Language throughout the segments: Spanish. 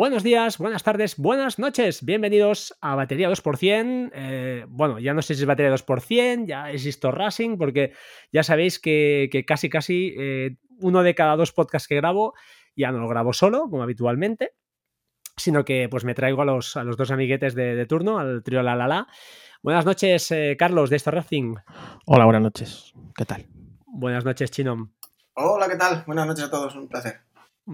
Buenos días, buenas tardes, buenas noches. Bienvenidos a Batería 2%. Eh, bueno, ya no sé si es Batería 2%, ya es Esto Racing, porque ya sabéis que, casi, casi eh, uno de cada dos podcasts que grabo ya no lo grabo solo, como habitualmente, sino que pues me traigo a los, a los dos amiguetes de, turno, al trío La La La. Buenas noches, eh, Carlos, de Esto Racing. Hola, buenas noches. ¿Qué tal? Buenas noches, Chino. Hola, ¿qué tal? Buenas noches a todos, un placer.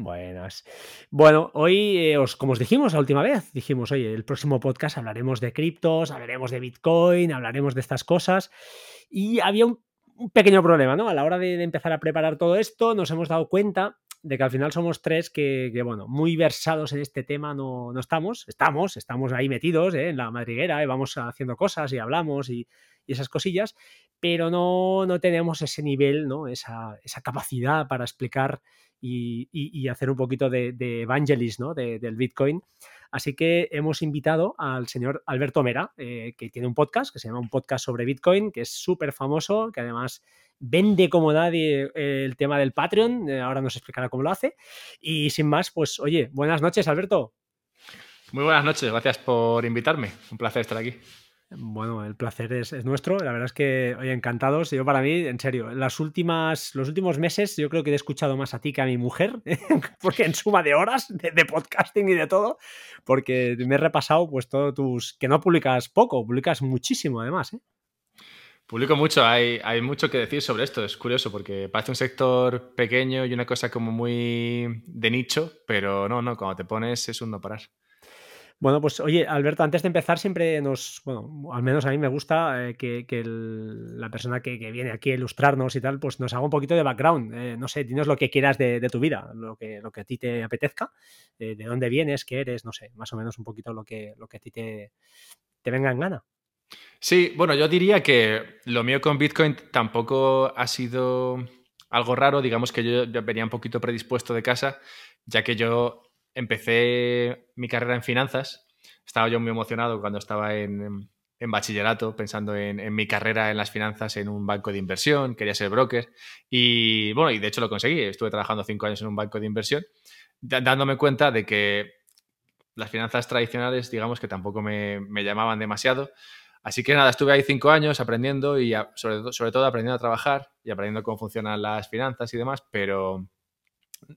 Buenas. Bueno, hoy, eh, os, como os dijimos la última vez, dijimos, oye, el próximo podcast hablaremos de criptos, hablaremos de Bitcoin, hablaremos de estas cosas. Y había un, pequeño problema, ¿no? A la hora de, empezar a preparar todo esto, nos hemos dado cuenta de que al final somos tres que, bueno, muy versados en este tema no, no estamos. Estamos, estamos ahí metidos ¿eh? en la madriguera, y vamos haciendo cosas y hablamos y, y esas cosillas, pero no, no tenemos ese nivel, ¿no? Esa, esa capacidad para explicar y, hacer un poquito de, de del Bitcoin. Así que hemos invitado al señor Alberto Mera, eh, que tiene un podcast que se llama Un Podcast sobre Bitcoin, que es súper famoso, que además vende como nadie el tema del Patreon. Eh, ahora nos explicará cómo lo hace. Y sin más, pues oye, buenas noches, Alberto. Muy buenas noches, gracias por invitarme. Un placer estar aquí. Bueno, el placer es, nuestro. La verdad es que, oye, encantados. Yo para mí, en serio, las últimas, los últimos meses yo creo que he escuchado más a ti que a mi mujer, porque en suma de horas de, podcasting y de todo, porque me he repasado pues todos tus... que no publicas poco, publicas muchísimo además. ¿eh? Publico mucho, hay, hay mucho que decir sobre esto, es curioso porque parece un sector pequeño y una cosa como muy de nicho, pero no, no, cuando te pones es un no parar. Bueno, pues oye, Alberto, antes de empezar siempre nos, bueno, al menos a mí me gusta eh, que, la persona que, viene aquí a ilustrarnos y tal, pues nos haga un poquito de background. Eh, no sé, dinos lo que quieras de, tu vida, lo que, a ti te apetezca, eh, de dónde vienes, qué eres, no sé, más o menos un poquito lo que, a ti te, te venga en gana. Sí, bueno, yo diría que lo mío con Bitcoin tampoco ha sido algo raro, digamos que yo venía un poquito predispuesto de casa, ya que yo empecé mi carrera en finanzas. Estaba yo muy emocionado cuando estaba en, bachillerato, pensando en, mi carrera en las finanzas en un banco de inversión, quería ser broker. Y bueno, y de hecho lo conseguí. Estuve trabajando cinco años en un banco de inversión, dándome cuenta de que las finanzas tradicionales, digamos que tampoco me, llamaban demasiado. Así que nada, estuve ahí cinco años aprendiendo y sobre, sobre todo aprendiendo a trabajar y aprendiendo cómo funcionan las finanzas y demás, pero,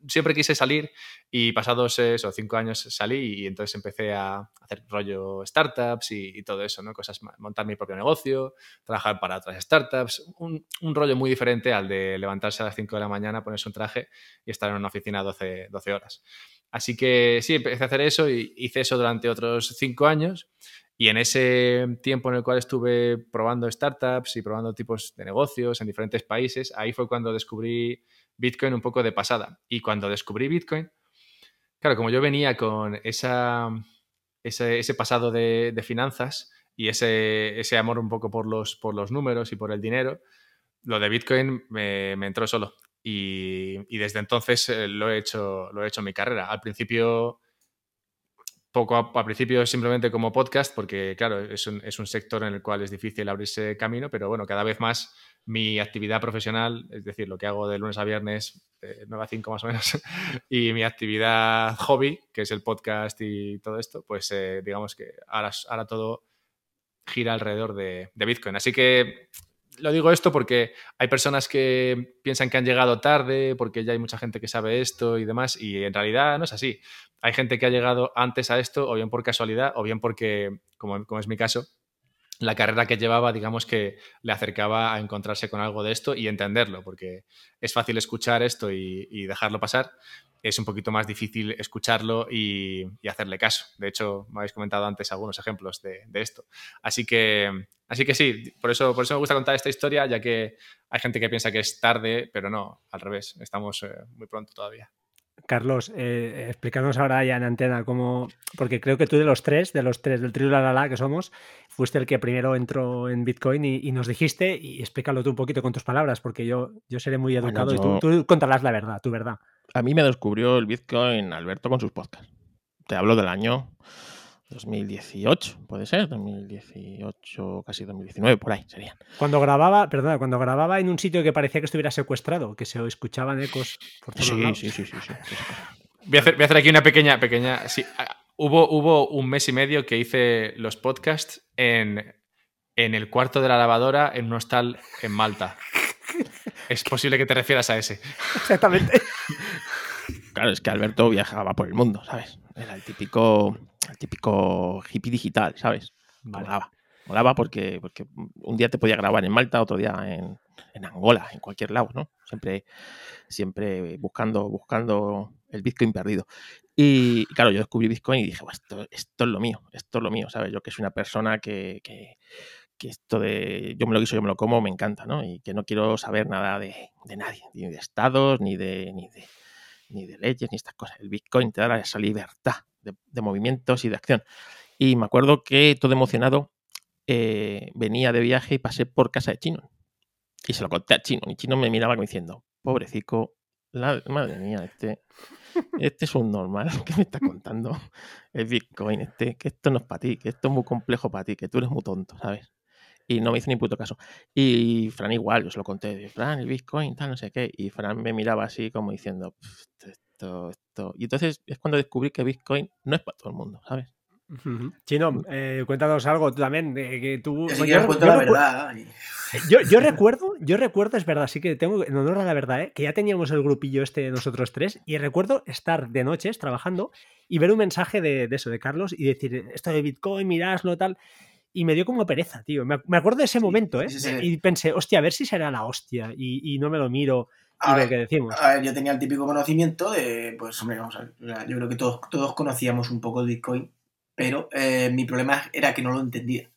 siempre quise salir y pasados esos cinco años salí y entonces empecé a hacer rollo startups y, todo eso, ¿no? Cosas, montar mi propio negocio, trabajar para otras startups, un, rollo muy diferente al de levantarse a las 5 de la mañana, ponerse un traje y estar en una oficina 12, 12 horas. Así que sí, empecé a hacer eso y hice eso durante otros cinco años. Y en ese tiempo en el cual estuve probando startups y probando tipos de negocios en diferentes países, ahí fue cuando descubrí Bitcoin un poco de pasada. Y cuando descubrí Bitcoin, claro, como yo venía con esa, ese, pasado de, finanzas y ese, ese, amor un poco por los, por los números y por el dinero, lo de Bitcoin me, entró solo. Y, desde entonces eh, lo, he hecho, lo he hecho en mi carrera. Al principio poco al principio simplemente como podcast, porque claro, es un, es un, sector en el cual es difícil abrirse camino, pero bueno, cada vez más mi actividad profesional, es decir, lo que hago de lunes a viernes, 9 a 5 más o menos, y mi actividad hobby, que es el podcast y todo esto, pues eh, digamos que ahora, ahora, todo gira alrededor de, de Bitcoin. Así que lo digo esto porque hay personas que piensan que han llegado tarde, porque ya hay mucha gente que sabe esto y demás, y en realidad no es así. Hay gente que ha llegado antes a esto, o bien por casualidad, o bien porque, como, es mi caso, la carrera que llevaba, digamos que le acercaba a encontrarse con algo de esto y entenderlo, porque es fácil escuchar esto y, dejarlo pasar, es un poquito más difícil escucharlo y, hacerle caso. De hecho, me habéis comentado antes algunos ejemplos de, esto. Así que, así que sí, por eso, por eso me gusta contar esta historia, ya que hay gente que piensa que es tarde, pero no, al revés, estamos eh, muy pronto todavía. Carlos, eh, explícanos ahora ya en antena cómo, porque creo que tú de los tres, de los tres del trío la, la, que somos, fuiste el que primero entró en Bitcoin y, nos dijiste, y explícalo tú un poquito con tus palabras, porque yo, yo seré muy educado y tú, tú, contarás la verdad, tu verdad. A mí me descubrió el Bitcoin Alberto con sus podcasts. Te hablo del año 2018, puede ser, 2018, casi 2019, por ahí serían. Cuando grababa, perdona, cuando grababa en un sitio que parecía que estuviera secuestrado, que se escuchaban ecos por todos sí, lados. Sí, sí, sí, sí, Voy a hacer, voy a hacer aquí una pequeña, pequeña. Sí, ah, hubo, hubo un mes y medio que hice los podcasts en, en el cuarto de la lavadora en un hostal en Malta. Es posible que te refieras a ese. Exactamente. Claro, es que Alberto viajaba por el mundo, ¿sabes? Era el típico, el típico hippie digital, ¿sabes? Molaba. Molaba porque, porque un día te podía grabar en Malta, otro día en, en Angola, en cualquier lado, ¿no? Siempre, siempre buscando, buscando el Bitcoin perdido. Y claro, yo descubrí Bitcoin y dije, "Buah, esto, esto es lo mío, esto es lo mío, ¿sabes? Yo que soy una persona que, que, que esto de yo me lo guiso, yo me lo como, me encanta, ¿no? Y que no quiero saber nada de, de nadie, ni de estados, ni de, ni de, ni de leyes, ni estas cosas. El Bitcoin te da esa libertad de, de movimientos y de acción. Y me acuerdo que todo emocionado eh, venía de viaje y pasé por casa de Chino. Y se lo conté a Chino. Y Chino me miraba como diciendo, pobrecico, la, madre mía, este, este es un normal que me está contando el Bitcoin, este, que esto no es para ti, que esto es muy complejo para ti, que tú eres muy tonto, ¿sabes? Y no me hizo ni puto caso. Y Fran igual, yo se lo conté, Fran, el Bitcoin, tal, no sé qué. Y Fran me miraba así como diciendo, "Pff, esto, esto. Y entonces es cuando descubrí que Bitcoin no es para todo el mundo, ¿sabes? Chino, eh, cuéntanos algo tú también. de que tú, Yo sí yo yo la recu- verdad. y- Yo, yo recuerdo, yo recuerdo, es verdad, sí que tengo en honor a la verdad, ¿eh? que ya teníamos el grupillo este de nosotros tres, y recuerdo estar de noches trabajando y ver un mensaje de, de eso, de Carlos, y decir, esto de Bitcoin, miraslo, tal. Y me dio como pereza, tío. Me, me acuerdo de ese momento, ¿eh? sí, sí. Y pensé, hostia, a ver si será la hostia. Y, y no me lo miro y A ver, decimos. A ver, yo tenía el típico conocimiento de, pues, hombre, vamos a ver, yo creo que todos, todos conocíamos un poco el Bitcoin, pero eh, mi problema era que no lo entendía.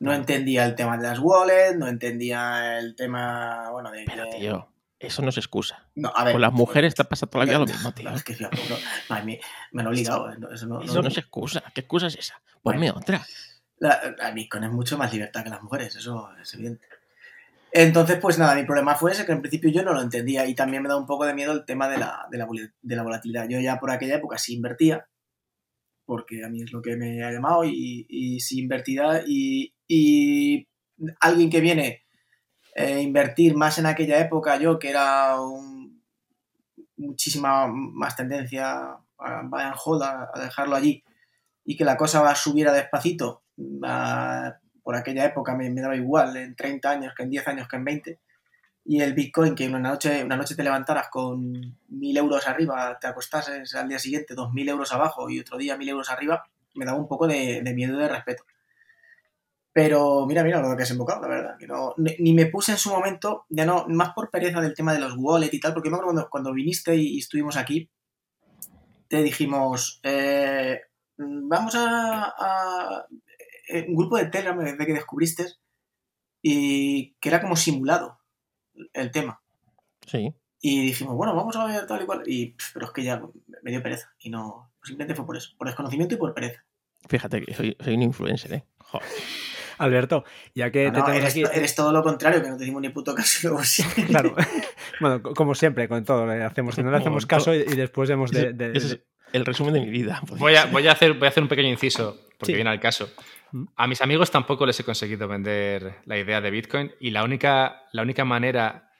No entendía el tema de las wallets, no entendía el tema, bueno, de... Pero, de- tío, eso no se excusa. no, a ver, Con las mujeres te pasa toda la vida lo mismo, tío. Es que, fíjate, no, madre mía, me han obligado, no, eso no, Eso no- no es excusa. ¿Qué excusa es esa? Ponme Bueno. otra. La, la Bitcoin es mucho más libertad que las mujeres, eso es evidente. Entonces, pues nada, mi problema fue ese, que en principio yo no lo entendía y también me da un poco de miedo el tema de la, de la, volatilidad. Yo ya por aquella época sí invertía, porque a mí es lo que me ha llamado, y, sí invertida, y, alguien que viene a invertir más en aquella época, yo que era un- muchísima más tendencia a buy and hold, a, a dejarlo allí, y que la cosa va subiera despacito, a- por aquella época me, daba igual, en 30 años que en 10 años que en 20, y el Bitcoin, que una noche, una noche te levantaras con 1.000 euros arriba, te acostases al día siguiente 2.000 euros abajo y otro día 1.000 euros arriba, me daba un poco de, miedo y de respeto. Pero mira, mira lo que has invocado, la verdad. Que no, ni, me puse en su momento, ya no, más por pereza del tema de los wallets y tal, porque me acuerdo cuando, cuando viniste y, estuvimos aquí, te dijimos, eh, vamos a, un grupo de Telegram desde que descubriste y que era como simulado el tema. Sí. Y dijimos, bueno, vamos a ver tal y cual. Y, pero es que ya me dio pereza. Y no, simplemente fue por eso, por desconocimiento y por pereza. Fíjate que soy, soy un influencer, ¿eh? Joder. Alberto, ya que No, te no, eres, aquí. eres todo lo contrario, que no te dimos ni puto caso. Claro. bueno, co- como siempre, con todo le hacemos, no le hacemos caso y, y después hemos de. El resumen de mi vida. Voy a, ser. voy a, hacer, voy a hacer un pequeño inciso, porque Sí. viene al caso. Mm. A mis amigos tampoco les he conseguido vender la idea de Bitcoin y la única, la única manera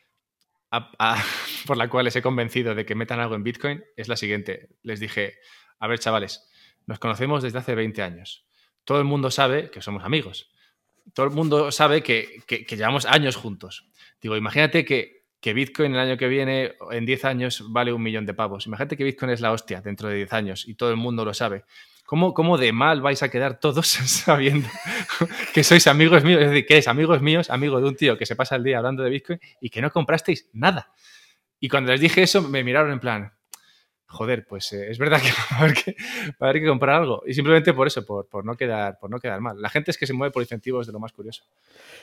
a- a- por la cual les he convencido de que metan algo en Bitcoin es la siguiente. Les dije, a ver chavales, nos conocemos desde hace 20 años. Todo el mundo sabe que somos amigos. Todo el mundo sabe que, que- que llevamos años juntos. Digo, imagínate que, que Bitcoin el año que viene, en 10 años, vale un millón de pavos. Imagínate que Bitcoin es la hostia dentro de 10 años y todo el mundo lo sabe. ¿Cómo, cómo de mal vais a quedar todos sabiendo que sois amigos míos? Es decir, que es amigos míos, amigo de un tío que se pasa el día hablando de Bitcoin y que no comprasteis nada. Y cuando les dije eso, me miraron en plan, joder, pues eh, es verdad que va a, haber que va a haber que comprar algo. Y simplemente por eso, por, por, no quedar, por no quedar mal. La gente es que se mueve por incentivos de lo más curioso.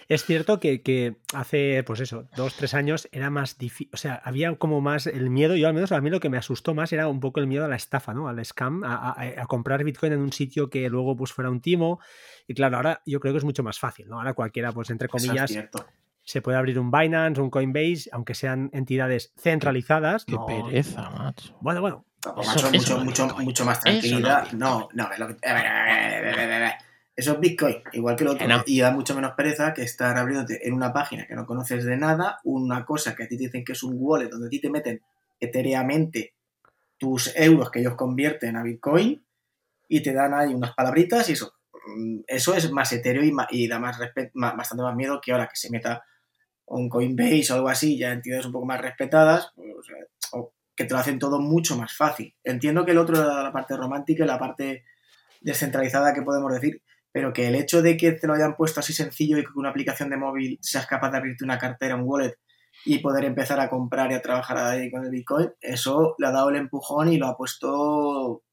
Es cierto que, que hace, pues eso, dos, tres años era más difícil, o sea, había como más el miedo, yo al menos a mí lo que me asustó más era un poco el miedo a la estafa, ¿no? Al scam, a, a- a comprar Bitcoin en un sitio que luego pues fuera un timo. Y claro, ahora yo creo que es mucho más fácil, ¿no? Ahora cualquiera, pues entre Eso es comillas, cierto. Se puede abrir un Binance, un Coinbase, aunque sean entidades centralizadas. Qué no- pereza, macho. Bueno, bueno, macho, eso mucho, no mucho, Bitcoin. mucho más no tranquilidad. No, no, ver. Eso es Bitcoin, igual que lo otro. Que no. Y da mucho menos pereza que estar abriéndote en una página que no conoces de nada, una cosa que a ti te dicen que es un wallet, donde a ti te meten etéreamente tus euros que ellos convierten a Bitcoin y te dan ahí unas palabritas y eso. Mm, eso es más etéreo y, da más, bastante más miedo que ahora que se meta un Coinbase o algo así, ya entidades un poco más respetadas, pues, o que te lo hacen todo mucho más fácil. Entiendo que el otro era la parte romántica y la parte descentralizada que podemos decir, pero que el hecho de que te lo hayan puesto así sencillo y que con una aplicación de móvil seas capaz de abrirte una cartera, un wallet y poder empezar a comprar y a trabajar ahí con el Bitcoin, eso le ha dado el empujón y lo ha puesto,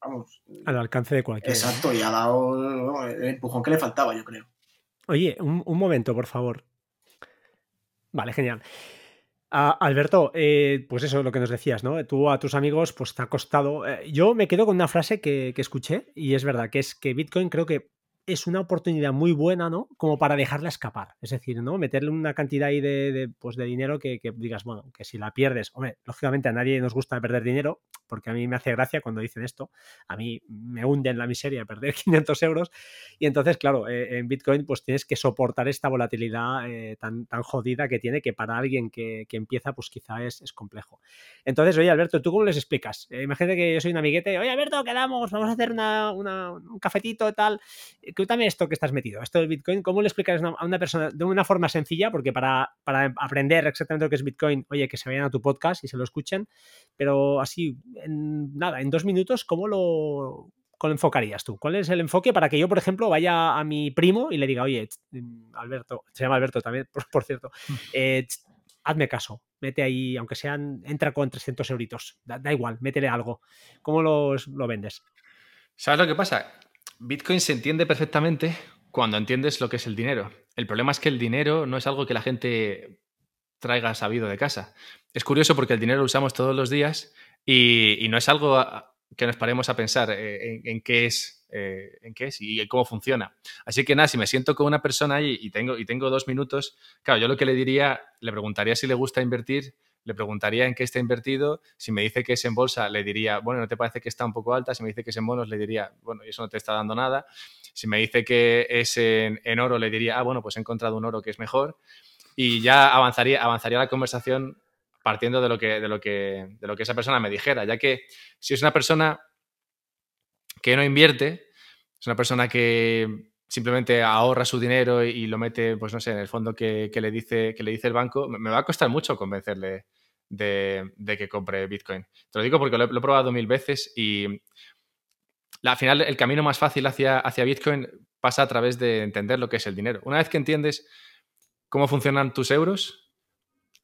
vamos... Al alcance de cualquiera. Exacto, y ha dado el empujón que le faltaba, yo creo. Oye, un, un momento, por favor. Vale, genial. Alberto, eh, pues eso es lo que nos decías, ¿no? Tú a tus amigos, pues te ha costado. Eh, yo me quedo con una frase que, que, escuché y es verdad, que es que Bitcoin creo que es una oportunidad muy buena, ¿no? Como para dejarla escapar. Es decir, ¿no? Meterle una cantidad ahí de, pues de dinero que, digas, bueno, que si la pierdes, hombre, lógicamente a nadie nos gusta perder dinero, porque a mí me hace gracia cuando dicen esto. A mí me hunde en la miseria perder 500 euros. Y entonces, claro, eh, en Bitcoin, pues tienes que soportar esta volatilidad eh, tan, tan jodida que tiene, que para alguien que, empieza, pues quizá es, es, complejo. Entonces, oye, Alberto, ¿tú cómo les explicas? Eh, imagínate que yo soy un amiguete, oye, Alberto, quedamos, vamos a hacer una, un cafetito y tal también esto que estás metido, esto del Bitcoin, ¿cómo le explicas a una persona de una forma sencilla? Porque para, aprender exactamente lo que es Bitcoin, oye, que se vayan a tu podcast y se lo escuchen, pero así, en, nada, en dos minutos, ¿cómo lo, enfocarías tú? ¿Cuál es el enfoque para que yo, por ejemplo, vaya a mi primo y le diga, oye, Alberto, se llama Alberto también, por, cierto, eh, hazme caso, mete ahí, aunque sean, entra con 300 euritos, da, igual, métele algo. ¿Cómo los, lo vendes? ¿Sabes lo que pasa? Bitcoin se entiende perfectamente cuando entiendes lo que es el dinero. El problema es que el dinero no es algo que la gente traiga sabido de casa. Es curioso porque el dinero lo usamos todos los días y, no es algo que nos paremos a pensar eh, en, qué es, eh, en qué es y cómo funciona. Así que nada, si me siento con una persona y, tengo, y tengo dos minutos, claro, yo lo que le diría, le preguntaría si le gusta invertir le preguntaría en qué está invertido. Si me dice que es en bolsa, le diría, bueno, ¿no te parece que está un poco alta? Si me dice que es en bonos, le diría, bueno, y eso no te está dando nada. Si me dice que es en, oro, le diría, ah, bueno, pues he encontrado un oro que es mejor. Y ya avanzaría, avanzaría la conversación partiendo de lo, que, de, lo que, de lo que esa persona me dijera, ya que si es una persona que no invierte, es una persona que simplemente ahorra su dinero y, lo mete, pues no sé, en el fondo que, le, dice, que le dice el banco, me va a costar mucho convencerle de, que compre Bitcoin. Te lo digo porque lo he, probado mil veces y al final el camino más fácil hacia, hacia Bitcoin pasa a través de entender lo que es el dinero. Una vez que entiendes cómo funcionan tus euros,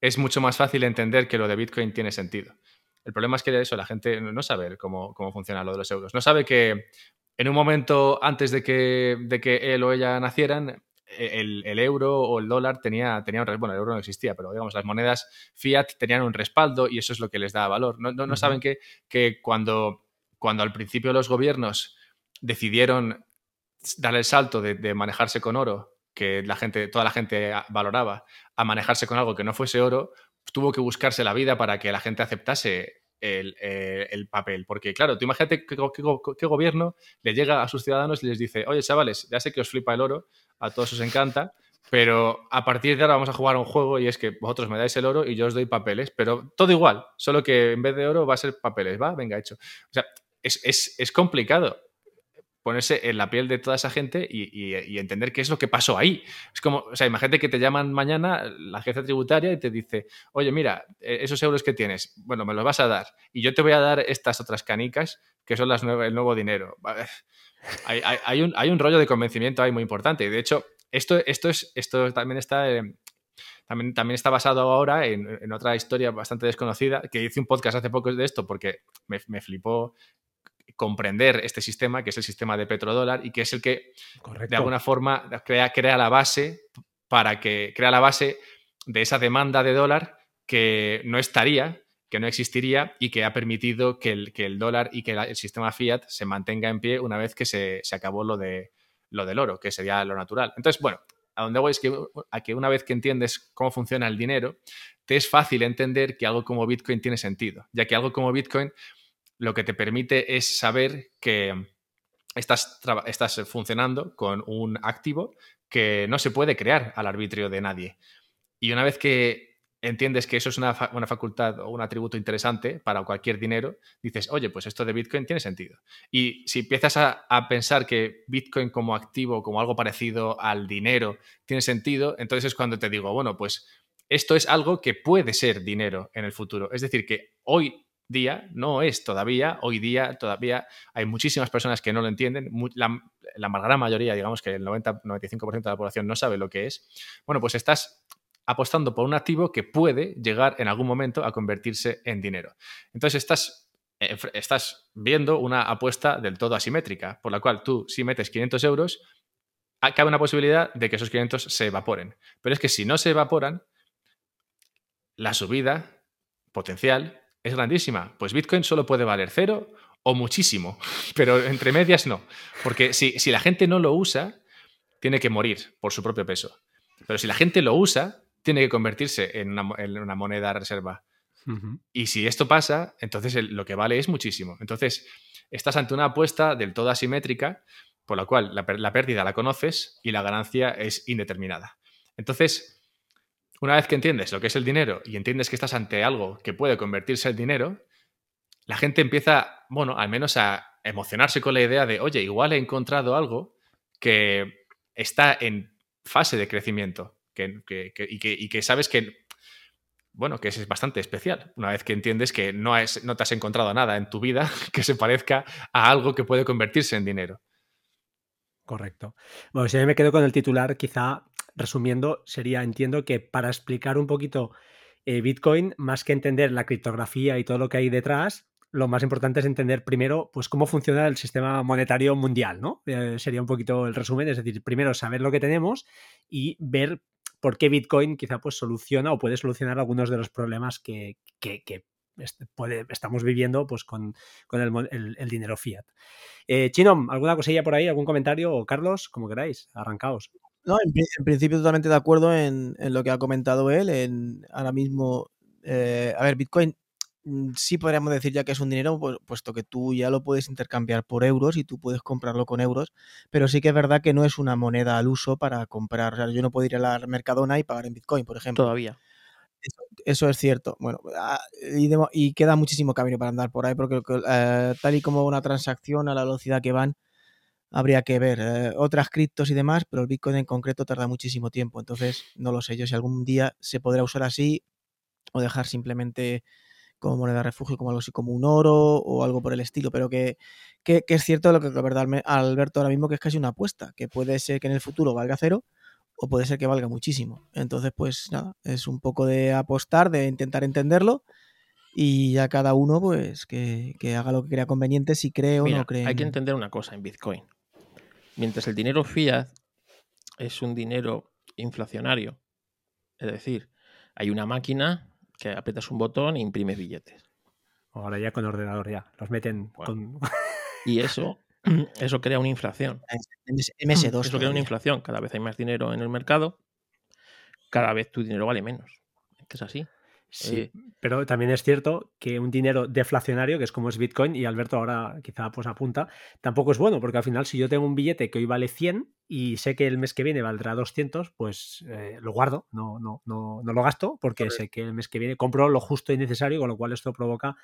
es mucho más fácil entender que lo de Bitcoin tiene sentido. El problema es que eso, la gente no sabe cómo, cómo funciona lo de los euros. No sabe que en un momento antes de que, de que él o ella nacieran, e, el, euro o el dólar tenía, tenía un bueno, el euro no existía, pero digamos, las monedas fiat tenían un respaldo y eso es lo que les da valor. No, no, saben que, que cuando, cuando al principio los gobiernos decidieron dar el salto de, manejarse con oro, que la gente, toda la gente valoraba, a manejarse con algo que no fuese oro, tuvo que buscarse la vida para que la gente aceptase eh, el, papel. Porque, claro, tú imagínate qué, gobierno le llega a sus ciudadanos y les dice, oye, chavales, ya sé que os flipa el oro, a todos os encanta, pero a partir de ahora vamos a jugar un juego y es que vosotros me dais el oro y yo os doy papeles, pero todo igual, solo que en vez de oro va a ser papeles, ¿va? Venga, hecho. O sea, es, es complicado ponerse en la piel de toda esa gente y, entender qué es lo que pasó ahí. Es como, o sea, imagínate que te llaman mañana la agencia tributaria y te dice, oye, mira, eh, esos euros que tienes, bueno, me los vas a dar y yo te voy a dar estas otras canicas que son las el nuevo dinero. Hay, un, hay, un, rollo de convencimiento ahí muy importante. De hecho, esto, esto, es, esto también está... también, también, está basado ahora en, otra historia bastante desconocida, que hice un podcast hace poco de esto porque me flipó comprender este sistema, que es el sistema de petrodólar y que es el que de alguna forma crea, crea la base para que crea la base de esa demanda de dólar que no estaría, que no existiría y que ha permitido que el, que el dólar y que el sistema fiat se mantenga en pie una vez que se, acabó lo, de, lo del oro, que sería lo natural. Entonces, bueno, a donde voy es que, a que una vez que entiendes cómo funciona el dinero, te es fácil entender que algo como Bitcoin tiene sentido, ya que algo como Bitcoin lo que te permite es saber que estás, estás funcionando con un activo que no se puede crear al arbitrio de nadie. Y una vez que entiendes que eso es una, facultad o un atributo interesante para cualquier dinero, dices, oye, pues esto de Bitcoin tiene sentido. Y si empiezas a, pensar que Bitcoin como activo, como algo parecido al dinero, tiene sentido, entonces es cuando te digo, bueno, pues esto es algo que puede ser dinero en el futuro. Es decir, que hoy día no es todavía, hoy día todavía hay muchísimas personas que no lo entienden, la, la gran mayoría, digamos que el 90-95% de la población no sabe lo que es. Bueno, pues estás apostando por un activo que puede llegar en algún momento a convertirse en dinero. Entonces estás, eh, estás viendo una apuesta del todo asimétrica, por la cual tú si metes 500 euros, cabe una posibilidad de que esos 500 se evaporen. Pero es que si no se evaporan, la subida potencial es grandísima. Pues Bitcoin solo puede valer cero o muchísimo, pero entre medias no. Porque si, si la gente no lo usa, tiene que morir por su propio peso. Pero si la gente lo usa, tiene que convertirse en una, moneda reserva. Y si esto pasa, entonces lo que vale es muchísimo. Entonces, estás ante una apuesta del todo asimétrica, por la cual la, pérdida la conoces y la ganancia es indeterminada. Entonces, una vez que entiendes lo que es el dinero y entiendes que estás ante algo que puede convertirse en dinero, la gente empieza, bueno, al menos a emocionarse con la idea de, oye, igual he encontrado algo que está en fase de crecimiento y, que, sabes que, bueno, que es bastante especial. Una vez que entiendes que no, no te has encontrado nada en tu vida que se parezca a algo que puede convertirse en dinero. Correcto. Bueno, si me quedo con el titular, quizá resumiendo, sería, entiendo que para explicar un poquito eh, Bitcoin, más que entender la criptografía y todo lo que hay detrás, lo más importante es entender primero pues cómo funciona el sistema monetario mundial, ¿no? Eh, sería un poquito el resumen, es decir, primero saber lo que tenemos y ver por qué Bitcoin quizá pues soluciona o puede solucionar algunos de los problemas que, estamos viviendo pues con, el, dinero fiat. Eh, Chino, ¿alguna cosilla por ahí? ¿Algún comentario? O Carlos, como queráis, arrancaos. No, en, principio totalmente de acuerdo en, lo que ha comentado él. En, ahora mismo, eh, a ver, Bitcoin Mm, sí podríamos decir ya que es un dinero, puesto que tú ya lo puedes intercambiar por euros y tú puedes comprarlo con euros, pero sí que es verdad que no es una moneda al uso para comprar. O sea, yo no puedo ir a la Mercadona y pagar en Bitcoin, por ejemplo. Todavía. Eso, es cierto. Bueno, ah, y, queda muchísimo camino para andar por ahí, porque eh, tal y como una transacción a la velocidad que van, habría que ver eh, otras criptos y demás, pero el Bitcoin en concreto tarda muchísimo tiempo. Entonces, no lo sé yo si algún día se podrá usar así o dejar simplemente como moneda de refugio, como algo así como un oro o algo por el estilo, pero que, es cierto lo que verdad Alberto ahora mismo, que es casi una apuesta, que puede ser que en el futuro valga cero o puede ser que valga muchísimo. Entonces, pues nada, es un poco de apostar, de intentar entenderlo y ya cada uno pues que, haga lo que crea conveniente si cree o no cree. Hay que entender una cosa en Bitcoin. Mientras el dinero fiat es un dinero inflacionario, es decir, hay una máquina que aprietas un botón e imprimes billetes. Ahora ya con ordenador ya, los meten con... Y eso, eso crea una inflación. MS2. Eso crea una inflación. Cada vez hay más dinero en el mercado, cada vez tu dinero vale menos. Es así. Sí, eh, pero también es cierto que un dinero deflacionario, que es como es Bitcoin, y Alberto ahora quizá pues apunta, tampoco es bueno, porque al final si yo tengo un billete que hoy vale 100 y sé que el mes que viene valdrá 200, pues eh, lo guardo, no, no, no, no lo gasto, porque sé que el mes que viene compro lo justo y necesario, con lo cual esto provoca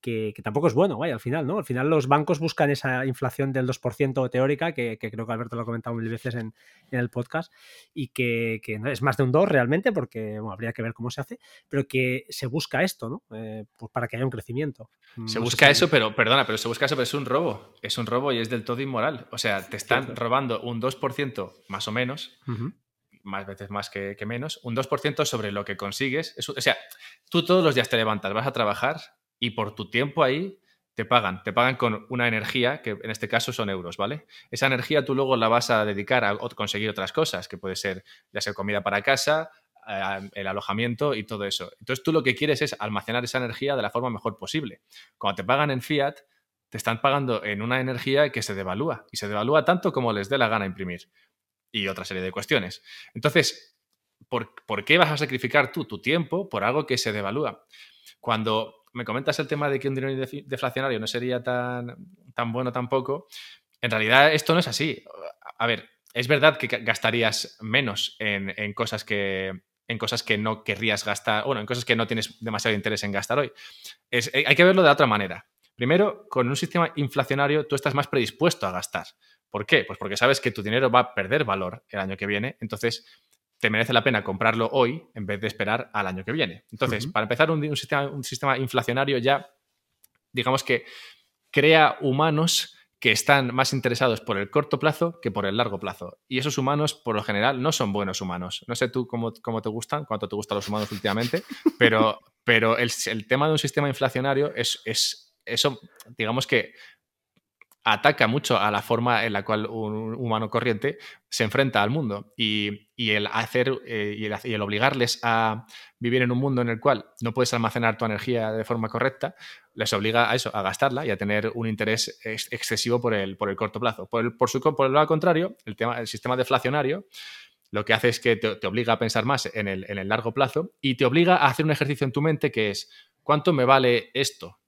que, tampoco es bueno, vaya, al final, ¿no? Al final los bancos buscan esa inflación del 2% teórica, que, creo que Alberto lo ha comentado mil veces en, el podcast, y que, es más de un 2 realmente, porque habría que ver cómo se hace, pero que se busca esto, ¿no? Eh, pues para que haya un crecimiento. Se busca eso, pero, perdona, pero se busca eso, pero es un robo, es un robo y es del todo inmoral. O sea, te están robando un 2% más o menos. más veces más que, menos, un 2% sobre lo que consigues. o sea, tú todos los días te levantas, vas a trabajar, y por tu tiempo ahí te pagan, te pagan con una energía, que en este caso son euros, ¿vale? Esa energía tú luego la vas a dedicar a conseguir otras cosas, que puede ser ya sea comida para casa, eh, el alojamiento y todo eso. Entonces tú lo que quieres es almacenar esa energía de la forma mejor posible. Cuando te pagan en fiat, te están pagando en una energía que se devalúa y se devalúa tanto como les dé la gana imprimir y otra serie de cuestiones. Entonces, ¿por, ¿por qué vas a sacrificar tú tu tiempo por algo que se devalúa? Cuando me comentas el tema de que un dinero deflacionario no sería tan, tan bueno tampoco. En realidad esto no es así. A ver, es verdad que gastarías menos en, cosas que, en cosas que no querrías gastar, bueno, en cosas que no tienes demasiado interés en gastar hoy. Es, hay que verlo de otra manera. Primero, con un sistema inflacionario tú estás más predispuesto a gastar. ¿Por qué? Pues porque sabes que tu dinero va a perder valor el año que viene, entonces te merece la pena comprarlo hoy en vez de esperar al año que viene. Entonces, para empezar, un, sistema, un sistema inflacionario ya, digamos que crea humanos que están más interesados por el corto plazo que por el largo plazo. Y esos humanos, por lo general, no son buenos humanos. No sé tú cómo, cómo te gustan, cuánto te gustan los humanos últimamente, pero, pero el, tema de un sistema inflacionario es, es eso, digamos que ataca mucho a la forma en la cual un humano corriente se enfrenta al mundo y, el hacer eh, y, el, obligarles a vivir en un mundo en el cual no puedes almacenar tu energía de forma correcta les obliga a eso, a gastarla y a tener un interés excesivo por el, por el corto plazo. Por el, por, su, por el lado contrario, el, tema, el sistema deflacionario lo que hace es que te, obliga a pensar más en el, en el largo plazo y te obliga a hacer un ejercicio en tu mente que es, ¿cuánto me vale esto?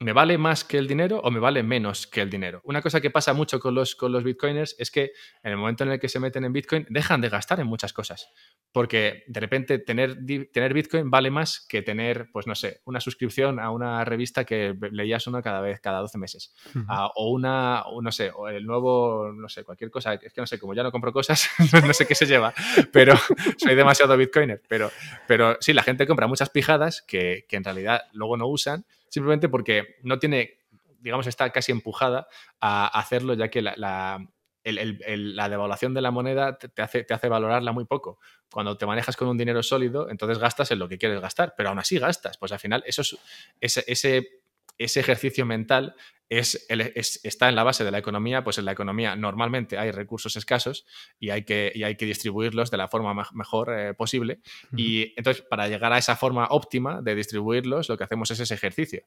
¿Me vale más que el dinero o me vale menos que el dinero? Una cosa que pasa mucho con los, con los bitcoiners es que en el momento en el que se meten en bitcoin dejan de gastar en muchas cosas. Porque de repente tener, tener bitcoin vale más que tener, pues no sé, una suscripción a una revista que leías uno cada vez, cada 12 meses. Ah, o una, no sé, o el nuevo, no sé, cualquier cosa. Es que no sé, como ya no compro cosas, no sé qué se lleva, pero soy demasiado bitcoiner. Pero, pero sí, la gente compra muchas pijadas que, que en realidad luego no usan simplemente porque no tiene, digamos, está casi empujada a hacerlo, ya que la, devaluación de la moneda te hace, te hace valorarla muy poco. Cuando te manejas con un dinero sólido, entonces gastas en lo que quieres gastar, pero aún así gastas. Pues al final, eso es, ese, ese, ejercicio mental es, está en la base de la economía, pues en la economía normalmente hay recursos escasos y hay que, hay que distribuirlos de la forma mejor eh, posible. Y entonces, para llegar a esa forma óptima de distribuirlos, lo que hacemos es ese ejercicio.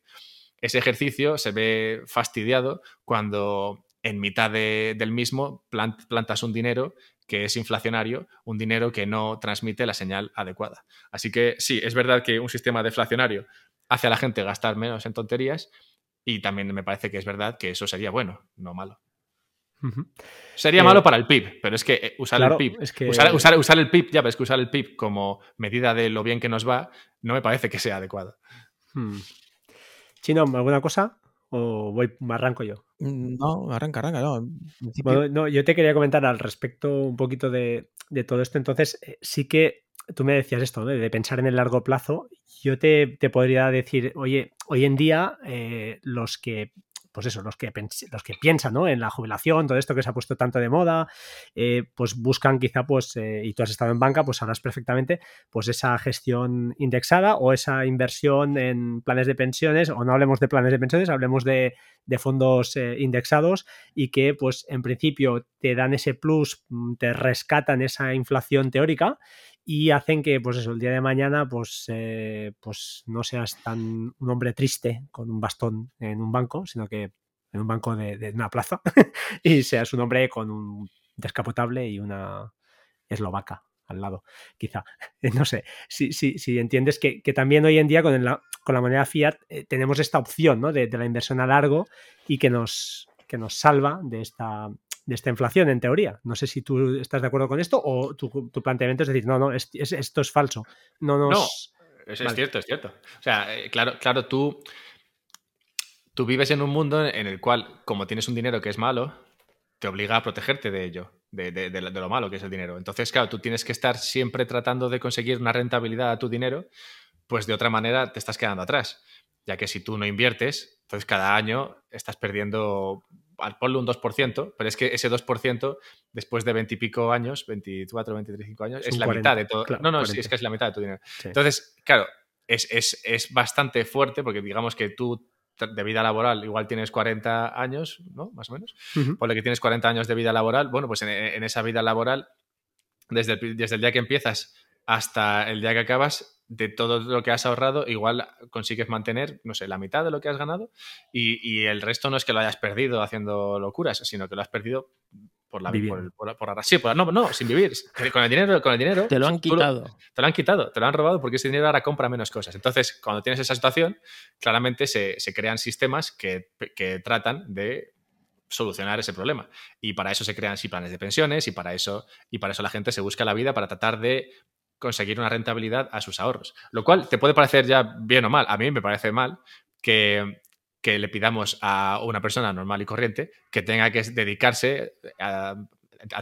Ese ejercicio se ve fastidiado cuando en mitad del mismo plantas un dinero que es inflacionario, un dinero que no transmite la señal adecuada. Así que sí, es verdad que un sistema deflacionario hace a la gente gastar menos en tonterías, y también me parece que es verdad que eso sería bueno, no malo. Sería malo eh, para el PIB, pero es que eh, usar el PIB, usar, el PIB, ya ves que usar el PIB como medida de lo bien que nos va, no me parece que sea adecuado. Hmm. Chino, ¿alguna cosa? ¿O voy, arranco yo? Mm, no, arranca, arranca, no. yo te quería comentar al respecto un poquito de, todo esto. Entonces, eh, sí que tú me decías esto, de pensar en el largo plazo. Yo te, te podría decir, oye, hoy en día eh, los que pues eso, los que, los que piensan ¿no? en la jubilación, todo esto que se ha puesto tanto de moda, eh, pues buscan quizá, pues, eh, y tú has estado en banca, pues sabrás perfectamente, pues esa gestión indexada o esa inversión en planes de pensiones, o no hablemos de planes de pensiones, hablemos de, fondos indexados y que, pues, en principio te dan ese plus, mm, te rescatan esa inflación teórica y hacen que, pues eso, el día de mañana, pues, eh, pues no seas tan un hombre triste con un bastón en un banco, sino que en un banco de, una plaza y seas un hombre con un descapotable y una eslovaca al lado, quizá. No sé, si, si, si entiendes que, también hoy en día con, la, con la moneda fiat eh, tenemos esta opción ¿no? de, de, la inversión a largo y que nos, que nos salva de esta, de esta inflación, en teoría. No sé si tú estás de acuerdo con esto o tu, planteamiento es decir, no, no, esto es falso. No, no es, cierto, es cierto. O sea, eh, claro, claro, tú, tú vives en un mundo en el cual, como tienes un dinero que es malo, te obliga a protegerte de ello, de, de, lo malo que es el dinero. Entonces, claro, tú tienes que estar siempre tratando de conseguir una rentabilidad a tu dinero, pues de otra manera te estás quedando atrás. Ya que si tú no inviertes, entonces cada año estás perdiendo ponle un 2%, pero es que ese 2%, después de 20 y pico años, 24, 25 años, es, la mitad de todo. no, no, es que es la mitad de tu dinero. Entonces, claro, es, es, es, bastante fuerte porque digamos que tú de vida laboral igual tienes 40 años, ¿no? Más o menos. Por lo que tienes 40 años de vida laboral, bueno, pues en, en esa vida laboral, desde el, desde el día que empiezas hasta el día que acabas, de todo lo que has ahorrado, igual consigues mantener, no sé, la mitad de lo que has ganado y, el resto no es que lo hayas perdido haciendo locuras, sino que lo has perdido por la por, por, sí, por, no, no, sin vivir. Con el dinero, con el dinero. Te lo han quitado. te lo han quitado, te lo han robado porque ese dinero ahora compra menos cosas. Entonces, cuando tienes esa situación, claramente se, crean sistemas que, que, tratan de solucionar ese problema. Y para eso se crean sí planes de pensiones y para eso, y para eso la gente se busca la vida para tratar de conseguir una rentabilidad a sus ahorros. Lo cual te puede parecer ya bien o mal. A mí me parece mal que, le pidamos a una persona normal y corriente que tenga que dedicarse a,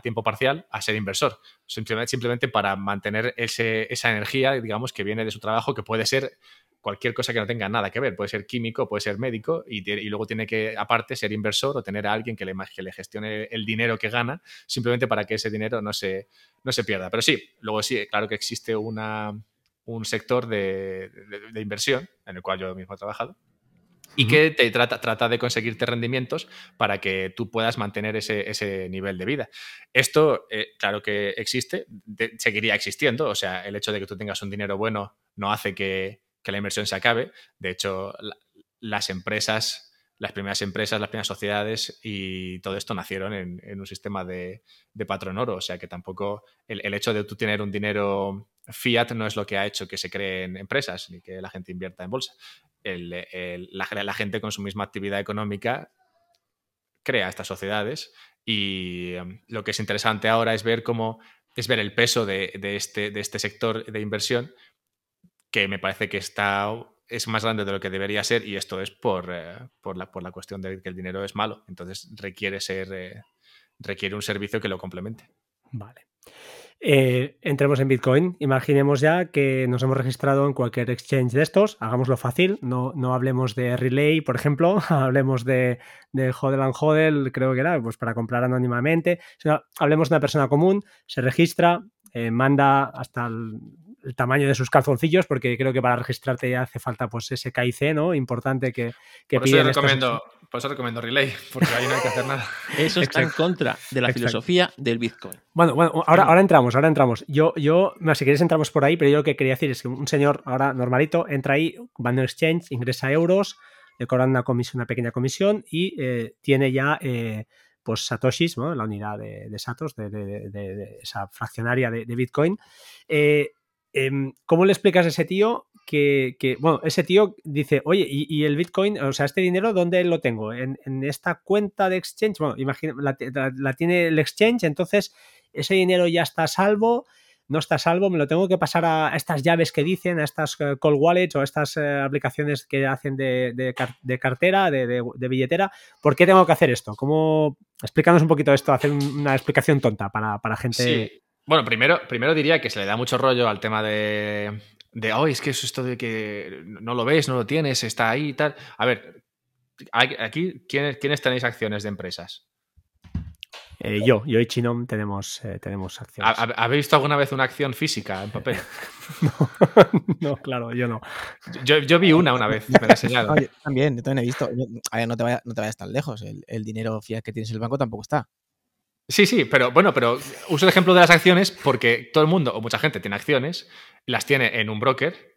tiempo parcial a ser inversor. Simplemente, simplemente para mantener esa energía, digamos, que viene de su trabajo, que puede ser cualquier cosa que no tenga nada que ver. Puede ser químico, puede ser médico y, luego tiene que, aparte, ser inversor o tener a alguien que le, que le gestione el dinero que gana simplemente para que ese dinero no se, no se pierda. Pero sí, luego sí, claro que existe una, un sector de, inversión en el cual yo mismo he trabajado y que te trata, trata, de conseguirte rendimientos para que tú puedas mantener ese, nivel de vida. Esto, eh, claro que existe, seguiría existiendo, o sea, el hecho de que tú tengas un dinero bueno no hace que, que la inversión se acabe. De hecho, las empresas, las primeras empresas, las primeras sociedades y todo esto nacieron en, un sistema de, patrón oro. O sea que tampoco el, hecho de tú tener un dinero fiat no es lo que ha hecho que se creen empresas ni que la gente invierta en bolsa. la, gente con su misma actividad económica crea estas sociedades y um, lo que es interesante ahora es ver cómo es ver el peso de, este, de este sector de inversión que me parece que está es más grande de lo que debería ser y esto es por, eh, por, la, por la cuestión de que el dinero es malo. Entonces requiere ser eh, requiere un servicio que lo complemente. Vale. Eh, entremos en Bitcoin. Imaginemos ya que nos hemos registrado en cualquier exchange de estos. Hagámoslo fácil. No, no hablemos de Relay, por ejemplo. hablemos de, de Hodel and Hodel, creo que era, pues para comprar anónimamente. hablemos de una persona común, se registra, manda hasta el, el tamaño de sus calzoncillos, porque creo que para registrarte ya hace falta pues ese KIC, ¿no? Importante que, que por eso recomiendo, Por eso recomiendo Relay, porque ahí no hay que hacer nada. Eso está en contra de la filosofía del Bitcoin. Bueno, bueno, ahora, ahora entramos, ahora entramos. Yo, yo, si queréis entramos por ahí, pero yo lo que quería decir es que un señor ahora normalito entra ahí, va en exchange, ingresa euros, le cobran una comisión, una pequeña comisión y eh, tiene ya eh, pues satoshis, ¿no? la unidad de, de satos, de, esa fraccionaria de, Bitcoin. Eh, ¿Cómo le explicas a ese tío que, bueno, ese tío dice, oye, ¿y, el Bitcoin, o sea, este dinero, dónde lo tengo? ¿En, esta cuenta de exchange? Bueno, imagina, la, tiene el exchange, entonces ese dinero ya está salvo, no está salvo, me lo tengo que pasar a estas llaves que dicen, a estas eh, call wallets o a estas eh, aplicaciones que hacen de, cartera, de, billetera. ¿Por qué tengo que hacer esto? ¿Cómo? Explícanos un poquito esto, hacer una explicación tonta para, para gente. Bueno, primero, primero diría que se le da mucho rollo al tema de, de, oh, es que es esto de que no lo ves, no lo tienes, está ahí y tal. A ver, aquí, ¿quiénes, ¿quiénes tenéis acciones de empresas? Eh, yo, yo y Chinom tenemos, eh, tenemos acciones. ¿Habéis visto alguna vez una acción física en papel? no, claro, yo no. Yo, vi una una vez, me la enseñado. también, yo también he visto. a ver, no te, vayas, no te vayas tan lejos. El, el dinero fiat que tienes en el banco tampoco está. Sí, sí, pero bueno, pero uso el ejemplo de las acciones porque todo el mundo o mucha gente tiene acciones, las tiene en un broker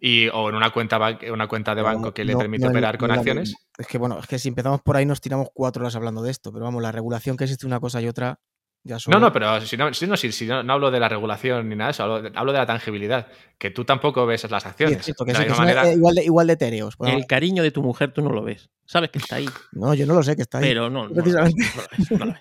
y, o en una cuenta, una cuenta de banco que le permite operar con acciones. Es que bueno, es que si empezamos por ahí nos tiramos cuatro horas hablando de esto, pero vamos, la regulación que existe una cosa y otra ya No, no, pero si no, si no, si, no, hablo de la regulación ni nada de eso, hablo de, la tangibilidad, que tú tampoco ves las acciones. que, igual, de, igual de etéreos. el cariño de tu mujer tú no lo ves, sabes que está ahí. No, yo no lo sé que está ahí. Pero no, precisamente. no lo ves.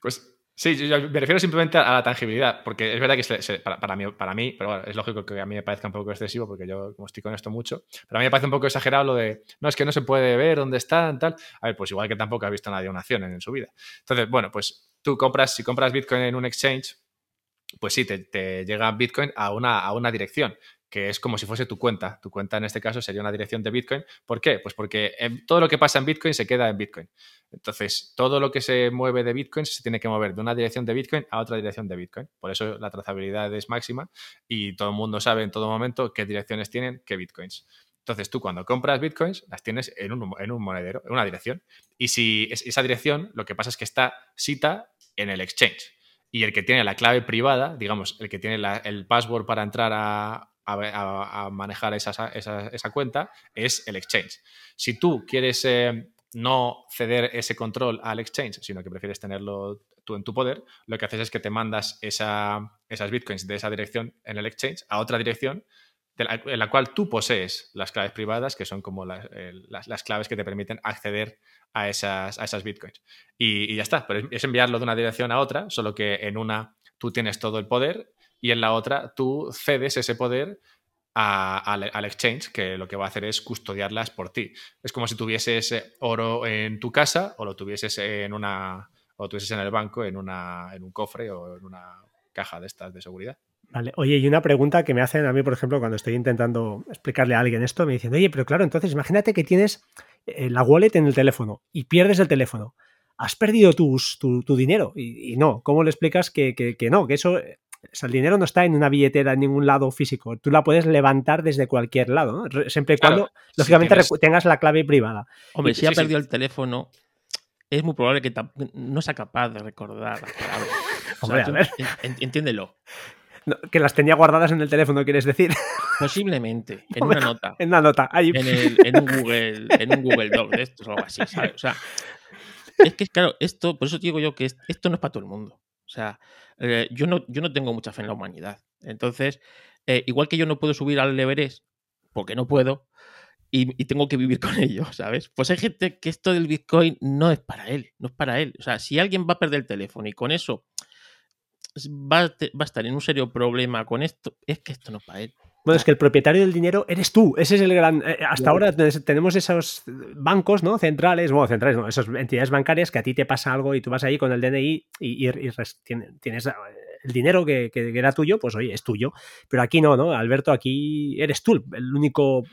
Pues sí, yo me refiero simplemente a la tangibilidad, porque es verdad que para, mí, para mí, pero bueno, es lógico que a mí me parezca un poco excesivo, porque yo como estoy con esto mucho, pero a mí me parece un poco exagerado lo de, no, es que no se puede ver dónde están, tal. A ver, pues igual que tampoco ha visto nadie una acción en, su vida. Entonces, bueno, pues tú compras, si compras Bitcoin en un exchange, pues sí, te, te llega Bitcoin a una, a una dirección que es como si fuese tu cuenta. Tu cuenta en este caso sería una dirección de Bitcoin. ¿Por qué? Pues porque todo lo que pasa en Bitcoin se queda en Bitcoin. Entonces, todo lo que se mueve de Bitcoin se tiene que mover de una dirección de Bitcoin a otra dirección de Bitcoin. Por eso la trazabilidad es máxima y todo el mundo sabe en todo momento qué direcciones tienen qué Bitcoins. Entonces, tú cuando compras Bitcoins, las tienes en un, en un monedero, en una dirección. Y si esa dirección, lo que pasa es que está cita en el exchange. Y el que tiene la clave privada, digamos, el que tiene el password para entrar a, a, manejar esa, esa, cuenta es el exchange. Si tú quieres eh, no ceder ese control al exchange, sino que prefieres tenerlo tú en tu poder, lo que haces es que te mandas esa, esas bitcoins de esa dirección en el exchange a otra dirección en la cual tú posees las claves privadas, que son como las, las, claves que te permiten acceder a esas, a esas bitcoins. Y, ya está, pero es enviarlo de una dirección a otra, solo que en una tú tienes todo el poder y en la otra tú cedes ese poder al, exchange, que lo que va a hacer es custodiarlas por ti. Es como si tuvieses eh, oro en tu casa o lo tuvieses en una o tuvieses en el banco en, una, en un cofre o en una caja de estas de seguridad. Vale. Oye, y una pregunta que me hacen a mí, por ejemplo, cuando estoy intentando explicarle a alguien esto, me dicen, oye, pero claro, entonces imagínate que tienes eh, la wallet en el teléfono y pierdes el teléfono. Has perdido tus, tu, dinero. Y, no, ¿cómo le explicas que, que no? Que eso el dinero no está en una billetera en ningún lado físico. Tú la puedes levantar desde cualquier lado, siempre y cuando, lógicamente, tengas la clave privada. Hombre, si ha perdido el teléfono, es muy probable que no sea capaz de recordar las palabras. Hombre, a ver. entiéndelo. que las tenía guardadas en el teléfono, ¿quieres decir? Posiblemente, en una nota. En una nota. En, en, un Google, en un Google Doc de estos o algo así, ¿sabes? O sea, es que, claro, esto, por eso digo yo que esto no es para todo el mundo. O sea, eh, yo, no, yo no tengo mucha fe en la humanidad. Entonces, eh, igual que yo no puedo subir al Everest, porque no puedo, y, tengo que vivir con ello, ¿sabes? Pues hay gente que esto del Bitcoin no es para él, no es para él. O sea, si alguien va a perder el teléfono y con eso a, va a estar en un serio problema con esto, es que esto no es para él. Bueno, es que el propietario del dinero eres tú. Ese es el gran. Eh, hasta ahora tenemos esos bancos, ¿no? Centrales, bueno, centrales, no, esas entidades bancarias que a ti te pasa algo y tú vas ahí con el DNI y, tienes eh, el dinero que, era tuyo, pues oye, es tuyo. Pero aquí no, ¿no? Alberto, aquí eres tú el único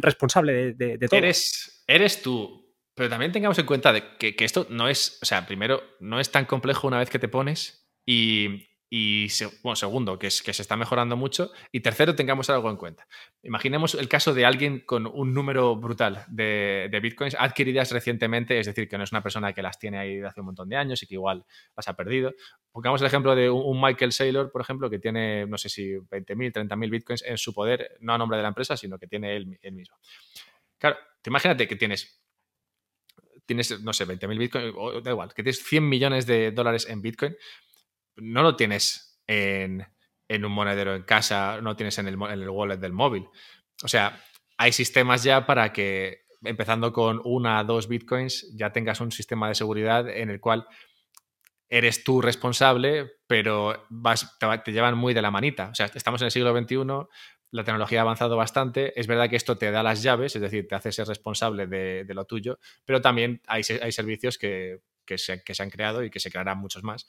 responsable de, todo. Eres, eres tú. Pero también tengamos en cuenta de que, que esto no es. O sea, primero, no es tan complejo una vez que te pones. Y, y segundo, que, se está mejorando mucho. Y tercero, tengamos algo en cuenta. Imaginemos el caso de alguien con un número brutal de, bitcoins adquiridas recientemente, es decir, que no es una persona que las tiene ahí de hace un montón de años y que igual las ha perdido. Pongamos el ejemplo de un, Michael Saylor, por ejemplo, que tiene, no sé si 20.000, 30.000 bitcoins en su poder, no a nombre de la empresa, sino que tiene él, mismo. Claro, te imagínate que tienes tienes, no sé, 20.000 bitcoins, da igual, que tienes 100 millones de dólares en bitcoin, no lo tienes en, un monedero en casa, no tienes en el, en el wallet del móvil. O sea, hay sistemas ya para que, empezando con una, dos bitcoins, ya tengas un sistema de seguridad en el cual eres tú responsable, pero vas, te, llevan muy de la manita. O sea, estamos en el siglo XXI, la tecnología ha avanzado bastante. Es verdad que esto te da las llaves, es decir, te hace ser responsable de, lo tuyo, pero también hay, hay servicios que, se, que, se, han creado y que se crearán muchos más,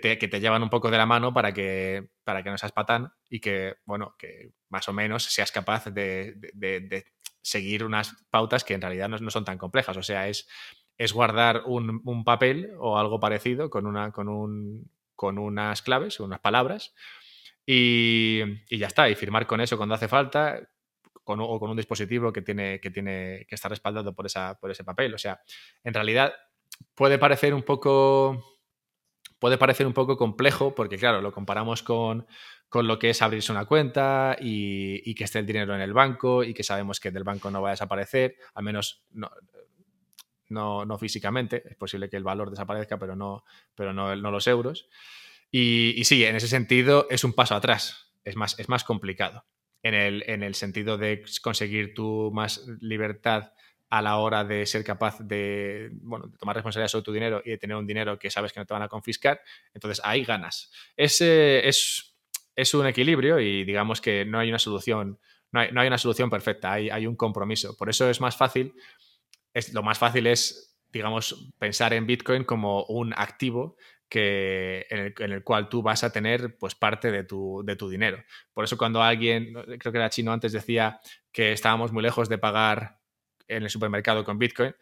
que te, llevan un poco de la mano para que, para que no seas patán y que, bueno, que más o menos seas capaz de, seguir unas pautas que en realidad no, son tan complejas. O sea, es, es guardar un, papel o algo parecido con, una, con, un, con unas claves, unas palabras, y, ya está, y firmar con eso cuando hace falta. o con un dispositivo que tiene, que tiene que estar respaldado por, esa, por ese papel. O sea, en realidad puede parecer un poco puede parecer un poco complejo porque, claro, lo comparamos con, lo que es abrirse una cuenta y, que esté el dinero en el banco y que sabemos que del banco no va a desaparecer, al menos no, no, físicamente. Es posible que el valor desaparezca, pero no, pero no, no los euros. Y, y, sí, en ese sentido es un paso atrás, es más, es más complicado. En el, en el sentido de conseguir tu más libertad a la hora de ser capaz de, bueno, tomar responsabilidad sobre tu dinero y de tener un dinero que sabes que no te van a confiscar, entonces ahí ganas. Ese es, es un equilibrio y digamos que no hay una solución, no hay, no hay una solución perfecta, hay, hay, un compromiso. Por eso es más fácil, es, lo más fácil es, digamos, pensar en Bitcoin como un activo que, en, el, en, el, cual tú vas a tener pues, parte de tu, de tu dinero. Por eso cuando alguien, creo que era chino antes, decía que estábamos muy lejos de pagar en el supermercado con Bitcoin,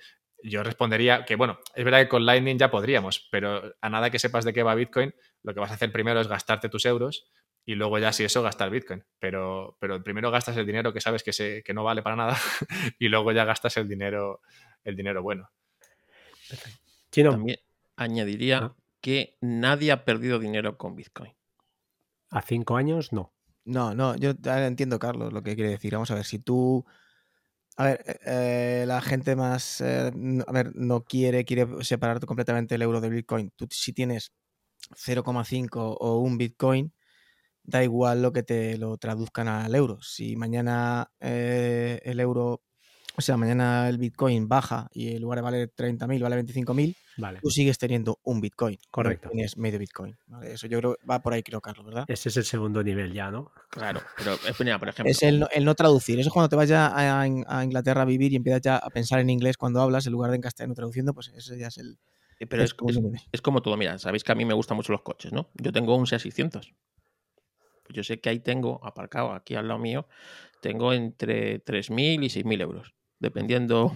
yo respondería que, bueno, es verdad que con Lightning ya podríamos, pero a nada que sepas de qué va Bitcoin, lo que vas a hacer primero es gastarte tus euros y luego ya si eso gastar Bitcoin. Pero, pero primero gastas el dinero que sabes que, se, que no vale para nada y luego ya gastas el dinero, el dinero bueno. También añadiría ah. que nadie ha perdido dinero con Bitcoin. A cinco años, no. No, no, yo entiendo, Carlos, lo que quiere decir. Vamos a ver, si tú a ver, eh, eh, la gente más, eh, a ver, no quiere, quiere separar completamente el euro del Bitcoin. Tú si tienes 0,5 o un Bitcoin, da igual lo que te lo traduzcan al euro. Si mañana el euro o sea, mañana el Bitcoin baja y en lugar de valer 30.000 vale 25.000, Vale, tú sigues teniendo un Bitcoin. Correcto. Tienes medio Bitcoin. ¿vale? Eso yo creo que va por ahí, creo, Carlos, ¿verdad? ese es el segundo nivel ya, ¿no? Claro, pero eh, mira, por ejemplo. Es el no, el no traducir. Eso es cuando te vas ya a, a Inglaterra a vivir y empiezas ya a pensar en inglés cuando hablas en lugar de en castellano traduciendo, pues ese ya es el. pero es, es- es como todo, mira, sabéis que a mí me gustan mucho los coches, ¿no? Yo tengo un SEA 600. Pues yo sé que ahí tengo aparcado aquí al lado mío, tengo entre 3.000 y 6.000 euros, dependiendo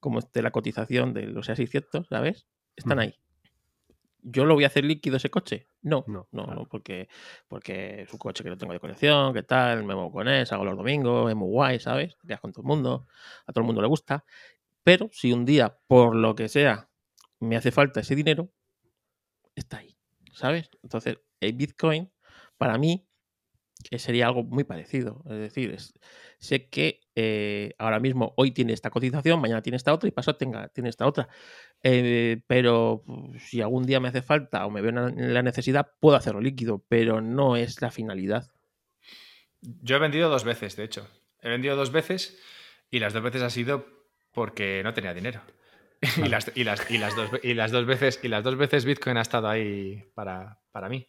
cómo esté la cotización de los SEA 600, ¿sabes? Están Ujú. ahí. ¿Yo lo voy a hacer líquido ese coche? No, No, no, claro. no, porque, porque es un coche que lo tengo de colección, que tal, me muevo con él, salgo los domingos, es muy guay, ¿sabes? Te con todo el mundo, a todo el mundo le gusta. Pero si un día, por lo que sea, me hace falta ese dinero, está ahí, ¿sabes? Entonces, el Bitcoin, para mí, sería algo muy parecido. Es decir, es- sé que eh, ahora mismo, hoy tiene esta cotización, mañana tiene esta otra y pasado tenga, tiene esta otra. Eh, pero pues, si algún día me hace falta o me veo en la necesidad, puedo hacerlo líquido, pero no es la finalidad. Yo he vendido dos veces, de hecho. He vendido dos veces y las dos veces ha sido porque no tenía dinero. y, las, y, las, y, las dos, y las dos veces y las dos veces Bitcoin ha estado ahí para, para mí.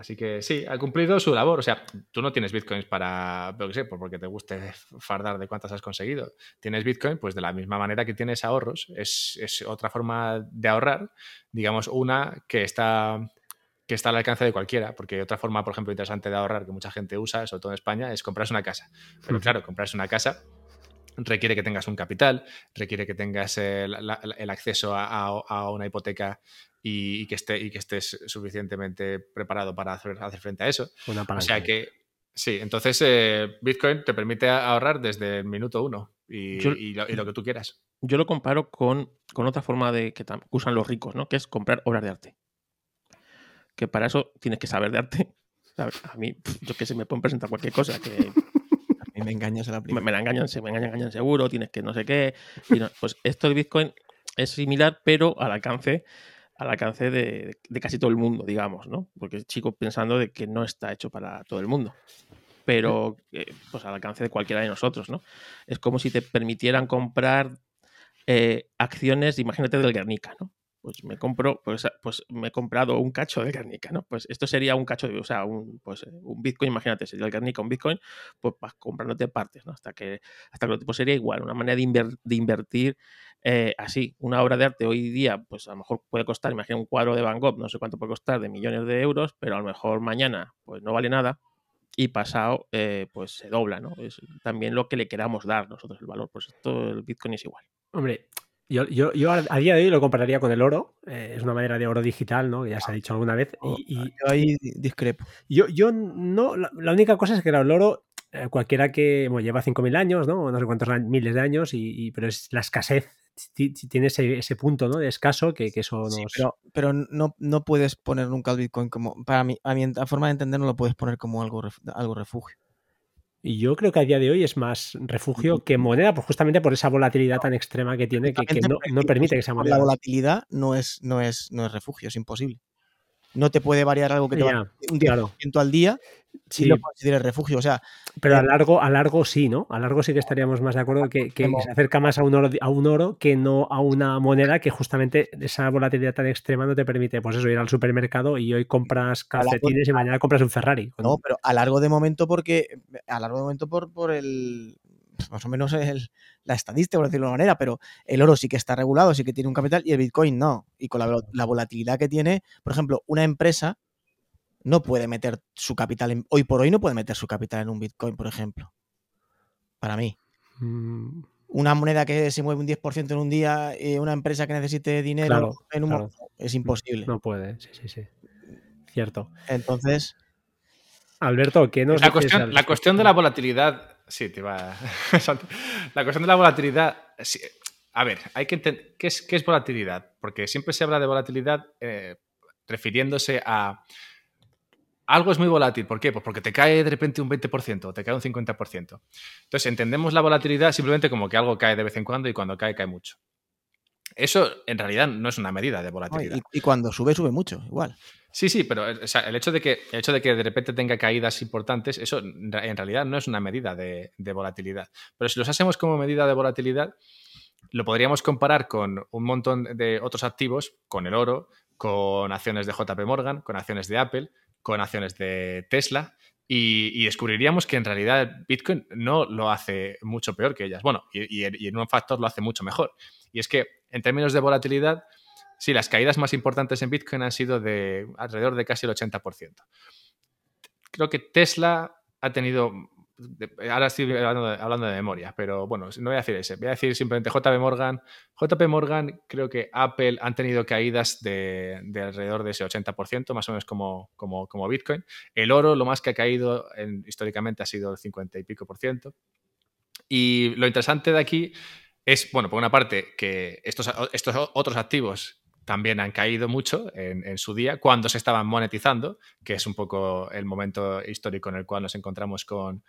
Así que sí, ha cumplido su labor. O sea, tú no tienes bitcoins para, yo qué sé, porque te guste fardar de cuántas has conseguido. Tienes bitcoin, pues de la misma manera que tienes ahorros. Es, es otra forma de ahorrar, digamos, una que está, que está al alcance de cualquiera. Porque otra forma, por ejemplo, interesante de ahorrar que mucha gente usa, sobre todo en España, es comprarse una casa. Pero Ujú. claro, comprarse una casa requiere que tengas un capital, requiere que tengas el, la- el acceso a, a- a una hipoteca y, y que esté, y que estés suficientemente preparado para hacer, hacer frente a eso. Una O sea que, sí, entonces eh, Bitcoin te permite ahorrar desde el minuto uno y, Yo- lo, y lo que tú quieras. Yo lo comparo con, con otra forma de que, tam- que usan los ricos, ¿no? Que es comprar obras de arte. Que para eso tienes que saber de arte. A mí, yo qué sé, me pueden presentar cualquier cosa que Me engañas a la me, la engañan, se me engañan, engañan seguro, tienes que no sé qué. y no- pues esto del Bitcoin es similar, pero al alcance, al alcance de, de casi todo el mundo, digamos, ¿no? Porque sigo pensando de que no está hecho para todo el mundo. Pero eh, pues al alcance de cualquiera de nosotros, ¿no? Es como si te permitieran comprar eh, acciones, imagínate, del Guernica, ¿no? Pues me compro, pues, pues me he comprado un cacho del Guernica, ¿no? Pues esto sería un cacho, de, o sea, un, pues, eh, un Bitcoin, imagínate, sería el Guernica un Bitcoin, pues vas comprándote partes, ¿no? Hasta que, hasta que tipo sería igual, una manera de, inver- de invertir eh, así. Una obra de arte hoy día, pues a lo mejor puede costar, imagina un cuadro de Van Gogh, no sé cuánto puede costar, de millones de euros, pero a lo mejor mañana, pues no vale nada. Y pasado, eh, pues se dobla, ¿no? Es también lo que le queramos dar nosotros el valor. Pues esto, el Bitcoin es igual. Hombre, yo, yo, yo a día de hoy lo compararía con el oro. eh, es una manera de oro digital, ¿no? Que ya se ha dicho alguna vez. Oh, Y, y Yo ahí discrepo. yo, yo no. La, la única cosa es que claro, el oro, eh, cualquiera que bueno, lleva 5.000 años, ¿no? No sé cuántos miles de años, y, y- pero es la escasez. ti- ti- Tiene ese, ese punto, ¿no? De escaso que, que eso nos. Sí, pero, pero no, no puedes poner nunca el Bitcoin como. Para mí, a mi a forma de entender, no lo puedes poner como algo, algo refugio. Y yo creo que a día de hoy es más refugio que moneda, pues justamente por esa volatilidad tan extrema que tiene, que, no, no permite que sea por La moneda. volatilidad no es, no, es, no es refugio, es imposible. No te puede variar algo que te va Ya, un 10% claro. al día Sí, y lo consideres refugio. O sea, pero a eh, largo, a largo sí, ¿no? A largo sí que estaríamos más de acuerdo que, que se acerca más a un, oro, a un oro que no a una moneda que justamente esa volatilidad tan extrema no te permite, pues eso, ir al supermercado y hoy compras A largo- calcetines y mañana compras un Ferrari. no, pero a largo de momento porque. A largo de momento por, por el. Más o menos el- la estadística, por decirlo de una manera, pero el oro sí que está regulado, sí que tiene un capital y el Bitcoin no. Y con la, vol- la volatilidad que tiene, por ejemplo, una empresa no puede meter su capital en, hoy por hoy no puede meter su capital en un Bitcoin, por ejemplo. Para mí. Mm, Una moneda que se mueve un 10% en un día, eh, una empresa que necesite dinero Claro, en un claro. momento, es imposible. no puede, sí, sí, sí. Cierto. Entonces, Alberto, ¿qué nos La dices cuestión, la cuestión de la volatilidad. Sí, te iba. la cuestión de la volatilidad. sí, A ver, hay que entender. ¿qué es, ¿Qué es volatilidad? Porque siempre se habla de volatilidad eh, refiriéndose a. Algo es muy volátil. ¿Por qué? Pues porque te cae de repente un 20% o te cae un 50%. Entonces, entendemos la volatilidad simplemente como que algo cae de vez en cuando y cuando cae, cae mucho. Eso en realidad no es una medida de volatilidad. y, cuando sube, sube mucho, igual. Sí, sí, pero el, hecho de que, el hecho de que de repente tenga caídas importantes, eso en realidad no es una medida de, volatilidad. Pero si los hacemos como medida de volatilidad, lo podríamos comparar con un montón de otros activos, con el oro, con acciones de JP Morgan, con acciones de Apple, con acciones de Tesla, y, descubriríamos que en realidad Bitcoin no lo hace mucho peor que ellas. Bueno, y, y en un factor lo hace mucho mejor. Y es que en términos de volatilidad, Sí, las caídas más importantes en Bitcoin han sido de alrededor de casi el 80%. Creo que Tesla ha tenido ahora estoy hablando de, memoria, pero bueno, no voy a decir ese, voy a decir simplemente JP Morgan. JP Morgan, creo que Apple han tenido caídas de, alrededor de ese 80%, más o menos como, como, como, Bitcoin. El oro, lo más que ha caído históricamente ha sido el 50 y pico por ciento. Y lo interesante de aquí es, bueno, por una parte, que estos, estos otros activos también han caído mucho en, su día cuando se estaban monetizando, que es un poco el momento histórico en el cual nos encontramos con,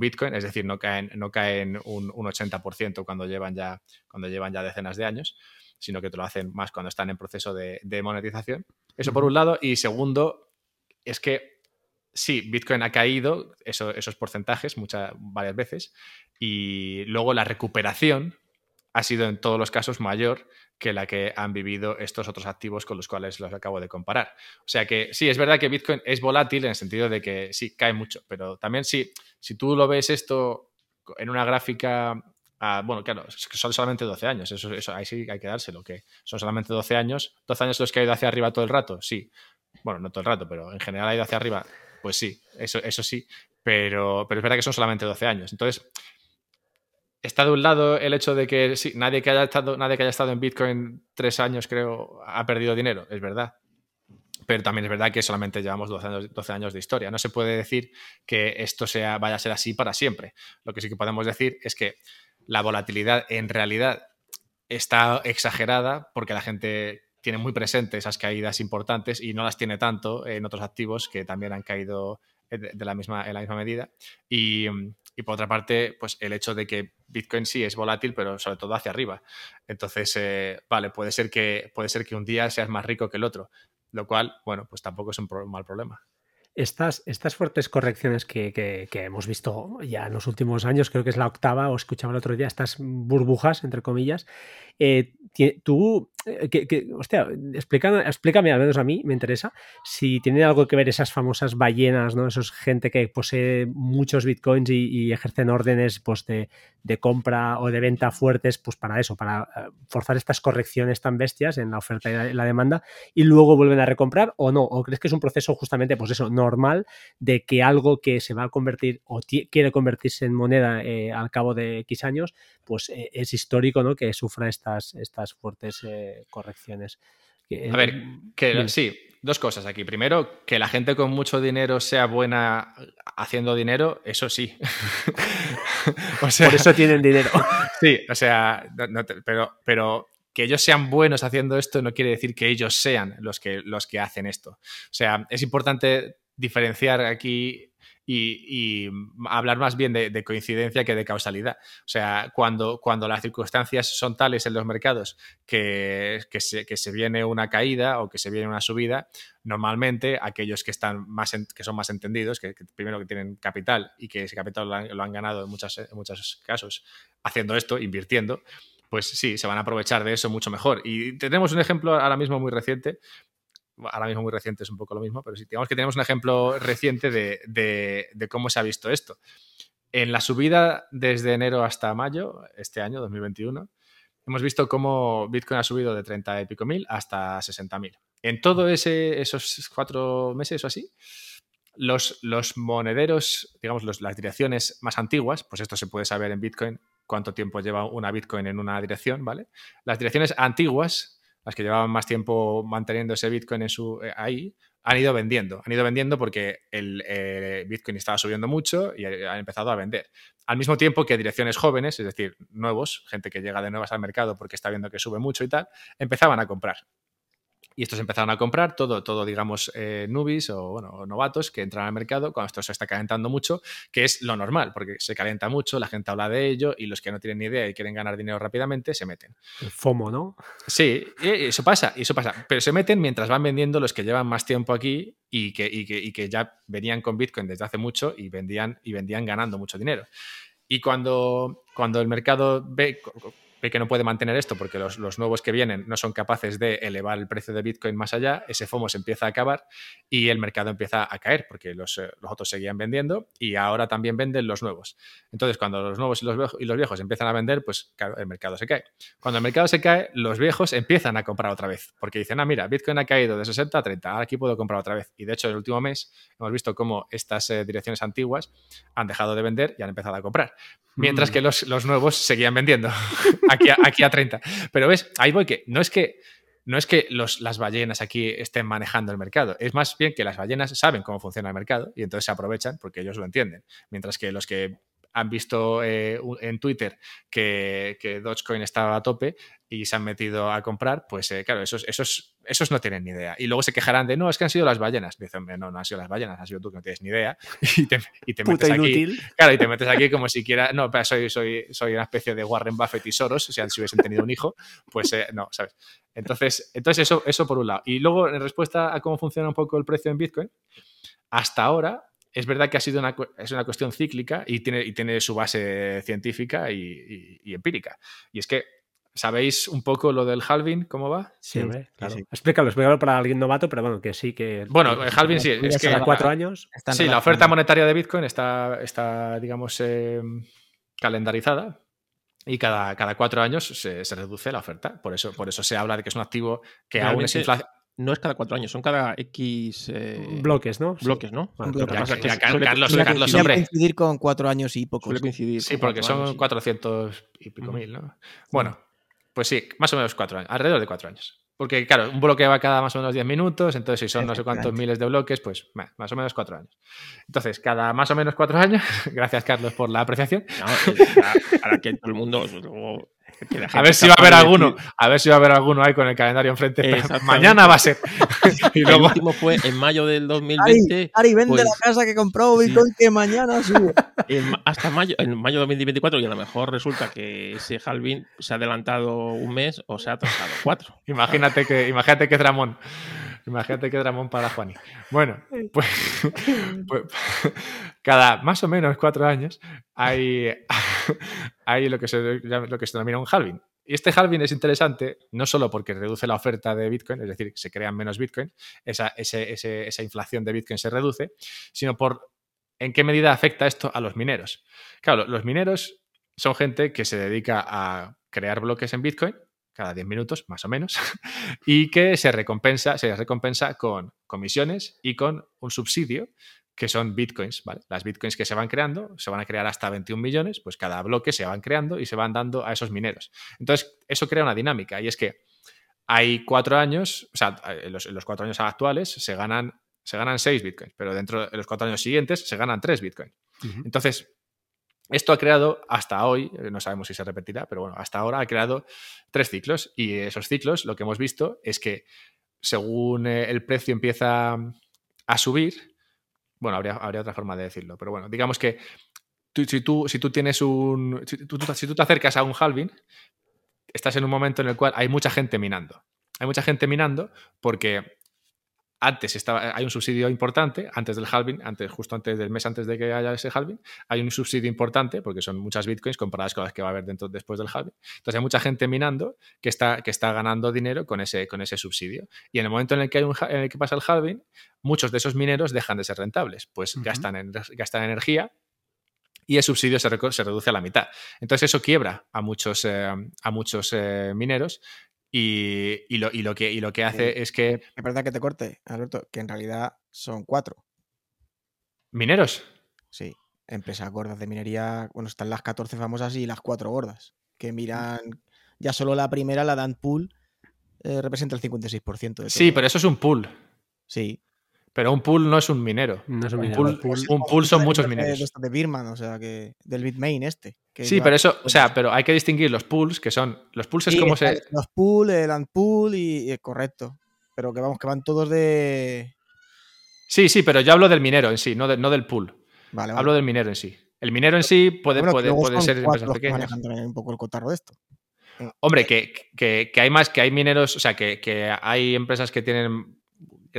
Bitcoin, es decir, no caen, no caen un, 80% cuando llevan, ya, cuando llevan ya decenas de años, sino que te lo hacen más cuando están en proceso de, monetización. Eso por un lado. Y segundo, es que sí, Bitcoin ha caído esos porcentajes muchas, varias veces y luego la recuperación ha sido en todos los casos mayor que la que han vivido estos otros activos con los cuales los acabo de comparar. O sea que sí, es verdad que Bitcoin es volátil en el sentido de que sí, cae mucho, pero también sí, si tú lo ves esto en una gráfica, bueno, claro, son solamente 12 años, eso, eso ahí sí hay que dárselo, que son solamente 12 años, 12 años los que ha ido hacia arriba todo el rato, sí, bueno, no todo el rato, pero en general ha ido hacia arriba, pues sí, eso, eso sí, pero, pero es verdad que son solamente 12 años. Entonces, está de un lado el hecho de que sí, nadie, que haya estado, nadie que haya estado en Bitcoin tres años, creo, ha perdido dinero, es verdad. Pero también es verdad que solamente llevamos 12 años, 12 años de historia. No se puede decir que esto sea, vaya a ser así para siempre. Lo que sí que podemos decir es que la volatilidad en realidad está exagerada porque la gente tiene muy presente esas caídas importantes y no las tiene tanto en otros activos que también han caído de la misma, en la misma medida. Y, y por otra parte, pues el hecho de que Bitcoin sí es volátil, pero sobre todo hacia arriba. Entonces, eh, vale, puede ser, que, puede ser que un día seas más rico que el otro, lo cual, bueno, pues tampoco es un mal problema. Estas, estas fuertes correcciones que, hemos visto ya en los últimos años, creo que es la octava, o escuchaba el otro día, estas burbujas, entre comillas, eh, tú, eh, que, hostia, explícame, explícame, al menos a mí, me interesa, si tiene algo que ver esas famosas ballenas, ¿no? Esos gente que posee muchos bitcoins y, ejercen órdenes pues, de, compra o de venta fuertes, pues para eso, para eh, forzar estas correcciones tan bestias en la oferta y la, demanda, y luego vuelven a recomprar o no, o crees que es un proceso justamente, pues eso, normal de que algo que se va a convertir o quiere convertirse en moneda eh, al cabo de X años, pues es histórico, ¿no? Que sufra estas, estas fuertes eh, correcciones. a ver, que sí, dos cosas aquí. Primero, que la gente con mucho dinero sea buena haciendo dinero, eso sí. o sea, Por eso tienen dinero. sí, o sea, pero, pero que ellos sean buenos haciendo esto no quiere decir que ellos sean los que, los que hacen esto. O sea, es importante diferenciar aquí y, hablar más bien de, coincidencia que de causalidad. O sea, cuando, cuando las circunstancias son tales en los mercados que, que, se, viene una caída o que se viene una subida, normalmente aquellos que, están más que son más entendidos, que, primero que tienen capital y que ese capital lo han, ganado en, muchas, en muchos casos haciendo esto, invirtiendo, pues sí, se van a aprovechar de eso mucho mejor. Y tenemos un ejemplo ahora mismo muy reciente ahora mismo muy reciente es un poco lo mismo, pero sí, digamos que tenemos un ejemplo reciente de, cómo se ha visto esto. En la subida desde enero hasta mayo, este año, 2021, hemos visto cómo Bitcoin ha subido de 30 y pico mil hasta 60 mil. En todos esos cuatro meses o así, los, los monederos, digamos, las direcciones más antiguas, pues esto se puede saber en Bitcoin, cuánto tiempo lleva una Bitcoin en una dirección, ¿vale? Las direcciones antiguas las que llevaban más tiempo manteniendo ese Bitcoin en su, eh, ahí, han ido vendiendo. Han ido vendiendo porque el eh, Bitcoin estaba subiendo mucho y han empezado a vender. Al mismo tiempo que direcciones jóvenes, es decir, nuevos, gente que llega de nuevas al mercado porque está viendo que sube mucho y tal, empezaban a comprar. Y estos empezaron a comprar todo, todo digamos, eh, nubis o bueno, novatos que entran al mercado cuando esto se está calentando mucho, que es lo normal, porque se calienta mucho, la gente habla de ello y los que no tienen ni idea y quieren ganar dinero rápidamente se meten. El FOMO, ¿no? Sí, eso pasa, eso pasa. Pero se meten mientras van vendiendo los que llevan más tiempo aquí y que, y que, y que ya venían con Bitcoin desde hace mucho y vendían, y vendían ganando mucho dinero. Y cuando, cuando el mercado ve ve que no puede mantener esto porque los, los, nuevos que vienen no son capaces de elevar el precio de Bitcoin más allá, ese FOMO se empieza a acabar y el mercado empieza a caer porque los, eh, los otros seguían vendiendo y ahora también venden los nuevos. Entonces, cuando los nuevos y los, viejos, y los viejos empiezan a vender, pues el mercado se cae. Cuando el mercado se cae, los viejos empiezan a comprar otra vez porque dicen, ah, mira, Bitcoin ha caído de 60 a 30, ahora aquí puedo comprar otra vez. Y de hecho, en el último mes hemos visto cómo estas eh, direcciones antiguas han dejado de vender y han empezado a comprar mientras que los, los nuevos seguían vendiendo aquí, a, aquí a 30. Pero ves, ahí voy que no es que no es que los, las ballenas aquí estén manejando el mercado, es más bien que las ballenas saben cómo funciona el mercado y entonces se aprovechan porque ellos lo entienden. Mientras que los que han visto eh, en Twitter que, que, Dogecoin estaba a tope y se han metido a comprar, pues eh, claro, esos, esos, esos no tienen ni idea. Y luego se quejarán de, no, es que han sido las ballenas. Dicen, no, no han sido las ballenas, has sido tú que no tienes ni idea. Y te, y te metes inútil. aquí. Claro, y te metes aquí como si quiera, no, soy, soy, soy una especie de Warren Buffett y Soros, si, si hubiesen tenido un hijo, pues eh, no, ¿sabes? Entonces, entonces eso, eso por un lado. Y luego, en respuesta a cómo funciona un poco el precio en Bitcoin, hasta ahora es verdad que ha sido una, es una cuestión cíclica y tiene, y tiene su base científica y, y, y, empírica. Y es que, ¿sabéis un poco lo del halving? ¿Cómo va? Sí, hombre, claro. Sí. Explícalo, explícalo para alguien novato, pero bueno, que sí que... Bueno, el halving sí, es que... Cada cuatro años... Sí, la oferta monetaria de Bitcoin está, está digamos, eh, calendarizada y cada, cada cuatro años se, se, reduce la oferta. Por eso, por eso se habla de que es un activo que Realmente, aún es inflación. No es cada cuatro años, son cada X eh, bloques, ¿no? Bloques, ¿no? Bueno, bloques. Que pasa que ya, Carlos, Carlos, Carlos hombre. coincidir con cuatro años y poco. Suele coincidir. Sí, porque son años, 400 y pico mm. mil, ¿no? Bueno, pues sí, más o menos cuatro años, alrededor de cuatro años. Porque, claro, un bloque va cada más o menos 10 minutos, entonces si son no sé cuántos miles de bloques, pues más o menos cuatro años. Entonces, cada más o menos cuatro años, gracias Carlos por la apreciación. No, para, para, que todo el mundo a ver si va a haber alguno, a ver si va a haber alguno ahí con el calendario enfrente. Mañana va a ser. y luego... El último fue en mayo del 2020. Ari, Ari vende pues, la casa que compró Bitcoin sí. que mañana sube. En, hasta mayo, en mayo de 2024 y a lo mejor resulta que ese halving se ha adelantado un mes o se ha atrasado cuatro. Imagínate que, imagínate que Dramón. Imagínate que Dramón para Juani. Bueno, pues, pues, cada más o menos cuatro años hay, hay lo, que se, lo que se denomina un halving. Y este halving es interesante no solo porque reduce la oferta de Bitcoin, es decir, se crean menos Bitcoin, esa, ese, ese, esa inflación de Bitcoin se reduce, sino por en qué medida afecta esto a los mineros. Claro, los mineros son gente que se dedica a crear bloques en Bitcoin cada 10 minutos, más o menos, y que se recompensa, se recompensa con comisiones y con un subsidio que son bitcoins, ¿vale? Las bitcoins que se van creando, se van a crear hasta 21 millones, pues cada bloque se van creando y se van dando a esos mineros. Entonces, eso crea una dinámica y es que hay cuatro años, o sea, en los, en los cuatro años actuales se ganan, se ganan seis bitcoins, pero dentro de los cuatro años siguientes se ganan tres bitcoins. Uh -huh. Entonces, esto ha creado hasta hoy, no sabemos si se repetirá, pero bueno, hasta ahora ha creado tres ciclos y esos ciclos lo que hemos visto es que según el precio empieza a subir, bueno, habría, habría otra forma de decirlo, pero bueno, digamos que si, tú, si tú tienes un. Si tú, si tú te acercas a un halving, estás en un momento en el cual hay mucha gente minando. Hay mucha gente minando porque antes estaba, hay un subsidio importante, antes del halving, antes, justo antes del mes antes de que haya ese halving, hay un subsidio importante porque son muchas bitcoins comparadas con las que va a haber dentro después del halving. Entonces hay mucha gente minando que está, que está ganando dinero con ese, con ese subsidio. Y en el momento en el que, hay un, en el que pasa el halving, muchos de esos mineros dejan de ser rentables, pues uh -huh. gastan, en, gastan energía y el subsidio se, se, reduce a la mitad. Entonces eso quiebra a muchos, eh, a muchos eh, mineros y, y, lo, y, lo, que, y lo que hace sí. es que. Es verdad que te corte, Alberto, que en realidad son cuatro. ¿Mineros? Sí, empresas gordas de minería. Bueno, están las 14 famosas y las cuatro gordas. Que miran. Ya solo la primera, la Dan Pool, eh, representa el 56% de todo. Sí, pero eso es un pool. Sí. Pero un pool no es un minero. No es un, un minero. Pool, pool, un pool son muchos mineros. De, de Birman, o sea, que del Bitmain este. sí, pero eso, o sea, pero hay que distinguir los pools, que son. Los pools sí, es como se. Los pool, el and pool y, y correcto. pero que vamos, que van todos de. Sí, sí, pero yo hablo del minero en sí, no, de- no del pool. Vale, vale. Hablo del minero en sí. El minero en sí puede, Bueno, puede, puede ser empresas pequeñas. un poco el cotarro de esto. Hombre, que, que- que hay más, que hay mineros, o sea, que, que hay empresas que tienen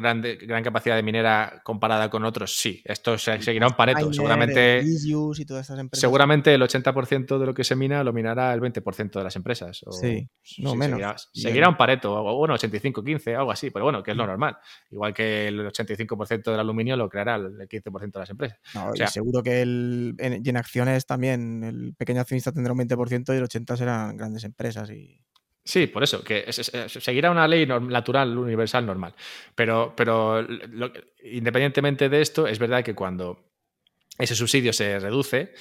gran capacidad de minera comparada con otros, sí. Esto se- seguirá un pareto. Seguramente, y todas estas empresas. seguramente el 80% de lo que se mina lo minará el 20% de las empresas. o- Sí, no, menos. Seguirá, un pareto, o bueno, 85-15, algo así, pero bueno, que es lo normal. Igual que el 85% del aluminio lo creará el 15% de las empresas. No, y sea- seguro que el, en, y en acciones también el pequeño accionista tendrá un 20% y el 80% serán grandes empresas. Y... Sí, por eso, que seguirá una ley natural, universal, normal. Pero, pero lo- independientemente de esto, es verdad que cuando ese subsidio se reduce,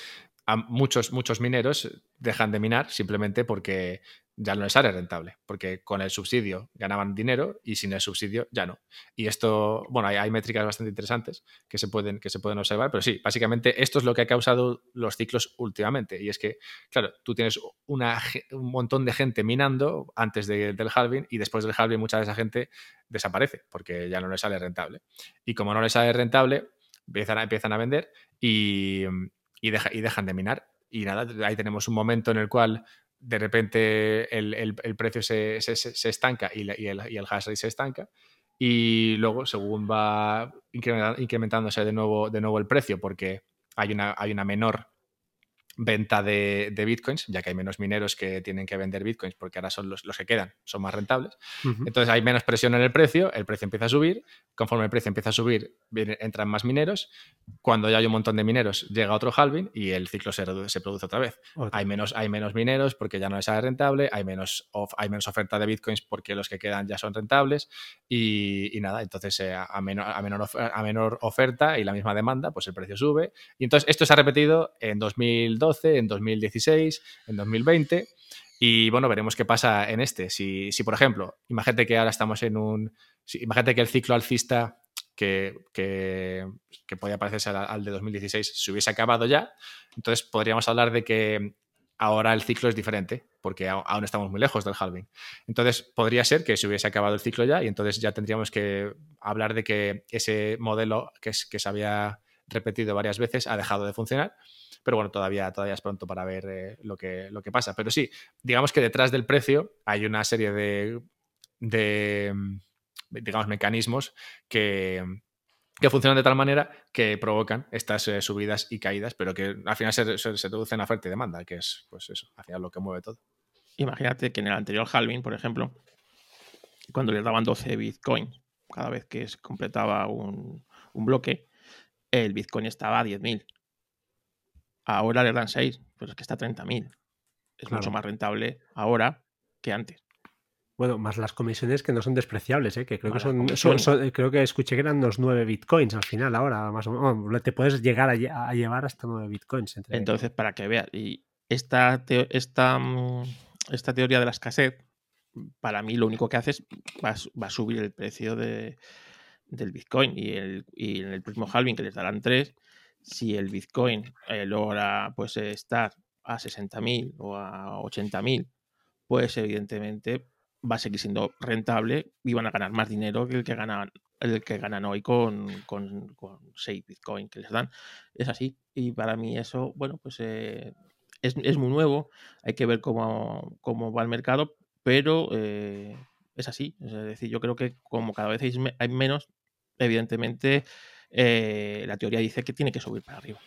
muchos, muchos mineros dejan de minar simplemente porque ya no les sale rentable. Porque con el subsidio ganaban dinero y sin el subsidio ya no. Y esto, bueno, hay, métricas bastante interesantes que se, pueden, que se pueden observar, pero sí, básicamente esto es lo que ha causado los ciclos últimamente. Y es que, claro, tú tienes un montón de gente minando antes de- del halving y después del halving mucha de esa gente desaparece porque ya no les sale rentable. Y como no les sale rentable, empiezan a, empiezan a vender y, y, deja- y dejan de minar. Y nada, ahí tenemos un momento en el cual de repente el, precio se, estanca y, el, y hash rate se estanca. Y luego, según va incrementándose de nuevo, el precio, porque hay una menor venta de, de bitcoins, ya que hay menos mineros que tienen que vender bitcoins porque ahora son los, los que quedan, son más rentables. Entonces hay menos presión en el precio, el precio empieza a subir, conforme el precio empieza a subir, viene- entran más mineros, cuando ya hay un montón de mineros llega otro halving y el ciclo se, produce otra vez. Hay menos, hay menos mineros porque ya no sale rentable, hay menos, of- hay menos oferta de bitcoins porque los que quedan ya son rentables y, y nada, entonces eh, a, menor, a, menor, of- a menor oferta y la misma demanda, pues el precio sube. Y entonces esto se ha repetido en 2012, en 2016, en 2020. Y bueno, veremos qué pasa en este. Si, por ejemplo, imagínate que ahora estamos en un. si- imagínate que el ciclo alcista que, que, que podía parecerse al, de 2016 se hubiese acabado ya, entonces podríamos hablar de que ahora el ciclo es diferente, porque aún estamos muy lejos del halving. Entonces podría ser que se hubiese acabado el ciclo ya y entonces ya tendríamos que hablar de que ese modelo que, es, que se había repetido varias veces ha dejado de funcionar. Pero bueno, todavía, todavía es pronto para ver eh, lo, que, lo que pasa. Pero sí, digamos que detrás del precio hay una serie de, mm, digamos, mecanismos que, que funcionan de tal manera que provocan estas eh, subidas y caídas, pero que al final se, se, traducen a oferta y demanda, que es pues eso, al final lo que mueve todo. Imagínate que en el anterior halving, por ejemplo, cuando les daban 12 bitcoins cada vez que se completaba un, un bloque, el bitcoin estaba a 10.000. Ahora le dan 6, pero es que está a 30.000. Es Claro. mucho más rentable ahora que antes. Bueno, más las comisiones que no son despreciables, ¿eh? que creo que Más son, son- comisiones. son- creo que escuché que eran unos 9 bitcoins al final, ahora más o menos. Bueno, te puedes llegar a, lle- a llevar hasta 9 bitcoins. Entre... Entonces, para que veas, y esta, teo- esta, esta teoría de la escasez, para mí lo único que hace es va, va a subir el precio de, del Bitcoin y, el, y en el próximo halving que les darán 3, si el Bitcoin eh, logra pues, estar a 60.000 o a 80.000, pues evidentemente va a seguir siendo rentable y van a ganar más dinero que el que ganan, el que ganan hoy con, con, con 6 Bitcoin que les dan. Es así. Y para mí eso, bueno, pues eh, es, es muy nuevo. Hay que ver cómo, cómo va el mercado, pero eh, es así. Es decir, yo creo que como cada vez hay menos, evidentemente eh, la teoría dice que tiene que subir para arriba.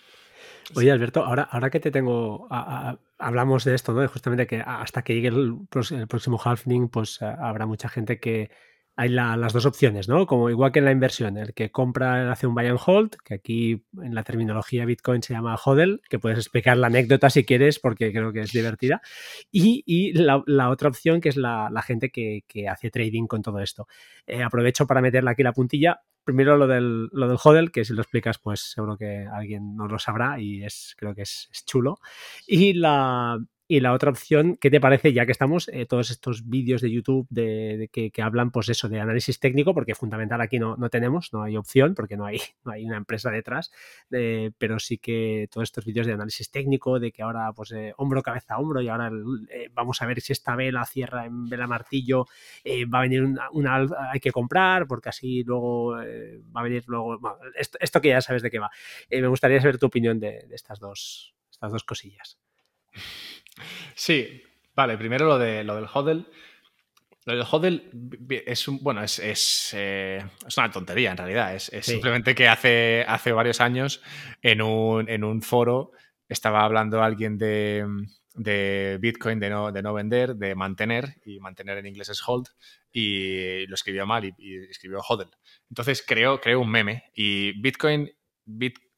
Oye, Alberto, ahora, ahora que te tengo, a- a- hablamos de esto, ¿no? Justamente que hasta que llegue el, próximo halving, pues eh, habrá mucha gente que hay la- las dos opciones, ¿no? Como igual que en la inversión, el que compra hace un buy and hold, que aquí en la terminología Bitcoin se llama hodl, que puedes explicar la anécdota si quieres, porque creo que es divertida. Y, y la, la otra opción, que es la, la gente que, que hace trading con todo esto. Eh, aprovecho para meterle aquí la puntilla. Primero lo del, lo del hodl, que si lo explicas, pues seguro que alguien no lo sabrá y es, creo que es, es chulo. Y la, Y la otra opción, ¿qué te parece, ya que estamos, eh, todos estos vídeos de YouTube de, que, hablan, pues eso, de análisis técnico, porque fundamental aquí no, no tenemos, no hay opción, porque no hay, no hay una empresa detrás, eh, pero sí que todos estos vídeos de análisis técnico, de que ahora, pues, eh, hombro, cabeza, hombro, y ahora vamos a ver si esta vela cierra en vela martillo, va a venir una, hay que comprar, porque así luego va a venir luego, esto, que ya sabes de qué va. me gustaría saber tu opinión de, de estas, dos, estas dos cosillas. Sí, vale, primero lo, de, lo del hodl. Lo del hodl es un, bueno, es, es, eh, es una tontería en realidad. Es, simplemente que hace, hace varios años en un, en un foro estaba hablando alguien de, de Bitcoin de no, de no vender, de mantener, y mantener en inglés es hold, y lo escribió mal y, escribió hodl. Entonces creó, creó un meme y Bitcoin, Bitcoin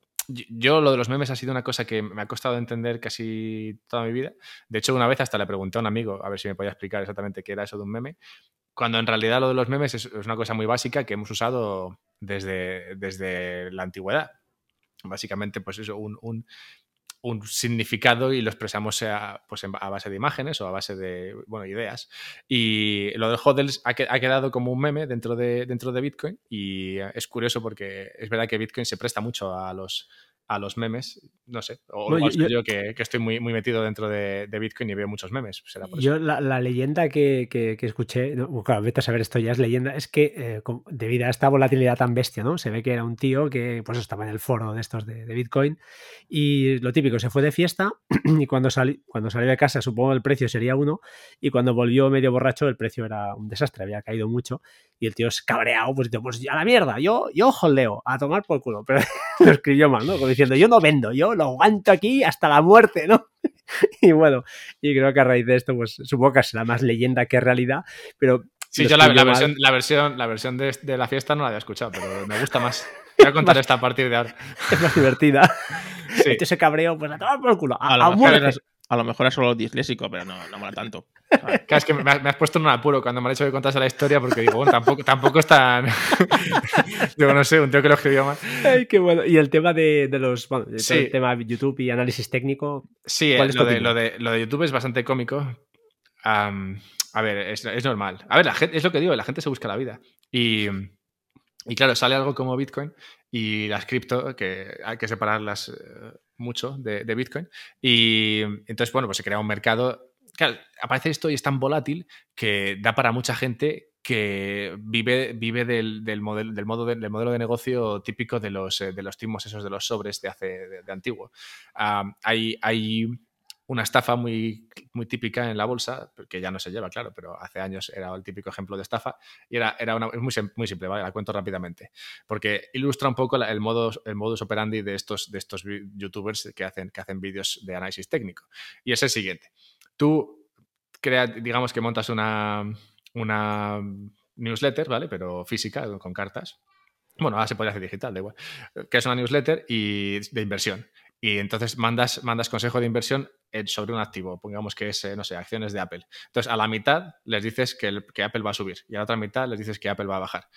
yo lo de los memes ha sido una cosa que me ha costado entender casi toda mi vida. De hecho, una vez hasta le pregunté a un amigo a ver si me podía explicar exactamente qué era eso de un meme, cuando en realidad lo de los memes es, una cosa muy básica que hemos usado desde, desde la antigüedad. Básicamente, pues eso, un, un, un significado y lo expresamos a, pues a base de imágenes o a base de bueno, ideas. Y lo del hodls ha, quedado como un meme dentro de, dentro de Bitcoin y es curioso porque es verdad que Bitcoin se presta mucho a los, a los memes, no sé, o yo, que, estoy muy, muy metido dentro de, Bitcoin y veo muchos memes. yo la, leyenda que, escuché, claro, vete a saber esto ya es leyenda, es que eh, debido a esta volatilidad tan bestia, ¿no? Se ve que era un tío que pues estaba en el foro de estos de, Bitcoin y lo típico, se fue de fiesta y cuando, salí, cuando salió de casa supongo el precio sería uno y cuando volvió medio borracho el precio era un desastre, había caído mucho y el tío es cabreado, pues, pues a la mierda, yo, yo holdeo, a tomar por culo, pero lo escribió mal, ¿no? diciendo, yo no vendo, yo lo aguanto aquí hasta la muerte, ¿no? y bueno, y creo que a raíz de esto, pues supongo que será más leyenda que realidad, pero... Sí, yo la, versión, la, versión, la versión de, la fiesta no la había escuchado, pero me gusta más. Voy a contar esta a partir de ahora. Es más divertida. Sí. Este cabreo, pues a tomar por culo. A, a, a lo mejor es solo disléxico, pero no, no mola tanto. Claro, es que me has, puesto en un apuro cuando me han hecho que contase la historia porque digo, bueno, tampoco, tampoco es tan... digo, no sé, un tío que lo escribió mal. Ay, qué bueno. Y el tema de, de los... Bueno, el tema de YouTube y análisis técnico... Sí, eh, lo, de, lo, de, lo, de, YouTube es bastante cómico. a ver, es, es, normal. A ver, la gente, es lo que digo, la gente se busca la vida. Y... Y claro, sale algo como Bitcoin y las cripto, que hay que separarlas eh, mucho de, Bitcoin. Y entonces, bueno, pues se crea un mercado. Claro, aparece esto y es tan volátil que da para mucha gente que vive, vive del, del, modelo, del, modo del modelo de negocio típico de los, eh, de los timos esos de los sobres de hace de, antiguo. Ah, hay, hay una estafa muy, muy típica en la bolsa, que ya no se lleva, claro, pero hace años era el típico ejemplo de estafa y era, era una, muy, muy simple, ¿vale? La cuento rápidamente, porque ilustra un poco el, modo, el modus operandi de estos, de estos youtubers que hacen, que hacen vídeos de análisis técnico. Y es el siguiente. Tú creas, digamos que montas una, una newsletter, ¿vale? Pero física, con cartas. Bueno, ahora se podría hacer digital, da igual. Que es una newsletter y de inversión. Y entonces mandas, mandas consejo de inversión sobre un activo, pongamos que es, eh, no sé, acciones de Apple. Entonces, a la mitad les dices que, Apple va a subir y a la otra mitad les dices que Apple va a bajar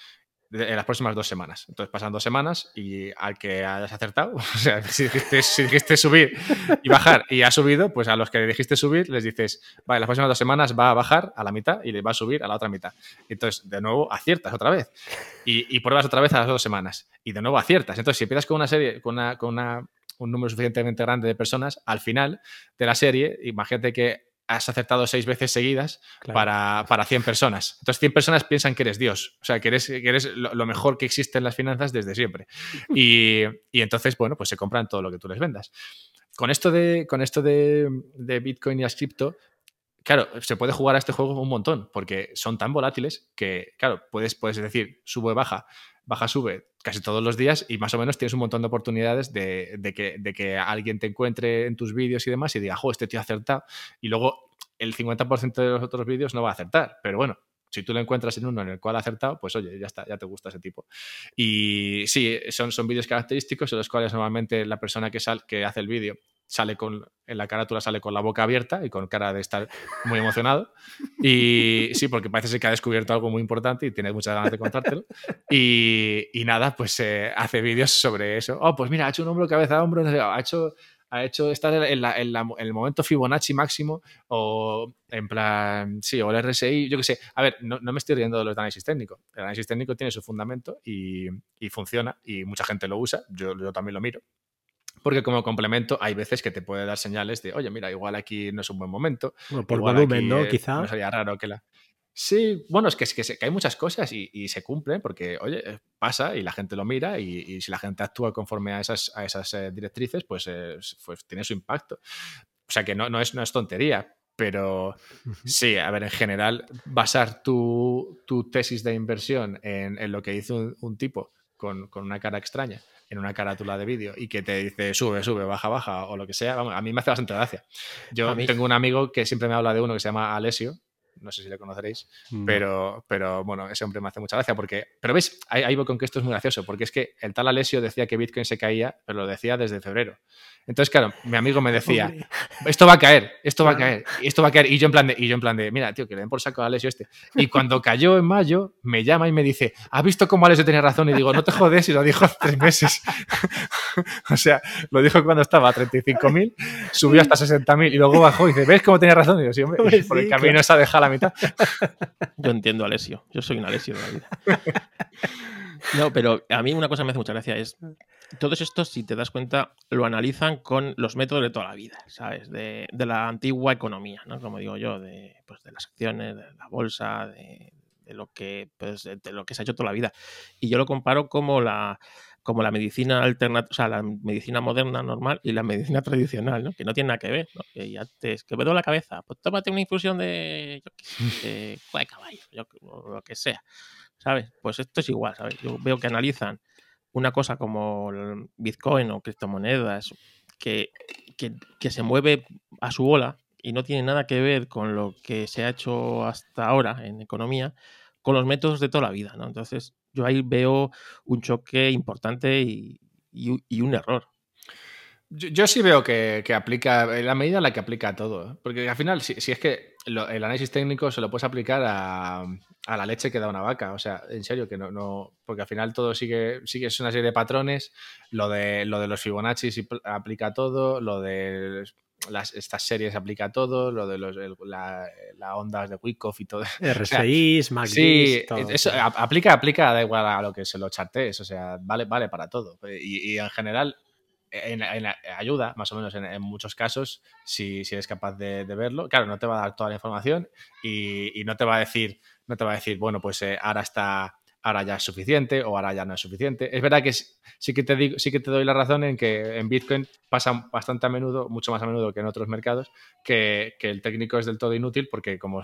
en las próximas dos semanas. Entonces, pasan dos semanas y al que hayas acertado, o sea, si dijiste, subir y bajar y ha subido, pues a los que dijiste subir les dices, vale, las próximas dos semanas va a bajar a la mitad y le va a subir a la otra mitad. Entonces, de nuevo, aciertas otra vez y, y pruebas otra vez a las dos semanas y de nuevo aciertas. Entonces, si empiezas con una serie, con una un número suficientemente grande de personas, al final de la serie, imagínate que has acertado seis veces seguidas para, para, 100 personas. Entonces 100 personas piensan que eres Dios, o sea, que eres, que eres lo, mejor que existe en las finanzas desde siempre. Y, y, entonces, bueno, pues se compran todo lo que tú les vendas. Con esto de, con esto de, de Bitcoin y las cripto, claro, se puede jugar a este juego un montón, porque son tan volátiles que, claro, puedes, puedes decir, sube, baja, baja, sube casi todos los días y más o menos tienes un montón de oportunidades de, que, de que, alguien te encuentre en tus vídeos y demás y diga, jo, este tío ha acertado. Y luego el 50% de los otros vídeos no va a acertar. Pero bueno, si tú lo encuentras en uno en el cual ha acertado, pues oye, ya está, ya te gusta ese tipo. Y sí, son, son vídeos característicos en los cuales normalmente la persona que, sal, que hace el vídeo sale con, en la carátula sale con la boca abierta y con cara de estar muy emocionado. Y sí, porque parece ser que ha descubierto algo muy importante y tiene muchas ganas de contártelo. Y, y nada, pues eh, hace vídeos sobre eso. Oh, pues mira, ha hecho un hombro, cabeza, hombro, ha hecho, ha hecho estar en, el momento Fibonacci máximo o en plan, sí, o el RSI, yo qué sé. A ver, no, me estoy riendo de los análisis técnicos. El análisis técnico tiene su fundamento y, funciona y mucha gente lo usa. Yo, yo también lo miro porque como complemento hay veces que te puede dar señales de, oye, mira, igual aquí no es un buen momento. por volumen, ¿no? Quizá. No sería raro que la... Sí, bueno, es que, es que, hay muchas cosas y, se cumplen porque, oye, eh, pasa y la gente lo mira y, si la gente actúa conforme a esas, a esas eh, directrices, pues, pues, tiene su impacto. O sea que no, no, es, no es tontería, pero sí, a ver, en general, basar tu, tu tesis de inversión en, en lo que hizo un, tipo con, con, una cara extraña en una carátula de vídeo y que te dice sube, sube, baja, baja o lo que sea, vamos, a mí me hace bastante gracia. Yo tengo un amigo que siempre me habla de uno que se llama Alessio, no sé si le conoceréis, pero, pero bueno, ese hombre me hace mucha gracia porque, pero veis, ahí, ahí voy con que esto es muy gracioso, porque es que el tal Alessio decía que Bitcoin se caía, pero lo decía desde febrero. Entonces, claro, mi amigo me decía, esto va a caer, esto va a caer, esto va a caer. Y yo en plan de, y yo en plan de mira, tío, que le den por saco a Alessio este. Y cuando cayó en mayo, me llama y me dice, ¿has visto cómo Alessio tenía razón? Y digo, no te jodes, y lo dijo hace tres meses. o sea, lo dijo cuando estaba a 35.000, subió hasta 60.000 y luego bajó y dice, ¿ves cómo tenía razón? Y yo, sí, hombre, por el camino se ha dejado la mitad. yo entiendo a Alessio, yo soy un Alessio de la vida. No, pero a mí una cosa me hace mucha gracia es todos estos, si te das cuenta, lo analizan con los métodos de toda la vida, ¿sabes? De, la antigua economía, ¿no? Como digo yo, de, pues, de las acciones, de la bolsa, de, lo que pues, de lo que se ha hecho toda la vida. Y yo lo comparo como la como la medicina alternativa, o sea, la medicina moderna normal y la medicina tradicional, ¿no? Que no tiene nada que ver, ¿no? Que ya te, que me duele la cabeza, pues tómate una infusión de, yo qué de caballo, lo que sea, ¿sabes? Pues esto es igual, ¿sabes? Yo veo que analizan una cosa como el Bitcoin o criptomonedas que, que, se mueve a su bola y no tiene nada que ver con lo que se ha hecho hasta ahora en economía, con los métodos de toda la vida, ¿no? Entonces, yo ahí veo un choque importante y, un error. Yo, sí veo que, aplica, en la medida en la que aplica todo, ¿eh? porque al final, si, si es que el análisis técnico se lo puedes aplicar a, a la leche que da una vaca. O sea, en serio, que no, no porque al final todo sigue, sigue es una serie de patrones. Lo de, lo de los Fibonacci aplica todo, lo de las, estas series aplica todo, lo de los, la, ondas de Wyckoff y todo. R6, Mac Sí, eso aplica, aplica, da igual a lo que se lo chartes, o sea, vale, vale para todo. Y, en general, en, ayuda, más o menos en, muchos casos, si, si, eres capaz de, verlo. Claro, no te va a dar toda la información y, y no te va a decir no te va a decir, bueno, pues eh, ahora está, ahora ya es suficiente o ahora ya no es suficiente. Es verdad que sí que te digo, sí que te doy la razón en que en Bitcoin pasa bastante a menudo, mucho más a menudo que en otros mercados, que, el técnico es del todo inútil porque como,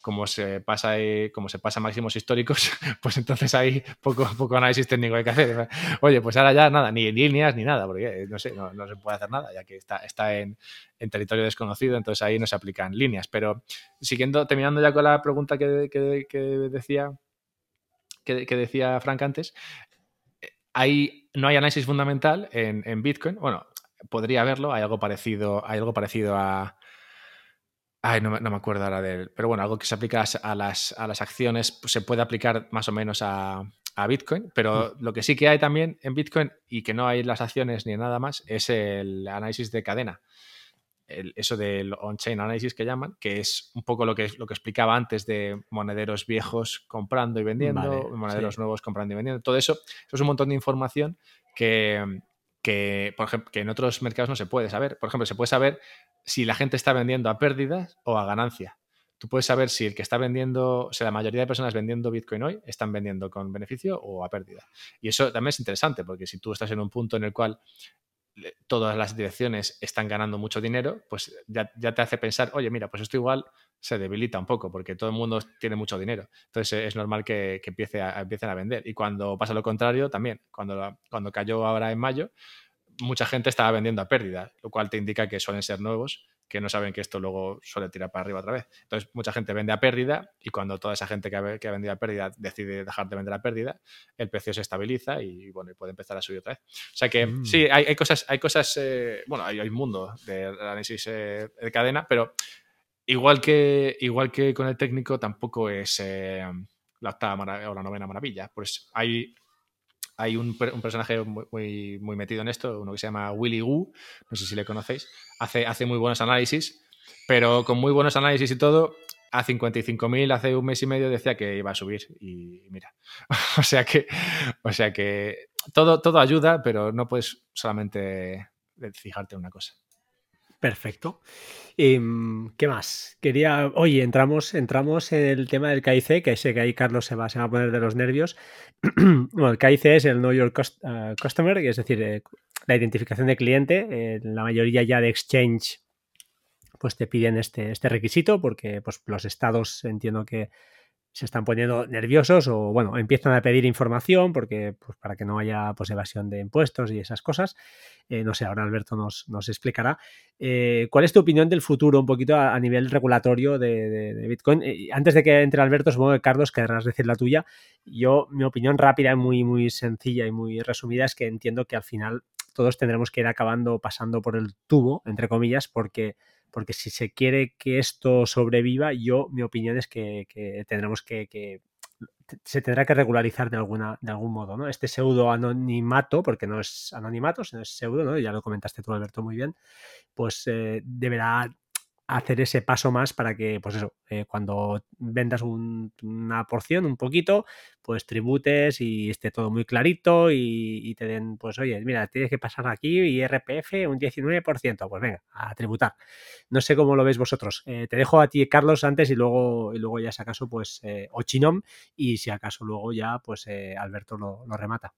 como se pasa como se pasa máximos históricos, pues entonces hay poco, poco análisis técnico hay que hacer. Oye, pues ahora ya nada, ni líneas ni nada, porque no sé, no, se puede hacer nada, ya que está, está en, territorio desconocido, entonces ahí no se aplican líneas. Pero siguiendo, terminando ya con la pregunta que, decía que, decía Frank antes, hay, no hay análisis fundamental en, en Bitcoin. Bueno, podría haberlo, hay algo parecido, hay algo parecido a Ay, no, me acuerdo ahora de él. Pero bueno, algo que se aplica a las, a las acciones pues, se puede aplicar más o menos a, Bitcoin, pero mm. lo que sí que hay también en Bitcoin y que no hay en las acciones ni nada más es el análisis de cadena. Eso del on-chain análisis que llaman, que es un poco lo que, lo que explicaba antes de monederos viejos comprando y vendiendo, monederos nuevos comprando y vendiendo. Todo eso, eso es un montón de información que, que, por ejemplo, que en otros mercados no se puede saber. Por ejemplo, se puede saber si la gente está vendiendo a pérdidas o a ganancia. Tú puedes saber si el que está vendiendo, o sea, la mayoría de personas vendiendo Bitcoin hoy están vendiendo con beneficio o a pérdida. Y eso también es interesante, porque si tú estás en un punto en el cual todas las direcciones están ganando mucho dinero, pues ya, te hace pensar, oye, mira, pues esto igual se debilita un poco, porque todo el mundo tiene mucho dinero. Entonces es normal que, empiece a, empiecen a vender. Y cuando pasa lo contrario, también, cuando, cuando cayó ahora en mayo, mucha gente estaba vendiendo a pérdida, lo cual te indica que suelen ser nuevos, que no saben que esto luego suele tirar para arriba otra vez. Entonces, mucha gente vende a pérdida y cuando toda esa gente que ha, que ha vendido a pérdida decide dejar de vender a pérdida, el precio se estabiliza y bueno, puede empezar a subir otra vez. O sea que mm. sí, hay, cosas, hay cosas, eh, bueno, hay, un mundo de análisis eh, de cadena, pero igual que, igual que con el técnico, tampoco es eh, la octava o la novena maravilla. Pues hay hay un, personaje muy, muy, metido en esto, uno que se llama Willy Wu, no sé si le conocéis, hace, hace muy buenos análisis, pero con muy buenos análisis y todo, a 55.000 hace un mes y medio decía que iba a subir y mira, o sea que, o sea que todo, todo ayuda, pero no puedes solamente fijarte en una cosa. Perfecto. Em, ¿Qué más? Quería. Oye, entramos, entramos en el tema del KIC, que sé que ahí Carlos se va, se va a poner de los nervios. bueno, el KIC es el Know Your eh, Customer, es decir, eh, la identificación de cliente. Eh, la mayoría ya de exchange pues te piden este, este requisito porque pues, los estados entiendo que se están poniendo nerviosos o, bueno, empiezan a pedir información porque, pues, para que no haya pues, evasión de impuestos y esas cosas. Eh, no sé, ahora Alberto nos, explicará. Eh, ¿Cuál es tu opinión del futuro un poquito a, nivel regulatorio de, Bitcoin? Eh, antes de que entre Alberto, supongo que Carlos querrás decir la tuya. Yo, mi opinión rápida, muy, muy sencilla y muy resumida es que entiendo que al final todos tendremos que ir acabando pasando por el tubo, entre comillas, porque porque si se quiere que esto sobreviva, yo, mi opinión es que, tendremos que, se tendrá que regularizar de alguna de algún modo, ¿no? Este pseudo anonimato, porque no es anonimato, sino es pseudo, ¿no? Ya lo comentaste tú, Alberto, muy bien, pues eh, deberá hacer ese paso más para que, pues eso, eh, cuando vendas una porción, un poquito, pues tributes y esté todo muy clarito y, te den, pues oye, mira, tienes que pasar aquí y RPF un 19%, pues venga, a tributar. No sé cómo lo veis vosotros. Eh, te dejo a ti, Carlos, antes y luego, y luego ya si acaso, pues, eh, o Chinom, y si acaso luego ya, pues Alberto lo remata.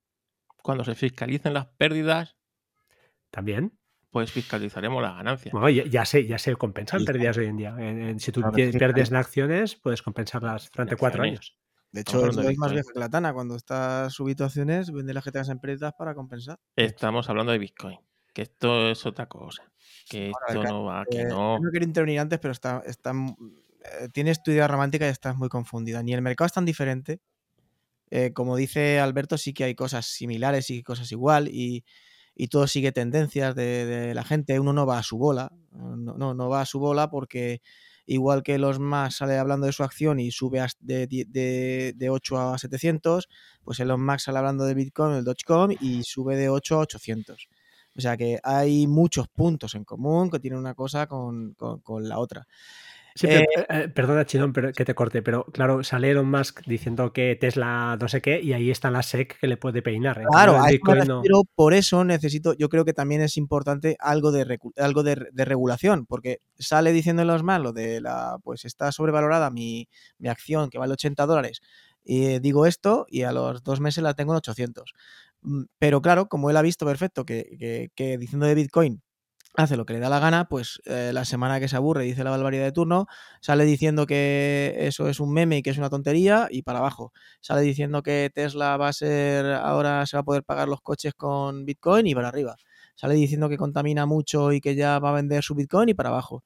Cuando se fiscalicen las pérdidas. También pues fiscalizaremos la ganancia. Bueno, ya, se, ya se compensan pérdidas hoy en día. si tú pierdes en acciones, puedes compensarlas durante cuatro años. De hecho, es más viejo que la Tana. Cuando estás subido acciones, vende las que tengas en pérdidas para compensar. Estamos hablando de Bitcoin. Que esto es otra cosa. Que esto no va, que eh, no. No quiero intervenir antes, pero está, está, eh, tienes tu idea romántica y estás muy confundida. Ni el mercado es tan diferente. Eh, como dice Alberto, sí que hay cosas similares y cosas igual. Y, y todo sigue tendencias de, la gente, uno no va a su bola, no, no, no, va a su bola porque igual que los más sale hablando de su acción y sube de, de, de 8 a 700, pues Elon Musk sale hablando de Bitcoin, el Dogecoin y sube de 8 a 800. O sea que hay muchos puntos en común que tienen una cosa con, con la otra. Sí, eh, eh, perdona, Chinón, pero que te corte, pero claro, sale Elon Musk diciendo que Tesla no sé qué y ahí está la SEC que le puede peinar. Claro, pero por eso necesito, yo creo que también es importante algo de algo de, regulación, porque sale diciendo Elon Musk lo de la, pues está sobrevalorada mi, acción que vale 80 dólares y digo esto y a los dos meses la tengo en 800. Mm, pero claro, como él ha visto perfecto que, que diciendo de Bitcoin hace lo que le da la gana, pues eh, la semana que se aburre dice la barbaridad de turno, sale diciendo que eso es un meme y que es una tontería y para abajo. Sale diciendo que Tesla va a ser, ahora se va a poder pagar los coches con Bitcoin y para arriba. Sale diciendo que contamina mucho y que ya va a vender su Bitcoin y para abajo.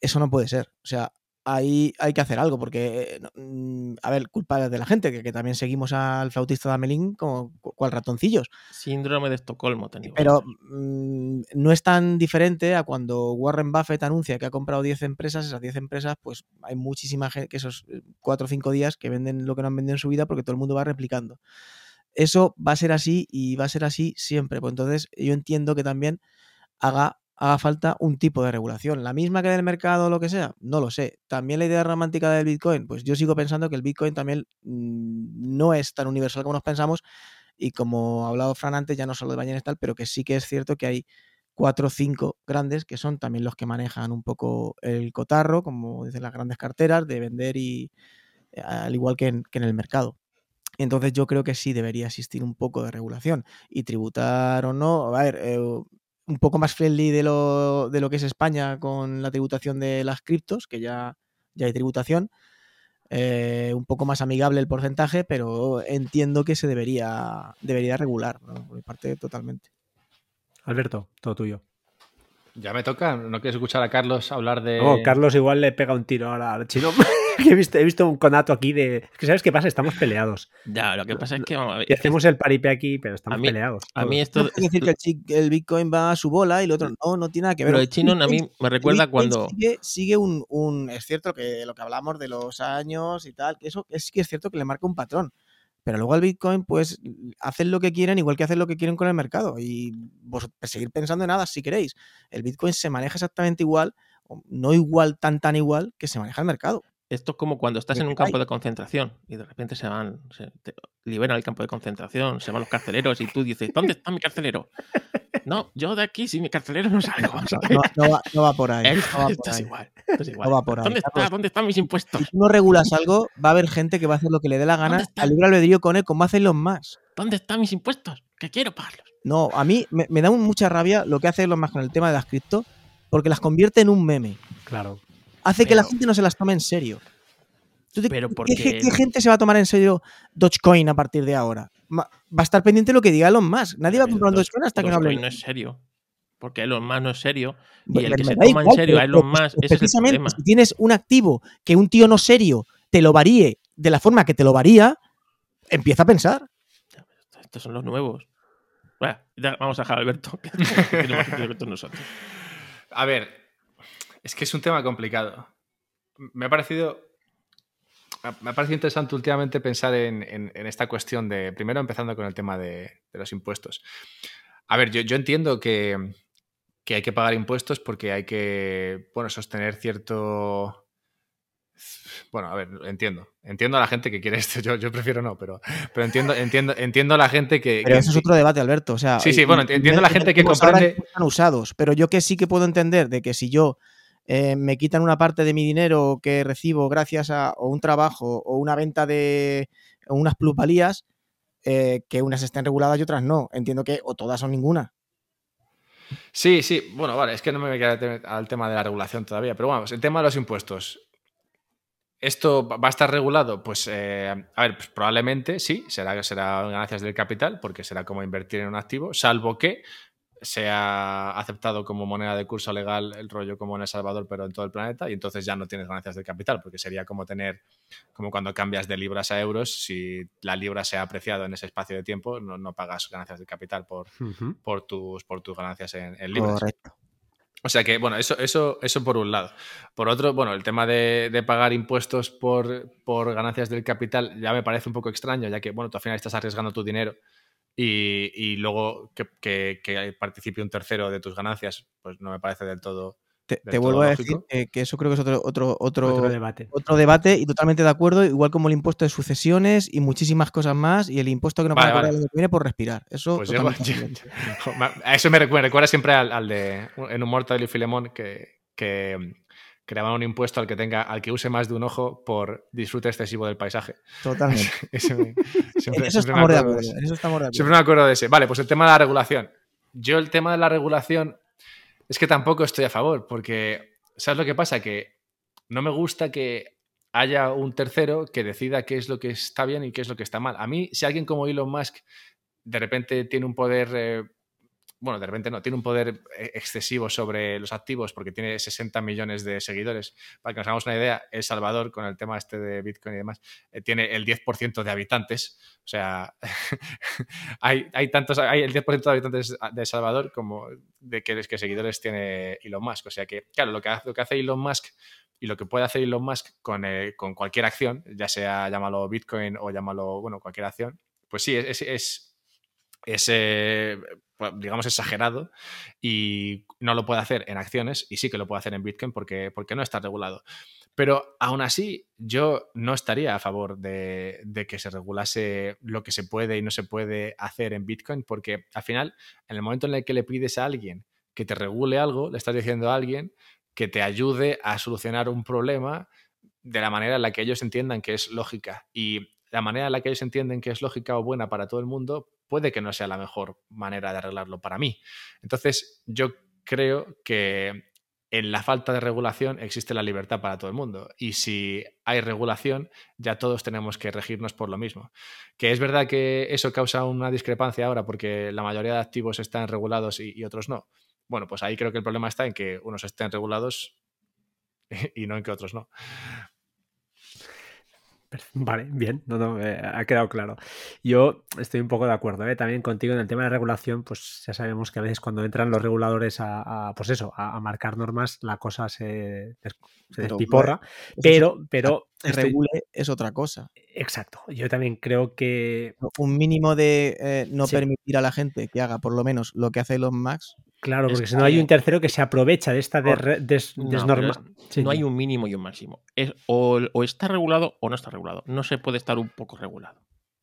Eso no puede ser. O sea, ahí hay que hacer algo, porque, mm, a ver, culpa de la gente, que, también seguimos al flautista de Amelín como cual ratoncillos. Síndrome de Estocolmo, Pero mm, no es tan diferente a cuando Warren Buffett anuncia que ha comprado 10 empresas, esas 10 empresas, pues hay muchísima gente que esos 4 o 5 días que venden lo que no han vendido en su vida porque todo el mundo va replicando. Eso va a ser así y va a ser así siempre. Pues entonces yo entiendo que también haga haga falta un tipo de regulación. La misma que del mercado o lo que sea, no lo sé. También la idea romántica del Bitcoin, pues yo sigo pensando que el Bitcoin también mm, no es tan universal como nos pensamos y como ha hablado Fran antes, ya no solo de ballenas tal, pero que sí que es cierto que hay cuatro o cinco grandes que son también los que manejan un poco el cotarro, como dicen las grandes carteras, de vender y eh, al igual que en, el mercado. Entonces yo creo que sí debería existir un poco de regulación y tributar o no. A ver, eh, un poco más friendly de lo, de lo que es España con la tributación de las criptos, que ya, ya hay tributación. Eh, un poco más amigable el porcentaje, pero entiendo que se debería, debería regular, por mi parte, totalmente. Alberto, todo tuyo. Ya me toca, ¿no quieres escuchar a Carlos hablar de...? Oh, Carlos igual le pega un tiro ahora al chino. he, visto, he visto un conato aquí de... que ¿sabes qué pasa? Estamos peleados. Ya, lo que pasa es que... y hacemos el paripé aquí, pero estamos peleados. A mí esto... Es decir que el, Bitcoin va a su bola y el otro no, no tiene nada que ver. Pero el chino a mí me recuerda cuando... Sigue, un, un, Es cierto que lo que hablamos de los años y tal, que eso es que es cierto que le marca un patrón. Pero luego al Bitcoin, pues hacen lo que quieren, igual que hacen lo que quieren con el mercado. Y vos seguir pensando en nada si queréis. El Bitcoin se maneja exactamente igual, no igual, tan, tan igual que se maneja el mercado. Esto es como cuando estás en un campo de concentración y de repente se van, se liberan el campo de concentración, se van los carceleros y tú dices, ¿dónde está mi carcelero? No, yo de aquí, si mi carcelero no salgo. No, va, por ahí. esto, Es igual, No va por ahí. ¿Dónde, está, ¿Dónde están mis impuestos? Si tú no regulas algo, va a haber gente que va a hacer lo que le dé la gana al libre albedrío con él, como hacen los más. ¿Dónde están mis impuestos? Que quiero pagarlos. No, a mí me, me da mucha rabia lo que hace los más con el tema de las cripto, porque las convierte en un meme. Claro hace que la gente no se las tome en serio. pero ¿qué, ¿qué, gente se va a tomar en serio Dogecoin a partir de ahora? Va a estar pendiente de lo que diga Elon Musk. Nadie va a comprar un Dogecoin hasta que no hable. no es serio. Porque Elon Musk no es serio. Y el que se toma en serio a Elon Musk es precisamente, Si tienes un activo que un tío no serio te lo varíe de la forma que te lo varía, empieza a pensar. Estos son los nuevos. Bueno, vamos a dejar a Alberto, que más que nosotros. A ver, es que es un tema complicado. Me ha parecido. Me ha parecido interesante últimamente pensar en, esta cuestión de. Primero empezando con el tema de, los impuestos. A ver, yo, entiendo que, hay que pagar impuestos porque hay que. Bueno, sostener cierto. Bueno, a ver, entiendo.Entiendo a la gente que quiere esto. Yo, yo prefiero no, pero, pero entiendo, entiendo, entiendo a la gente que. Pero eso es otro debate, Alberto. O sea, sí, sí, bueno, entiendo a la gente que comprende. Están usados, pero yo que sí que puedo entender de que si yo eh, me quitan una parte de mi dinero que recibo gracias a un trabajo o una venta de unas plusvalías, eh, que unas estén reguladas y otras no. Entiendo que o todas o ninguna. Sí, sí, bueno, vale, es que no me voy a al tema de la regulación todavía, pero vamos, el tema de los impuestos. ¿Esto va a estar regulado? Pues, eh, a ver, pues probablemente sí, será, será ganancias del capital, porque será como invertir en un activo, salvo que se ha aceptado como moneda de curso legal el rollo como en El Salvador, pero en todo el planeta, y entonces ya no tienes ganancias de capital, porque sería como tener, como cuando cambias de libras a euros, si la libra se ha apreciado en ese espacio de tiempo, no, pagas ganancias de capital por, por, tus, por tus ganancias en, libras. Correcto. O sea que, bueno, eso, eso, eso por un lado. Por otro, bueno, el tema de, pagar impuestos por, por, ganancias del capital ya me parece un poco extraño, ya que, bueno, tú al final estás arriesgando tu dinero y, luego que, participe un tercero de tus ganancias, pues no me parece del todo. Te, vuelvo a decir que eso creo que es otro, otro, otro, debate. otro debate y totalmente de acuerdo, igual como el impuesto de sucesiones y muchísimas cosas más y el impuesto que nos va a el año que viene por respirar. Eso, pues eso me recuerda, siempre al, de en un de Filemón que, que creaban un impuesto al que tenga, al que use más de un ojo por disfrute excesivo del paisaje. Totalmente. siempre, eso, estamos de acuerdo, Siempre me acuerdo de ese. Vale, pues el tema de la regulación. Yo el tema de la regulación es que tampoco estoy a favor, porque ¿sabes lo que pasa? Que no me gusta que haya un tercero que decida qué es lo que está bien y qué es lo que está mal. A mí, si alguien como Elon Musk de repente tiene un poder eh, bueno, de repente no, tiene un poder eh, excesivo sobre los activos porque tiene 60 millones de seguidores. Para que nos hagamos una idea, El Salvador, con el tema este de Bitcoin y demás, eh, tiene el 10% de habitantes. O sea, hay, hay, tantos, hay el 10% de habitantes de El Salvador como de que, que seguidores tiene Elon Musk. O sea que, claro, lo que hace, lo que hace Elon Musk y lo que puede hacer Elon Musk con, eh, con cualquier acción, ya sea llámalo Bitcoin o llámalo, bueno, cualquier acción, pues sí, es, pues, digamos, exagerado y no lo puede hacer en acciones y sí que lo puede hacer en Bitcoin porque, porque no está regulado. Pero aún así, yo no estaría a favor de, que se regulase lo que se puede y no se puede hacer en Bitcoin, porque al final, en el momento en el que le pides a alguien que te regule algo, le estás diciendo a alguien que te ayude a solucionar un problema de la manera en la que ellos entiendan que es lógica. Y la manera en la que ellos entienden que es lógica o buena para todo el mundo puede que no sea la mejor manera de arreglarlo para mí. Entonces, yo creo que en la falta de regulación existe la libertad para todo el mundo. Y si hay regulación, ya todos tenemos que regirnos por lo mismo. Que es verdad que eso causa una discrepancia ahora porque la mayoría de activos están regulados y, otros no. Bueno, pues ahí creo que el problema está en que unos estén regulados y no en que otros no. Vale, bien, no, no, eh, ha quedado claro. Yo estoy un poco de acuerdo ¿eh? también contigo en el tema de regulación, pues ya sabemos que a veces cuando entran los reguladores a, pues eso, a, marcar normas, la cosa se, se despiporra, pero, pero... regule es otra cosa. Exacto, yo también creo que... Un mínimo de eh, no permitir a la gente que haga por lo menos lo que hace los Max Claro, porque si no hay un tercero que se aprovecha de esta desnorma. no, hay un mínimo y un máximo. Es, o, está regulado o no está regulado. No se puede estar un poco regulado.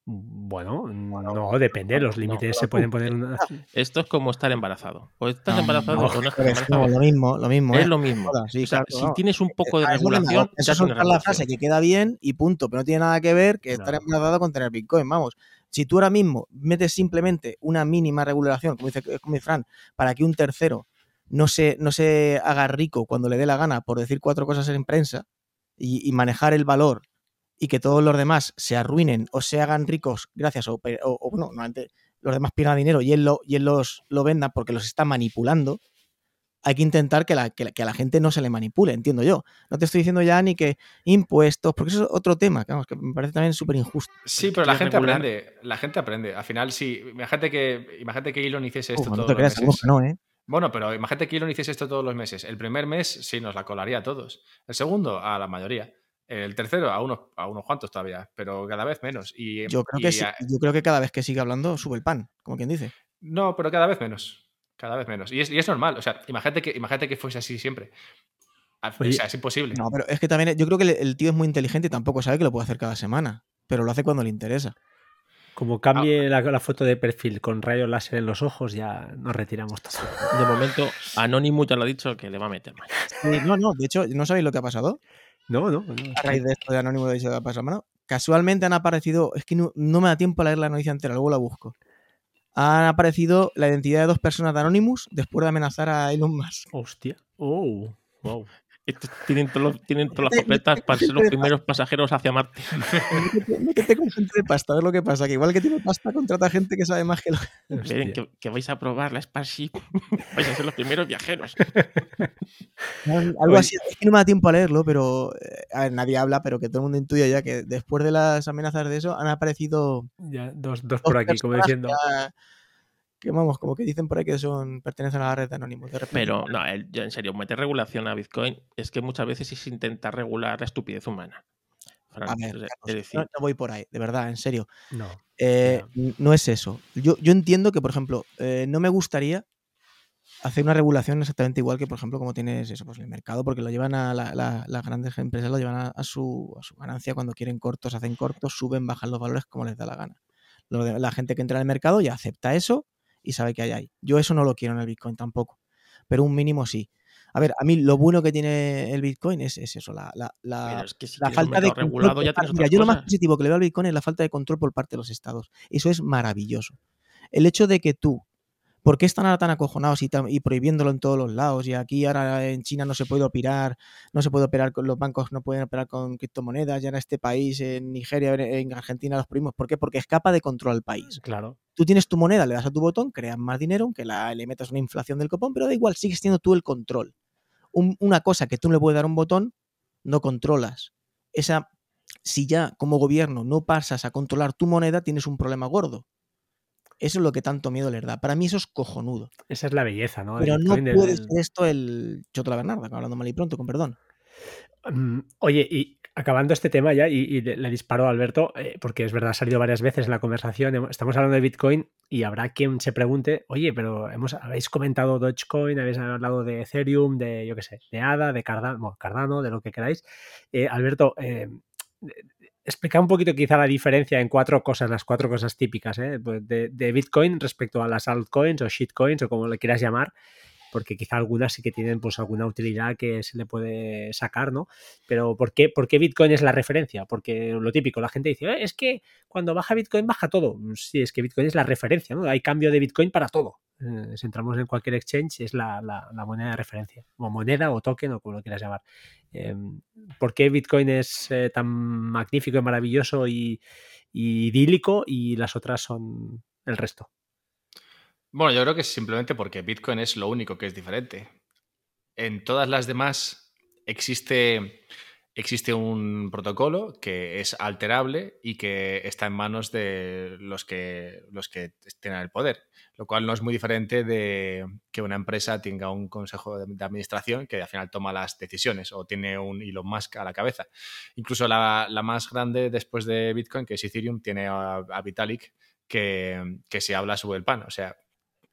Bueno, no, depende, los límites se pueden poner. Esto es como estar embarazado. O estás embarazado o no estás embarazado. lo mismo, lo mismo. Es ¿eh? lo mismo. si tienes un poco de regulación, eso es la frase que queda bien y punto, pero no tiene nada que ver que estar embarazado con tener Bitcoin. Vamos, si tú ahora mismo metes simplemente una mínima regulación, como dice, como Fran, para que un tercero no se, no se haga rico cuando le dé la gana por decir cuatro cosas en prensa y, manejar el valor y que todos los demás se arruinen o se hagan ricos gracias o, o, no, los demás pierdan dinero y él, lo, y él los, lo venda porque los está manipulando, hay que intentar que, la, que, a la gente no se le manipule, entiendo yo. No te estoy diciendo ya ni que impuestos, porque eso es otro tema, que, me parece también súper injusto. Sí, pero la gente aprende, la gente aprende. Al final, sí, imagínate que, imagínate que Elon hiciese esto todos los meses. No, ¿eh? Bueno, pero imagínate que Elon hiciese esto todos los meses. El primer mes sí nos la colaría a todos. El segundo a la mayoría. El tercero a unos, a unos cuantos todavía, pero cada vez menos. Y, yo, creo que yo creo que cada vez que sigue hablando sube el pan, como quien dice. No, pero cada vez menos. Cada vez menos. Y es, normal. O sea, imagínate que, imagínate que fuese así siempre. o sea, es imposible. No, pero es que también yo creo que el, tío es muy inteligente y tampoco sabe que lo puede hacer cada semana. Pero lo hace cuando le interesa. Como cambie ah. la, foto de perfil con rayos láser en los ojos, ya nos retiramos todo. De momento, Anonymous ya lo ha dicho que le va a meter mal. no, no, de hecho, ¿no sabéis lo que ha pasado? No, no. A raíz de esto de Anonymous dicho que ha pasado. Mano, casualmente han aparecido, es que no, no, me da tiempo a leer la noticia entera, luego la busco han aparecido la identidad de dos personas de Anonymous después de amenazar a Elon Musk. Hostia. Oh, wow tienen, tienen todas las papeletas para ser los primeros pasajeros hacia Marte. Métete con gente de pasta, a ver lo que pasa. Que igual que tiene pasta, contrata gente que sabe más que lo que, que vais a probar la Starship. vais a ser los primeros viajeros. Algo así. Es que no me da tiempo a leerlo, pero. Eh, a ver, nadie habla, pero que todo el mundo intuye ya que después de las amenazas de eso han aparecido. Ya, dos, dos, por aquí, como diciendo que vamos, como que dicen por ahí que son pertenecen a la red de anónimos. Pero no, yo en serio, meter regulación a Bitcoin es que muchas veces es intentar regular la estupidez humana. a ver, no, voy por ahí, de verdad, en serio. No. Eh, no. es eso. Yo, yo entiendo que, por ejemplo, eh, no me gustaría hacer una regulación exactamente igual que, por ejemplo, como tienes eso, pues el mercado, porque lo llevan a las grandes empresas, lo llevan a, su, a, su, ganancia cuando quieren cortos, hacen cortos, suben, bajan los valores como les da la gana. la gente que entra en el mercado ya acepta eso y sabe que hay ahí. Yo eso no lo quiero en el Bitcoin tampoco, pero un mínimo sí. A ver, a mí lo bueno que tiene el Bitcoin es, eso, la, falta de regulado ya Mira, yo lo más positivo que le veo al Bitcoin es la falta de control por parte de los estados. Eso es maravilloso. El hecho de que tú ¿Por qué están ahora tan acojonados y, prohibiéndolo en todos los lados? Y aquí ahora en China no se puede operar, no se puede operar con los bancos, no pueden operar con criptomonedas, ya en este país, en Nigeria, en Argentina los prohibimos. ¿Por qué? Porque escapa de control al país. Claro. Tú tienes tu moneda, le das a tu botón, creas más dinero, aunque la, le metas una inflación del copón, pero da igual, sigues teniendo tú el control. una cosa que tú no le puedes dar un botón, no controlas. Esa, si ya como gobierno no pasas a controlar tu moneda, tienes un problema gordo eso es lo que tanto miedo les da. Para mí eso es cojonudo. Esa es la belleza, ¿no? Pero no puede ser esto el Choto la Bernarda, hablando mal y pronto, con perdón. Mm, oye, y acabando este tema ya, y, le, disparo a Alberto, eh, porque es verdad, ha salido varias veces en la conversación, estamos hablando de Bitcoin y habrá quien se pregunte, oye, pero hemos, habéis comentado Dogecoin, habéis hablado de Ethereum, de, yo qué sé, de ADA, de Cardano, Cardano de lo que queráis. Eh, Alberto, eh, explicar un poquito quizá la diferencia en cuatro cosas, las cuatro cosas típicas ¿eh? pues de, Bitcoin respecto a las altcoins o shitcoins o como le quieras llamar, porque quizá algunas sí que tienen pues alguna utilidad que se le puede sacar, ¿no? Pero ¿por qué, por qué Bitcoin es la referencia? Porque lo típico, la gente dice, eh, es que cuando baja Bitcoin baja todo. Sí, es que Bitcoin es la referencia, ¿no? Hay cambio de Bitcoin para todo. Eh, si entramos en cualquier exchange, es la, moneda de referencia, o moneda o token, o como lo quieras llamar. Em, ¿Por qué Bitcoin es eh, tan magnífico y maravilloso y, idílico y las otras son el resto? Bueno, yo creo que es simplemente porque Bitcoin es lo único que es diferente. En todas las demás existe existe un protocolo que es alterable y que está en manos de los que, los que tienen el poder, lo cual no es muy diferente de que una empresa tenga un consejo de, administración que al final toma las decisiones o tiene un Elon Musk a la cabeza. Incluso la, más grande después de Bitcoin, que es Ethereum, tiene a, Vitalik que, que se habla sobre el pan. O sea,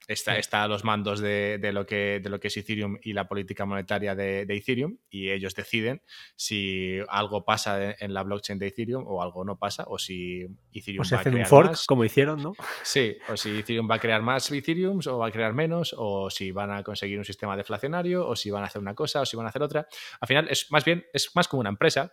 está, a los mandos de, lo que, de lo que es Ethereum y la política monetaria de, Ethereum y ellos deciden si algo pasa en la blockchain de Ethereum o algo no pasa o si Ethereum o se va a crear un fork más. como hicieron, ¿no? Sí, o si Ethereum va a crear más Ethereum o va a crear menos o si van a conseguir un sistema deflacionario o si van a hacer una cosa o si van a hacer otra. Al final es más bien es más como una empresa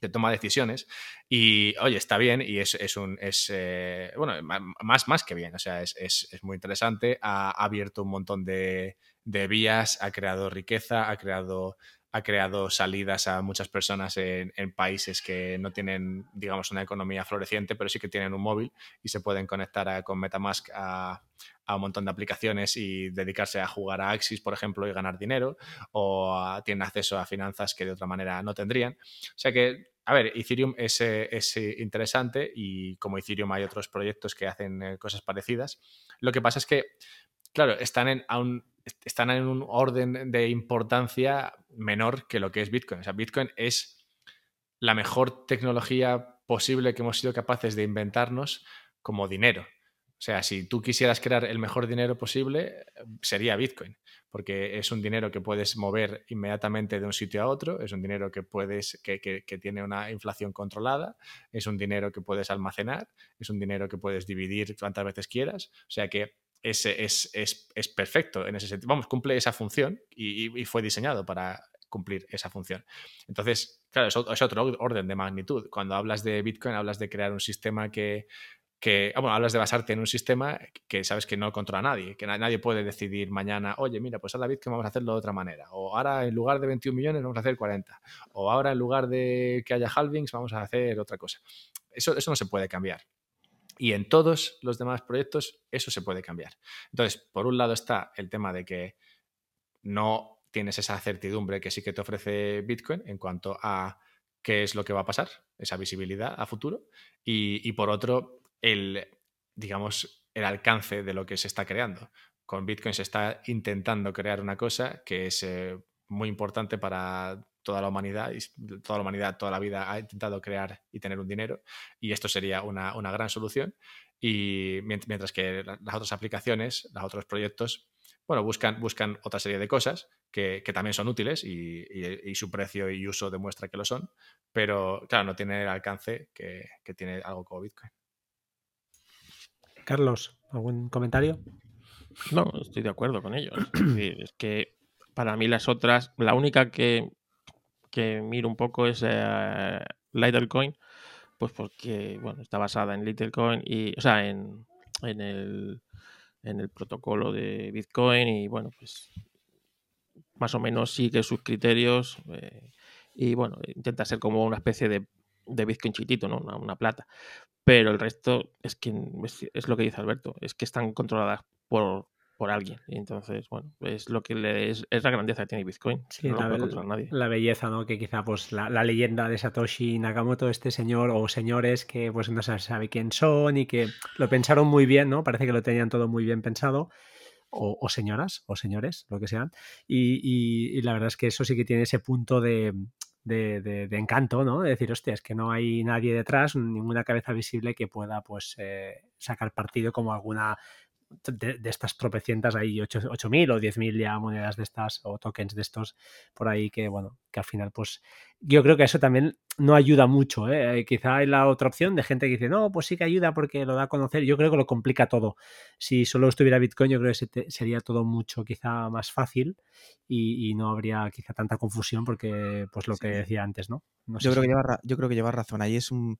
que toma decisiones y, oye, está bien y es, es un, es, eh, bueno, más, más que bien, o sea, es, es, es muy interesante, ha, abierto un montón de, de, vías, ha creado riqueza, ha creado, ha creado salidas a muchas personas en, en, países que no tienen, digamos, una economía floreciente, pero sí que tienen un móvil y se pueden conectar con Metamask a, a un montón de aplicaciones y dedicarse a jugar a Axis, por ejemplo, y ganar dinero, o tienen acceso a finanzas que de otra manera no tendrían. O sea que, a ver, Ethereum es, eh, es interesante y como Ethereum hay otros proyectos que hacen eh, cosas parecidas. Lo que pasa es que, claro, están en, están en un orden de importancia menor que lo que es Bitcoin. O sea, Bitcoin es la mejor tecnología posible que hemos sido capaces de inventarnos como dinero. O sea, si tú quisieras crear el mejor dinero posible, sería Bitcoin, porque es un dinero que puedes mover inmediatamente de un sitio a otro, es un dinero que puedes, que, tiene una inflación controlada, es un dinero que puedes almacenar, es un dinero que puedes dividir cuantas veces quieras. O sea que ese es, es, perfecto en ese sentido. Vamos, cumple esa función y, fue diseñado para cumplir esa función. Entonces, claro, es, otro orden de magnitud. Cuando hablas de Bitcoin, hablas de crear un sistema que que, ah, bueno, hablas de basarte en un sistema que sabes que no controla nadie, que nadie puede decidir mañana, oye, mira, pues a Bitcoin vamos a hacerlo de otra manera, o ahora en lugar de 21 millones vamos a hacer 40, o ahora en lugar de que haya halvings vamos a hacer otra cosa. Eso, eso no se puede cambiar. Y en todos los demás proyectos eso se puede cambiar. Entonces, por un lado está el tema de que no tienes esa certidumbre que sí que te ofrece Bitcoin en cuanto a qué es lo que va a pasar, esa visibilidad a futuro. Y, y por otro, el, digamos, el alcance de lo que se está creando. Con Bitcoin se está intentando crear una cosa que es eh, muy importante para toda la humanidad y toda la humanidad toda la vida ha intentado crear y tener un dinero y esto sería una, gran solución y mientras que las otras aplicaciones, los otros proyectos, bueno, buscan, buscan otra serie de cosas que, también son útiles y, su precio y uso demuestra que lo son, pero claro, no tiene el alcance que tiene algo como Bitcoin. Carlos, ¿algún comentario? No, estoy de acuerdo con ellos. Es, que para mí las otras, la única que, que miro un poco es eh, Littlecoin, pues porque bueno, está basada en Littlecoin y, o sea, en, en, el, en el protocolo de Bitcoin y bueno, pues más o menos sigue sus criterios eh, y bueno, intenta ser como una especie de, de Bitcoin chiquitito, ¿no? Una, una plata pero el resto es que es, lo que dice Alberto, es que están controladas por, por alguien. Y entonces, bueno, es lo que le es, la grandeza que tiene Bitcoin. no la, lo puede nadie. la belleza, ¿no? Que quizá pues la, leyenda de Satoshi Nakamoto, este señor o señores que pues no se sabe quién son y que lo pensaron muy bien, ¿no? Parece que lo tenían todo muy bien pensado. O, señoras o señores, lo que sean. y, la verdad es que eso sí que tiene ese punto de, de, encanto, ¿no? De decir, hostia, es que no hay nadie detrás, ninguna cabeza visible que pueda, pues, eh, sacar partido como alguna de, estas tropecientas ahí, 8.000 o 10.000 ya monedas de estas o tokens de estos por ahí que, bueno, que al final, pues yo creo que eso también no ayuda mucho. ¿eh? Quizá hay la otra opción de gente que dice, no, pues sí que ayuda porque lo da a conocer. Yo creo que lo complica todo. Si solo estuviera Bitcoin, yo creo que sería todo mucho quizá más fácil y, no habría quizá tanta confusión porque, pues lo que decía antes, ¿no? yo, creo que lleva, yo creo que lleva razón. Ahí es un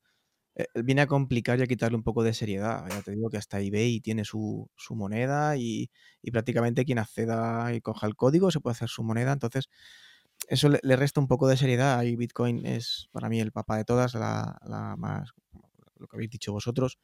eh, viene a complicar y a quitarle un poco de seriedad. Ya te digo que hasta eBay tiene su, moneda y, prácticamente quien acceda y coja el código se puede hacer su moneda. Entonces, eso le, resta un poco de seriedad. Y Bitcoin es para mí el papá de todas, la, más, lo que habéis dicho vosotros.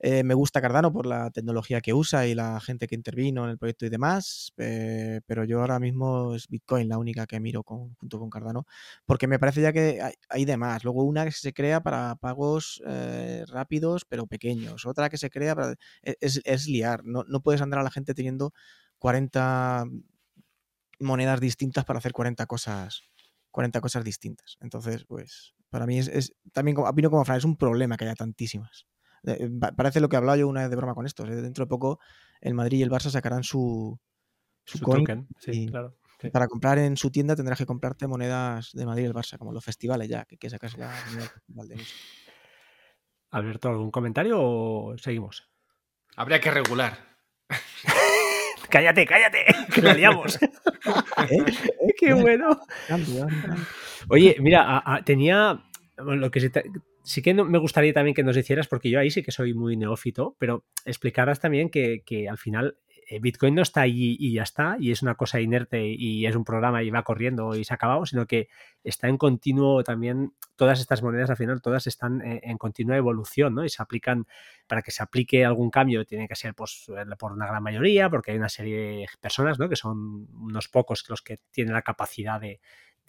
Eh, me gusta Cardano por la tecnología que usa y la gente que intervino en el proyecto y demás, eh, pero yo ahora mismo es Bitcoin la única que miro junto con Cardano, porque me parece ya que hay, hay de más. Luego una que se crea para pagos eh, rápidos pero pequeños, otra que se crea para... e, Es, es liar, no, no puedes andar a la gente teniendo 40 monedas distintas para hacer 40 cosas 40 cosas distintas. Entonces, pues, para mí es, es también, opino como Fran, es un problema que haya tantísimas. Eh, pa- Parece lo que hablaba yo una vez de broma con esto. eh, Dentro de poco el Madrid y el Barça sacarán su, su, Su coin token, sí, y claro. sí. para comprar en su tienda tendrás que comprarte monedas de Madrid y el Barça, como los festivales ya, que, que sacas la moneda de. Alberto, ¿algún comentario o seguimos? Habría que regular. Cállate, cállate, que la liamos. ¿Eh? Qué bueno. Oye, mira, a- a- tenía lo que sí, te- sí que no- me gustaría también que nos hicieras, porque yo ahí sí que soy muy neófito, pero explicaras también que, al final eh, Bitcoin no está allí y ya está, y es una cosa inerte y es un programa y va corriendo y se ha acabado, sino que está en continuo también, todas estas monedas al final, todas están eh, en continua evolución, ¿no? Y se aplican, para que se aplique algún cambio, tiene que ser pues, por una gran mayoría, porque hay una serie de personas, ¿no? Que son unos pocos los que tienen la capacidad de,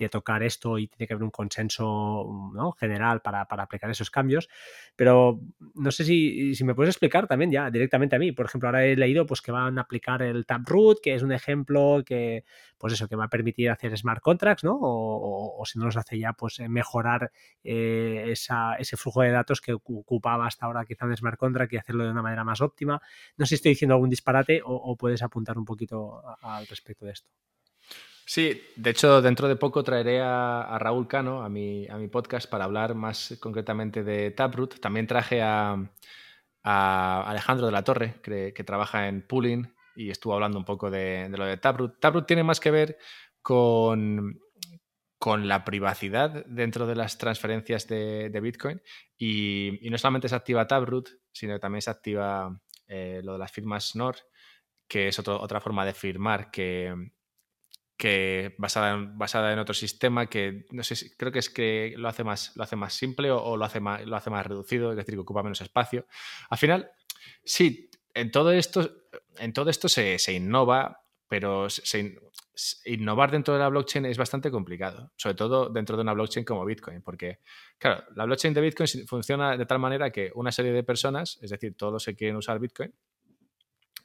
de tocar esto y tiene que haber un consenso ¿no? general para, para, aplicar esos cambios. Pero no sé si, si, me puedes explicar también ya directamente a mí. Por ejemplo, ahora he leído pues, que van a aplicar el Taproot, que es un ejemplo que, pues eso, que va a permitir hacer smart contracts, ¿no? O, si no los hace ya, pues mejorar eh, esa, ese flujo de datos que ocupaba hasta ahora quizá un smart contract y hacerlo de una manera más óptima. No sé si estoy diciendo algún disparate o, puedes apuntar un poquito al respecto de esto. Sí, de hecho, dentro de poco traeré a, Raúl Cano a mi, podcast para hablar más concretamente de Taproot. También traje a, Alejandro de la Torre, que, trabaja en Pooling y estuvo hablando un poco de, lo de Taproot. Taproot tiene más que ver con, la privacidad dentro de las transferencias de, Bitcoin y, no solamente se activa Taproot, sino también se activa eh, lo de las firmas NOR, que es otra forma de firmar que que basada en, basada en otro sistema que no sé si creo que es que lo hace más, lo hace más simple o, lo, hace más, lo hace más reducido, es decir, que ocupa menos espacio. Al final, sí, en todo esto, en todo esto se, se innova, pero innovar dentro de la blockchain es bastante complicado, sobre todo dentro de una blockchain como Bitcoin, porque, claro, la blockchain de Bitcoin funciona de tal manera que una serie de personas, es decir, todos los que quieren usar Bitcoin,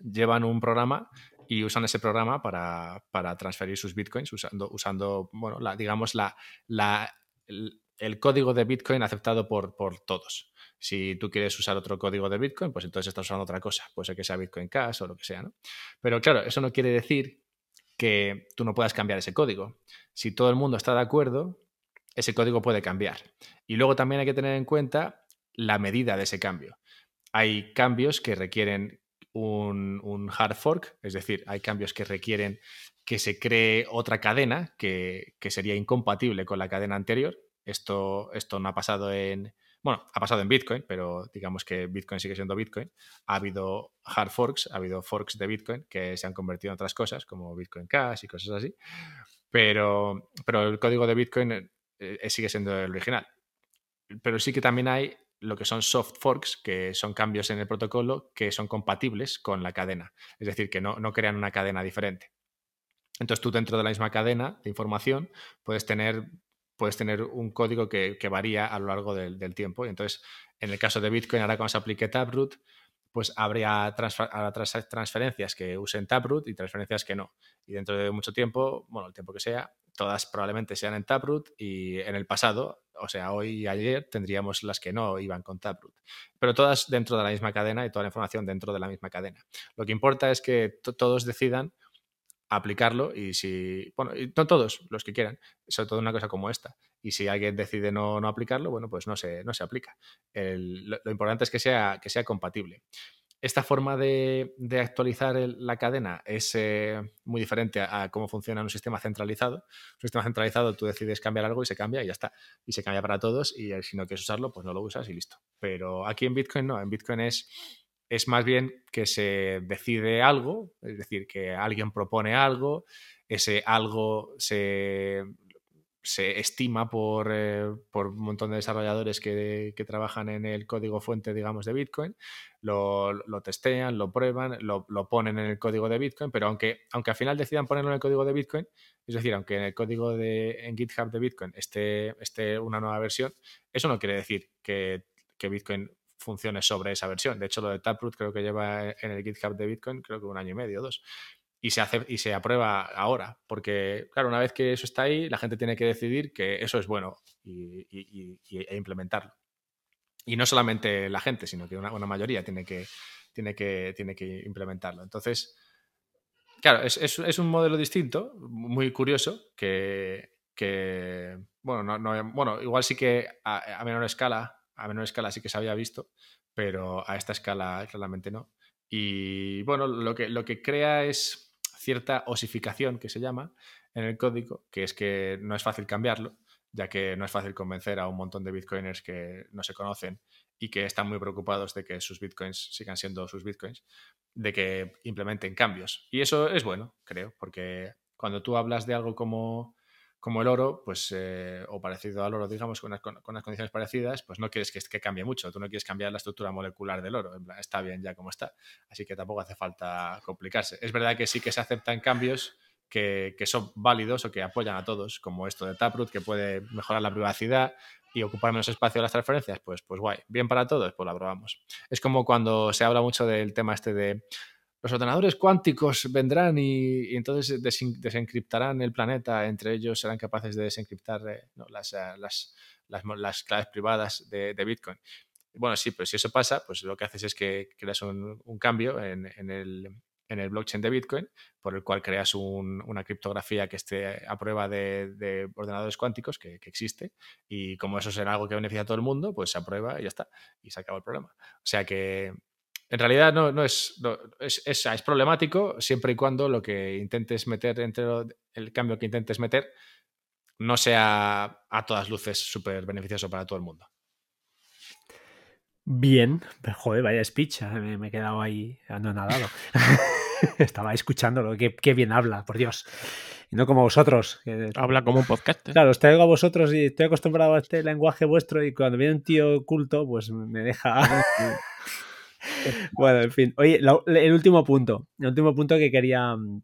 llevan un programa y usan ese programa para, para transferir sus bitcoins usando, usando bueno, digamos, la, la, el, el, código de Bitcoin aceptado por, por, todos. Si tú quieres usar otro código de Bitcoin, pues entonces estás usando otra cosa. Puede ser que sea Bitcoin Cash o lo que sea, ¿no? Pero claro, eso no quiere decir que tú no puedas cambiar ese código. Si todo el mundo está de acuerdo, ese código puede cambiar. Y luego también hay que tener en cuenta la medida de ese cambio. Hay cambios que requieren un, hard fork, es decir, hay cambios que requieren que se cree otra cadena que, que, sería incompatible con la cadena anterior. Esto, esto no ha pasado en, bueno, ha pasado en Bitcoin, pero digamos que Bitcoin sigue siendo Bitcoin. Ha habido hard forks, ha habido forks de Bitcoin que se han convertido en otras cosas, como Bitcoin Cash y cosas así. Pero, pero el código de Bitcoin eh, sigue siendo el original. Pero sí que también hay lo que son soft forks, que son cambios en el protocolo que son compatibles con la cadena. Es decir, que no, no, crean una cadena diferente. Entonces tú dentro de la misma cadena de información puedes tener, puedes tener un código que, varía a lo largo del, tiempo. Y entonces, en el caso de Bitcoin, ahora cuando se aplique Taproot, pues habría transfer, transferencias que usen Taproot y transferencias que no. Y dentro de mucho tiempo, bueno, el tiempo que sea, todas probablemente sean en Taproot y en el pasado, o sea, hoy y ayer tendríamos las que no iban con Taproot. Pero todas dentro de la misma cadena y toda la información dentro de la misma cadena. Lo que importa es que todos decidan aplicarlo y si, bueno, no todos los que quieran, sobre todo una cosa como esta. Y si alguien decide no, no aplicarlo, bueno, pues no se, no se aplica. Lo, lo, importante es que sea, que sea compatible. Esta forma de, actualizar la cadena es eh, muy diferente a, cómo funciona un sistema centralizado. Un sistema centralizado tú decides cambiar algo y se cambia y ya está. Y se cambia para todos y si no quieres usarlo, pues no lo usas y listo. Pero aquí en Bitcoin no, en Bitcoin es más bien que se decide algo, es decir, que alguien propone algo, ese algo se se estima por, eh, por, un montón de desarrolladores que, que, trabajan en el código fuente, digamos, de Bitcoin, lo, lo testean, lo prueban, lo, lo, ponen en el código de Bitcoin, pero aunque, aunque al final decidan ponerlo en el código de Bitcoin, es decir, aunque en el código de en GitHub de Bitcoin esté, esté una nueva versión, eso no quiere decir que, que Bitcoin funcione sobre esa versión. De hecho, lo de Taproot creo que lleva en el GitHub de Bitcoin, creo que un año y medio dos y se, hace, y se aprueba ahora. Porque, claro, una vez que eso está ahí, la gente tiene que decidir que eso es bueno y, e implementarlo. Y no solamente la gente, sino que una, mayoría tiene que, tiene, que, tiene que implementarlo. Entonces, claro, es, es, un modelo distinto, muy curioso, que, que bueno, no, no, bueno, igual sí que a, a, menor escala, a menor escala sí que se había visto, pero a esta escala claramente no. Y bueno, lo que, lo que crea es cierta osificación que se llama en el código, que es que no es fácil cambiarlo, ya que no es fácil convencer a un montón de bitcoiners que no se conocen y que están muy preocupados de que sus bitcoins sigan siendo sus bitcoins, de que implementen cambios. Y eso es bueno, creo, porque cuando tú hablas de algo como, como el oro, pues, eh, o parecido al oro, digamos, con unas, con unas, condiciones parecidas, pues no quieres que, que, cambie mucho. Tú no quieres cambiar la estructura molecular del oro. Está bien ya como está. Así que tampoco hace falta complicarse. Es verdad que sí que se aceptan cambios que, que son válidos o que apoyan a todos, como esto de Taproot, que puede mejorar la privacidad y ocupar menos espacio de las transferencias, pues, pues guay. Bien para todos, pues lo aprobamos. Es como cuando se habla mucho del tema este de los ordenadores cuánticos vendrán y, entonces desen, desencriptarán el planeta, entre ellos serán capaces de desencriptar eh, no, las, las, las, claves privadas de, Bitcoin. Bueno, sí, pero si eso pasa, pues lo que haces es que creas un, cambio en, el, blockchain de Bitcoin, por el cual creas un, una criptografía que esté a prueba de, de ordenadores cuánticos, que, que, existe, y como eso será algo que beneficia a todo el mundo, pues se aprueba y ya está, y se acaba el problema. O sea que en realidad no, no, es, no es, es, es, problemático siempre y cuando lo que intentes meter entre lo, el cambio que intentes meter no sea a todas luces súper beneficioso para todo el mundo. Bien, pero joder, vaya speech, me, me he quedado ahí anonadado. Estaba escuchándolo, qué, qué, bien habla, por Dios. Y no como vosotros. Que... Habla como un podcast. ¿eh? Claro, os traigo a vosotros y estoy acostumbrado a este lenguaje vuestro y cuando viene un tío culto, pues me deja... bueno, en fin. Oye, la, el último punto. El último punto que quería. mm,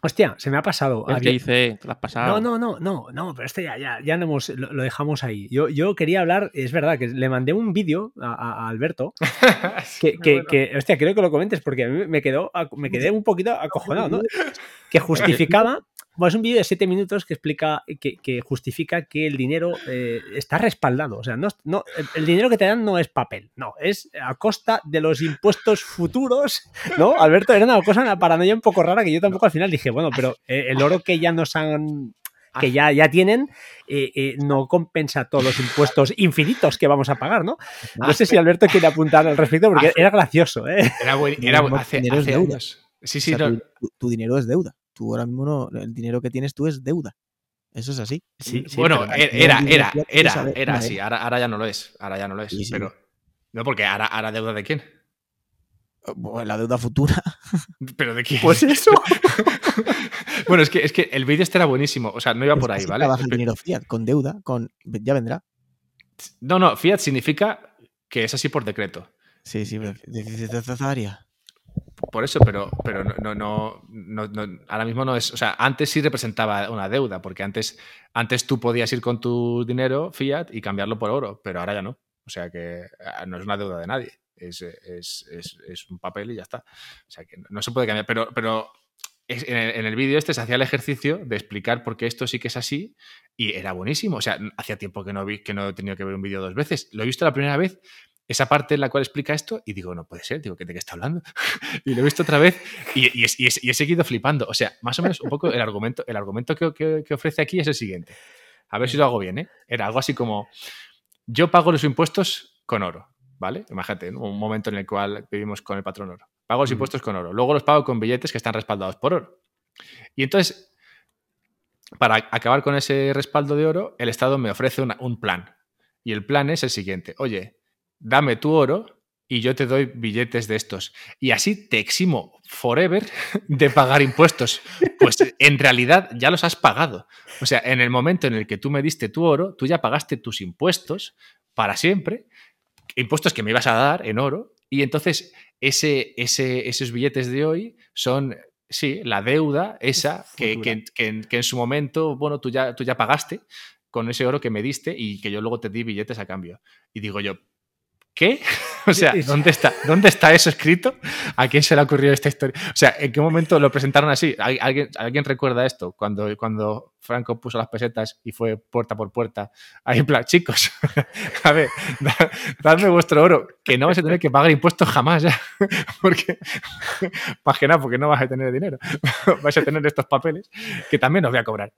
Hostia, se me ha pasado. El que dice, te lo has pasado. No, no, no, no, no, pero este ya, ya, ya no hemos, lo, lo, dejamos ahí. Yo, yo quería hablar, es verdad, que le mandé un vídeo a, a, Alberto, que, que, bueno. que, hostia, creo que lo comentes porque a mí me, quedó, me quedé un poquito acojonado, ¿no? Que justificaba bueno, es un vídeo de 7 minutos que explica, que, que justifica que el dinero eh, está respaldado. O sea, no, no, el dinero que te dan no es papel, no, es a costa de los impuestos futuros, ¿no? Alberto, era una cosa, una paranoia un poco rara que yo tampoco al final dije, bueno, pero eh, el oro que ya nos han que ya, ya tienen, eh, eh, no compensa todos los impuestos infinitos que vamos a pagar, ¿no? No sé si Alberto quiere apuntar al respecto porque era gracioso, ¿eh? Era, buen, era hace, dinero hace es deuda. años. Sí, sí, o sea, no. tu, tu, dinero es deuda. Tú ahora mismo no, el dinero que tienes tú es deuda. Eso es así. Sí, sí bueno, era, era, era, era, así. Ahora, ahora, ya no lo es. Ahora ya no lo es. Sí, sí. Pero. No, porque ahora, ahora deuda de quién? Bueno, la deuda futura. ¿Pero de quién? Pues eso. bueno, es que, es que el vídeo este era buenísimo. O sea, no iba por ahí, ¿vale? Trabaja el dinero fiat con deuda, con. Ya vendrá. No, no, fiat significa que es así por decreto. Sí, sí, necesaria. Por eso, pero, pero no, no, no, no, ahora mismo no es. O sea, antes sí representaba una deuda, porque antes, antes tú podías ir con tu dinero fiat y cambiarlo por oro, pero ahora ya no. O sea que ah, no es una deuda de nadie. Es, es, es, es un papel y ya está. O sea que no se puede cambiar. Pero, pero en el, el vídeo este se hacía el ejercicio de explicar por qué esto sí que es así y era buenísimo. O sea, hacía tiempo que no vi que no he tenido que ver un vídeo dos veces. Lo he visto la primera vez esa parte en la cual explica esto y digo, no puede ser, digo, ¿de qué está hablando? y lo he visto otra vez y, y, y, y, he seguido flipando. O sea, más o menos un poco el argumento, el argumento que, que, que, ofrece aquí es el siguiente. A ver si lo hago bien, ¿eh? Era algo así como, yo pago los impuestos con oro, ¿vale? Imagínate, ¿no? un momento en el cual vivimos con el patrón oro. Pago los mm. impuestos con oro. Luego los pago con billetes que están respaldados por oro. Y entonces, para acabar con ese respaldo de oro, el Estado me ofrece una, un plan. Y el plan es el siguiente. Oye, dame tu oro y yo te doy billetes de estos. Y así te eximo forever de pagar impuestos. Pues en realidad ya los has pagado. O sea, en el momento en el que tú me diste tu oro, tú ya pagaste tus impuestos para siempre, impuestos que me ibas a dar en oro, y entonces ese, ese, esos billetes de hoy son sí, la deuda esa que, que, que, en su momento, bueno, tú ya, tú ya pagaste con ese oro que me diste y que yo luego te di billetes a cambio. Y digo yo, ¿qué? O sea, ¿dónde está, ¿dónde está eso escrito? ¿A quién se le ha ocurrido esta historia? O sea, ¿en qué momento lo presentaron así? ¿Alguien, ¿alguien recuerda esto? Cuando, cuando Franco puso las pesetas y fue puerta por puerta. Ahí en plan, chicos, a ver, dadme vuestro oro, que no vais a tener que pagar impuestos jamás ya. Porque, más porque no vas a tener dinero. Vais a tener estos papeles que también os voy a cobrar.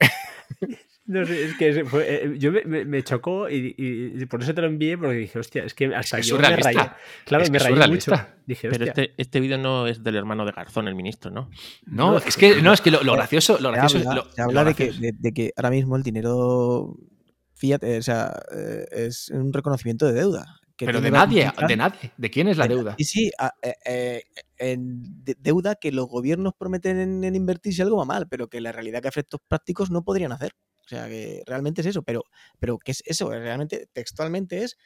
No sé, es que fue, eh, yo me, me chocó y, y, por eso te lo envié, porque dije, hostia, es que hasta es que yo me rayé. Claro, es que me rayé mucho. Dije, Pero este, este vídeo no es del hermano de Garzón, el ministro, ¿no? No, es que, no, es que lo, lo gracioso, lo Se gracioso, habla, lo- se habla lo de, que, de, de que ahora mismo el dinero fiat, eh, o sea, eh, es un reconocimiento de deuda. que Pero de nadie, de nadie. ¿De quién es la De- deuda? Sí, sí, a- eh, eh, en de- deuda que los gobiernos prometen en, en invertir si algo va mal, pero que la realidad que a efectos prácticos no podrían hacer. O sea, que realmente es eso, pero, pero ¿qué es eso? Realmente, textualmente es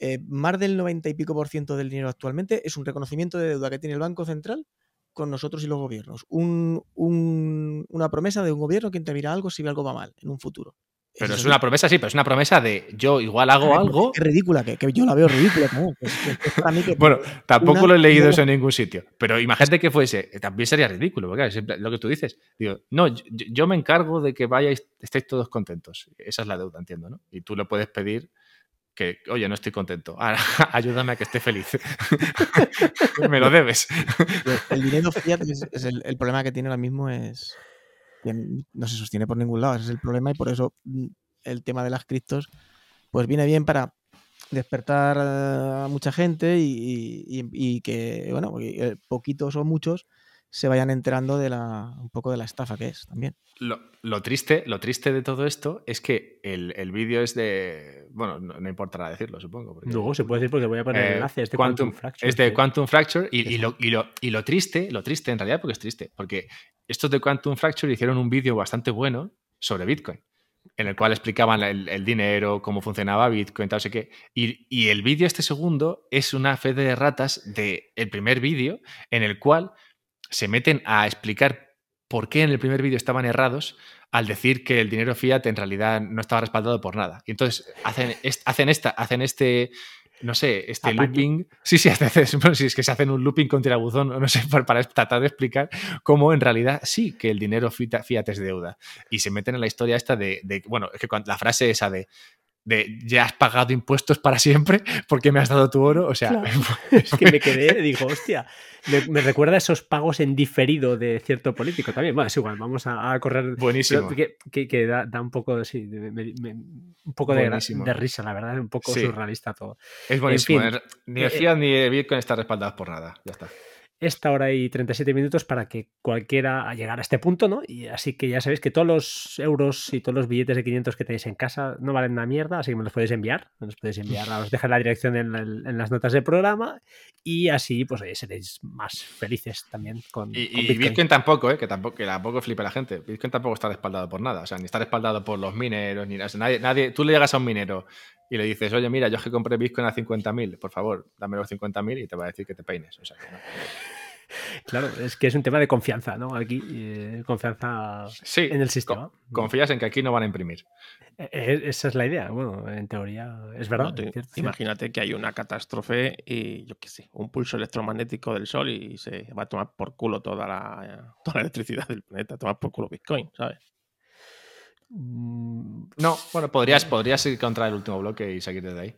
eh, más del 90 y pico por ciento del dinero actualmente es un reconocimiento de deuda que tiene el Banco Central con nosotros y los gobiernos. Un- un- una promesa de un gobierno que intervirá algo si algo va mal en un futuro. Pero es una promesa, sí, pero es una promesa de yo igual hago algo. Es ridícula, que, que yo la veo ridícula también. que es- que es para mí que- Bueno, tampoco lo he leído una- eso en ningún sitio. Pero imagínate que fuese, también sería ridículo, porque claro, lo que tú dices. Digo, no, yo, yo me encargo de que vayáis, estéis todos contentos. Esa es la deuda, entiendo, ¿no? Y tú le puedes pedir que, oye, no estoy contento. Ahora, ayúdame a que esté feliz. me lo debes. el dinero fiat es, es el, el problema que tiene ahora mismo es no se sostiene por ningún lado. Ese es el problema y por eso mm, el tema de las criptos pues viene bien para despertar a mucha gente y, y- que, bueno, eh, poquitos o muchos se vayan enterando de la, un poco de la estafa que es también. Lo, lo triste, lo triste de todo esto es que el, el vídeo es de. Bueno, no, no importará decirlo, supongo. porque- Luego se puede decir porque voy a poner el Eh, enlace. Este Quantum, Fracture. es de Quantum Fracture y, lo, y, lo, y lo triste, lo triste en realidad porque es triste, porque estos de Quantum Fracture hicieron un vídeo bastante bueno sobre Bitcoin, en el cual explicaban el, el dinero, cómo funcionaba Bitcoin, tal, no sé qué. Y, y el vídeo este segundo es una fe de ratas del el primer vídeo en el cual se meten a explicar por qué en el primer vídeo estaban errados al decir que el dinero fiat en realidad no estaba respaldado por nada. Y entonces hacen, est- hacen, esta, hacen este, no sé, este Apaño. looping. Sí, sí, hacen- bueno, sí, es que se hacen un looping con tirabuzón, no sé, para, para tratar de explicar cómo en realidad sí que el dinero fiat, fiat es deuda. Y se meten en la historia esta de, de- bueno, es que cuando- la frase esa de de ya has pagado impuestos para siempre porque me has dado tu oro, o sea, Claro. Es que me quedé, digo, hostia, me, me recuerda a esos pagos en diferido de cierto político también. Bueno, es igual, vamos a, a correr. buenísimo. Que, que- que da, da un poco, sí, de- me- me- un poco de, risa, la verdad, un poco Sí. surrealista todo. Es buenísimo. fin, eh, ni el eh, fiat ni el Bitcoin están respaldados por nada. Ya está. Esta hora y 37 minutos para que cualquiera llegara a este punto, ¿no? Y así que ya sabéis que todos los euros y todos los billetes de 500 que tenéis en casa no valen una mierda, así que me los podéis enviar. Me los podéis enviar, os dejaré la dirección en, el- en las notas del programa y así, pues oye, seréis más felices también con, Y, con y Bitcoin. tampoco, ¿eh? que tampoco, que tampoco flipe la gente. Bitcoin tampoco está respaldado por nada. O sea, ni está respaldado por los mineros, ni nada. O sea, nadie, nadie, tú le llegas a un minero y le dices, oye, mira, yo es que compré Bitcoin a 50.000, por favor, dame los 50.000 y te va a decir que te peines. O sea, que no. Claro, es que es un tema de confianza, ¿no? Aquí, eh, confianza Sí, en el co- sistema. confías en que aquí no van a imprimir. E- e- Esa es la idea. Bueno, en teoría es verdad. No, tú es cierto, cierto. imagínate que hay una catástrofe y yo qué sé, un pulso electromagnético del Sol y se va a tomar por culo toda la, toda la electricidad del planeta, tomar por culo Bitcoin, ¿sabes? Mm, No, bueno, podrías, podrías ir contra el último bloque y seguir desde ahí.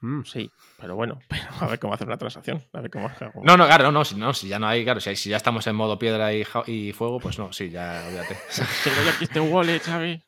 mm, Sí, pero bueno, pero a ver cómo hacer una transacción, a ver cómo... cómo- No, no, claro, no, si, no, si ya no hay, claro, si, si ya estamos en modo piedra y, fuego, pues no, sí, ya, olvídate. Tengo yo aquí este wallet, ¿sabes?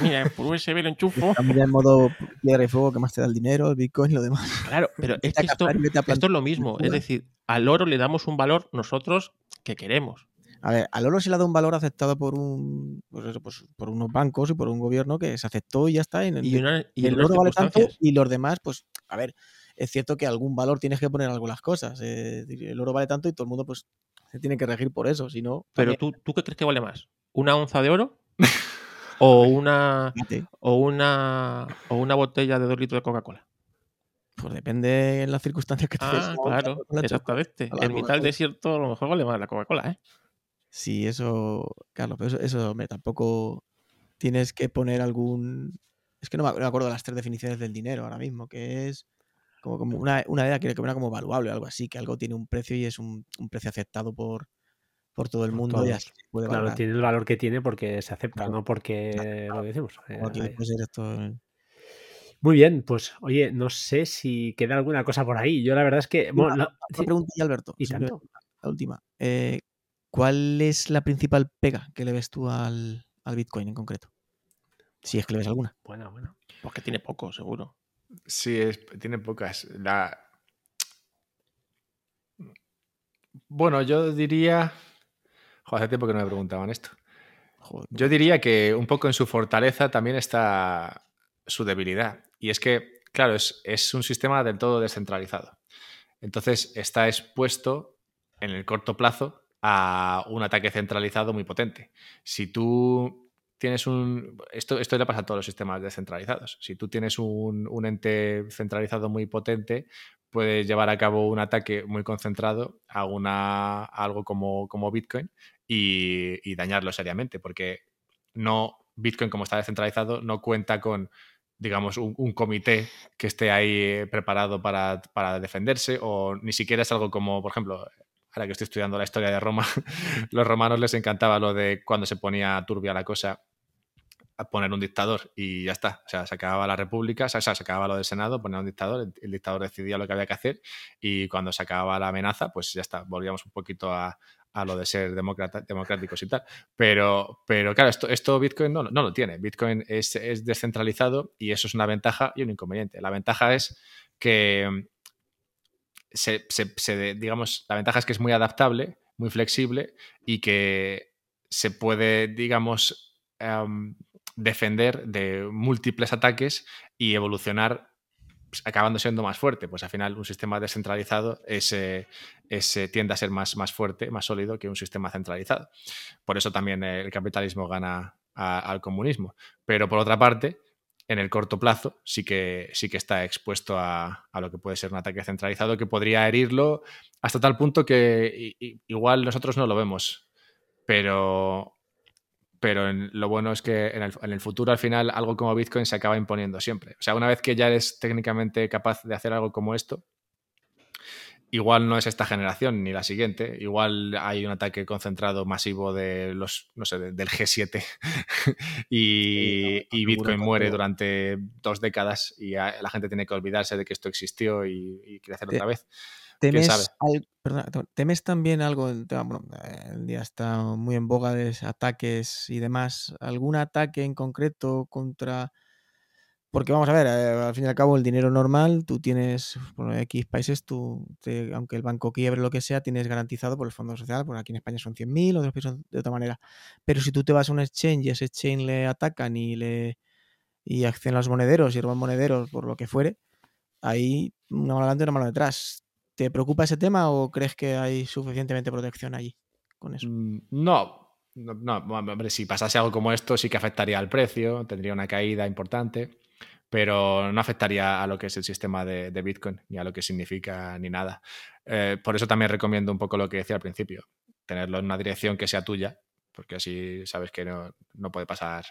Mira, por USB lo enchufo. Estamos ya en modo piedra y fuego, que más te da el dinero, el Bitcoin y lo demás. Claro, pero es que esto, es lo mismo, es decir, al oro le damos un valor nosotros que queremos. A ver, al oro se le ha dado un valor aceptado por un pues eso, pues, por unos bancos y por un gobierno que se aceptó y ya está. Y, Y, una, y el oro vale tanto y los demás, pues, a ver, es cierto que algún valor tienes que poner algunas cosas. eh, el oro vale tanto y todo el mundo pues se tiene que regir por eso, si no... Pero también- tú, ¿tú qué crees que vale más? ¿Una onza de oro? ¿O una, o una, o una botella de dos litros de Coca-Cola? Pues depende en las circunstancias que te Ah, claro, exactamente. a En mitad del desierto a lo mejor vale más la Coca-Cola, ¿eh? Sí, eso, Carlos, pero eso, eso, hombre, tampoco tienes que poner algún... Es que no me, acuerdo de las tres definiciones del dinero ahora mismo, que es como, como una, una idea que era como valuable o algo así, que algo tiene un precio y es un, un precio aceptado por, por todo el mundo y así puede Claro, valorar. tiene el valor que tiene porque se acepta, Claro. no porque Claro. lo decimos. Eh, eh, Muy bien, pues oye, no sé si queda alguna cosa por ahí. Yo la verdad es que. Bueno, la- pregunta, y Alberto, y siempre- tanto. la última. Eh, ¿Cuál es la principal pega que le ves tú al, al Bitcoin en concreto? Si es que le ves alguna. Bueno, bueno. Porque tiene poco, seguro. Sí, es- tiene pocas. La... Bueno, yo diría. Joder, hace tiempo que no me preguntaban esto. Joder, Yo diría que un poco en su fortaleza también está su debilidad. Y es que, claro, es, es un sistema del todo descentralizado. Entonces está expuesto en el corto plazo a un ataque centralizado muy potente. Si tú tienes un... Esto, esto le pasa a todos los sistemas descentralizados. Si tú tienes un, ente centralizado muy potente, puedes llevar a cabo un ataque muy concentrado a, una, algo como, como Bitcoin y, dañarlo seriamente, porque no Bitcoin como está descentralizado no cuenta con digamos un, un comité que esté ahí preparado para, para defenderse o ni siquiera es algo como por ejemplo ahora que estoy estudiando la historia de Roma los romanos les encantaba lo de cuando se ponía turbia la cosa a poner un dictador y ya está. O sea, se acababa la república, o sea, se acababa lo del Senado, ponía un dictador, el, dictador decidía lo que había que hacer y cuando se acababa la amenaza, pues ya está, volvíamos un poquito a, lo de ser democráticos y tal. Pero, pero claro, esto, Bitcoin no, no lo tiene. Bitcoin es, descentralizado y eso es una ventaja y un inconveniente. La ventaja es que se, digamos, la ventaja es que es muy adaptable, muy flexible y que se puede, digamos, um, defender de múltiples ataques y evolucionar pues, acabando siendo más fuerte. Pues al final un sistema descentralizado es, eh, tiende a ser más, más fuerte, más sólido que un sistema centralizado. Por eso también el capitalismo gana al comunismo. Pero por otra parte, en el corto plazo sí que, sí que está expuesto a, a, lo que puede ser un ataque centralizado que podría herirlo hasta tal punto que igual nosotros no lo vemos. Pero pero lo bueno es que en el, en el, futuro al final algo como Bitcoin se acaba imponiendo siempre. O sea, una vez que ya eres técnicamente capaz de hacer algo como esto, igual no es esta generación ni la siguiente, igual hay un ataque concentrado masivo de los, no sé, de, del G7 y, sí, no, y, Bitcoin muere durante dos décadas y la gente tiene que olvidarse de que esto existió y, y quiere hacerlo Te, otra vez. ¿Temes, al, perdón, ¿Temes también algo? Bueno, el día está muy en boga de ataques y demás. ¿Algún ataque en concreto contra.? Porque vamos a ver, eh, al fin y al cabo, el dinero normal, tú tienes, por X países, tú, te, aunque el banco quiebre lo que sea, tienes garantizado por el Fondo Social, por aquí en España son 100.000, otros países de otra manera. Pero si tú te vas a un exchange y ese exchange le atacan y le y accionan los monederos y roban monederos por lo que fuere, ahí una mano adelante y una mano detrás. ¿Te preocupa ese tema o crees que hay suficientemente protección allí con eso? Mm, No, no, no, hombre, si pasase algo como esto sí que afectaría al precio, tendría una caída importante, pero no afectaría a lo que es el sistema de, Bitcoin, ni a lo que significa, ni nada. Eh, por eso también recomiendo un poco lo que decía al principio, tenerlo en una dirección que sea tuya, porque así sabes que no, no puede pasar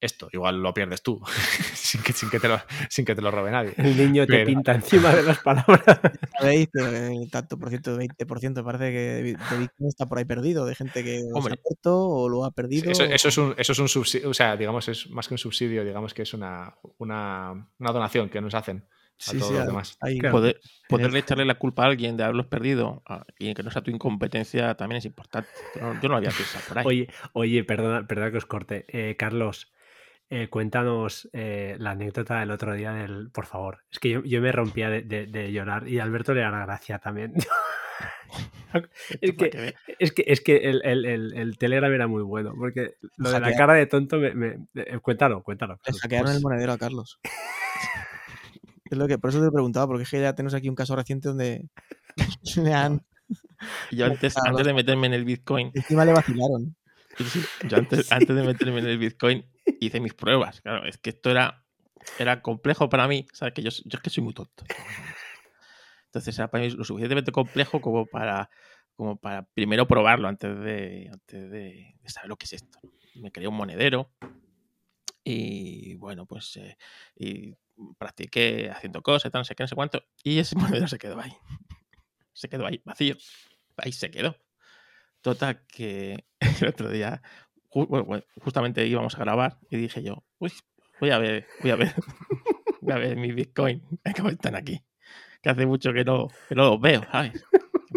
esto. Igual lo pierdes tú, sin, que, sin, que te lo, sin que te lo robe nadie. El niño te pinta encima de las palabras. Sabéis, pero el tanto por ciento, 20% parece que de Bitcoin está por ahí perdido, de gente que Hombre, se ha muerto o lo ha perdido. Eso, eso, es un, eso es un subsidio, o sea, digamos, es más que un subsidio, digamos que es una, una, una donación que nos hacen. A sí, todos sí, los demás. Ahí, claro. Poder, poderle echarle la culpa a alguien de haberlos perdido y que no sea tu incompetencia también es importante. Yo no, yo no había pensado por ahí. Oye, oye perdona, perdona que os corte. Eh, Carlos, eh, cuéntanos eh, la anécdota del otro día del. Por favor. Es que yo, yo me rompía de, de, de, llorar y Alberto le hará gracia también. es, que, es, que, es que el, el, el, el, Telegram era muy bueno, porque lo de la cara de tonto me. me eh, cuéntalo, cuéntalo. Le hackearon pues... el monedero a Carlos. Es lo que, por eso te he preguntado, porque es que ya tenemos aquí un caso reciente donde le han. Yo antes, de meterme en el Bitcoin, Encima le vacilaron. yo antes, antes de meterme en el Bitcoin hice mis pruebas. Claro, es que esto era, era complejo para mí. ¿Sabes? Que yo, es que soy muy tonto. Entonces era para mí lo suficientemente complejo como para, como para primero probarlo antes de, antes saber lo que es esto. Me creé un monedero y bueno, pues eh, y practiqué haciendo cosas, tal, no sé qué, no sé cuánto. Y ese monedero se quedó ahí. Se quedó ahí, vacío. Ahí se quedó. Total, que el otro día, justamente íbamos a grabar y dije yo, uy, voy a ver, voy a ver, voy a ver mi Bitcoin, cómo están aquí. Que hace mucho que no, que no los veo, ¿sabes?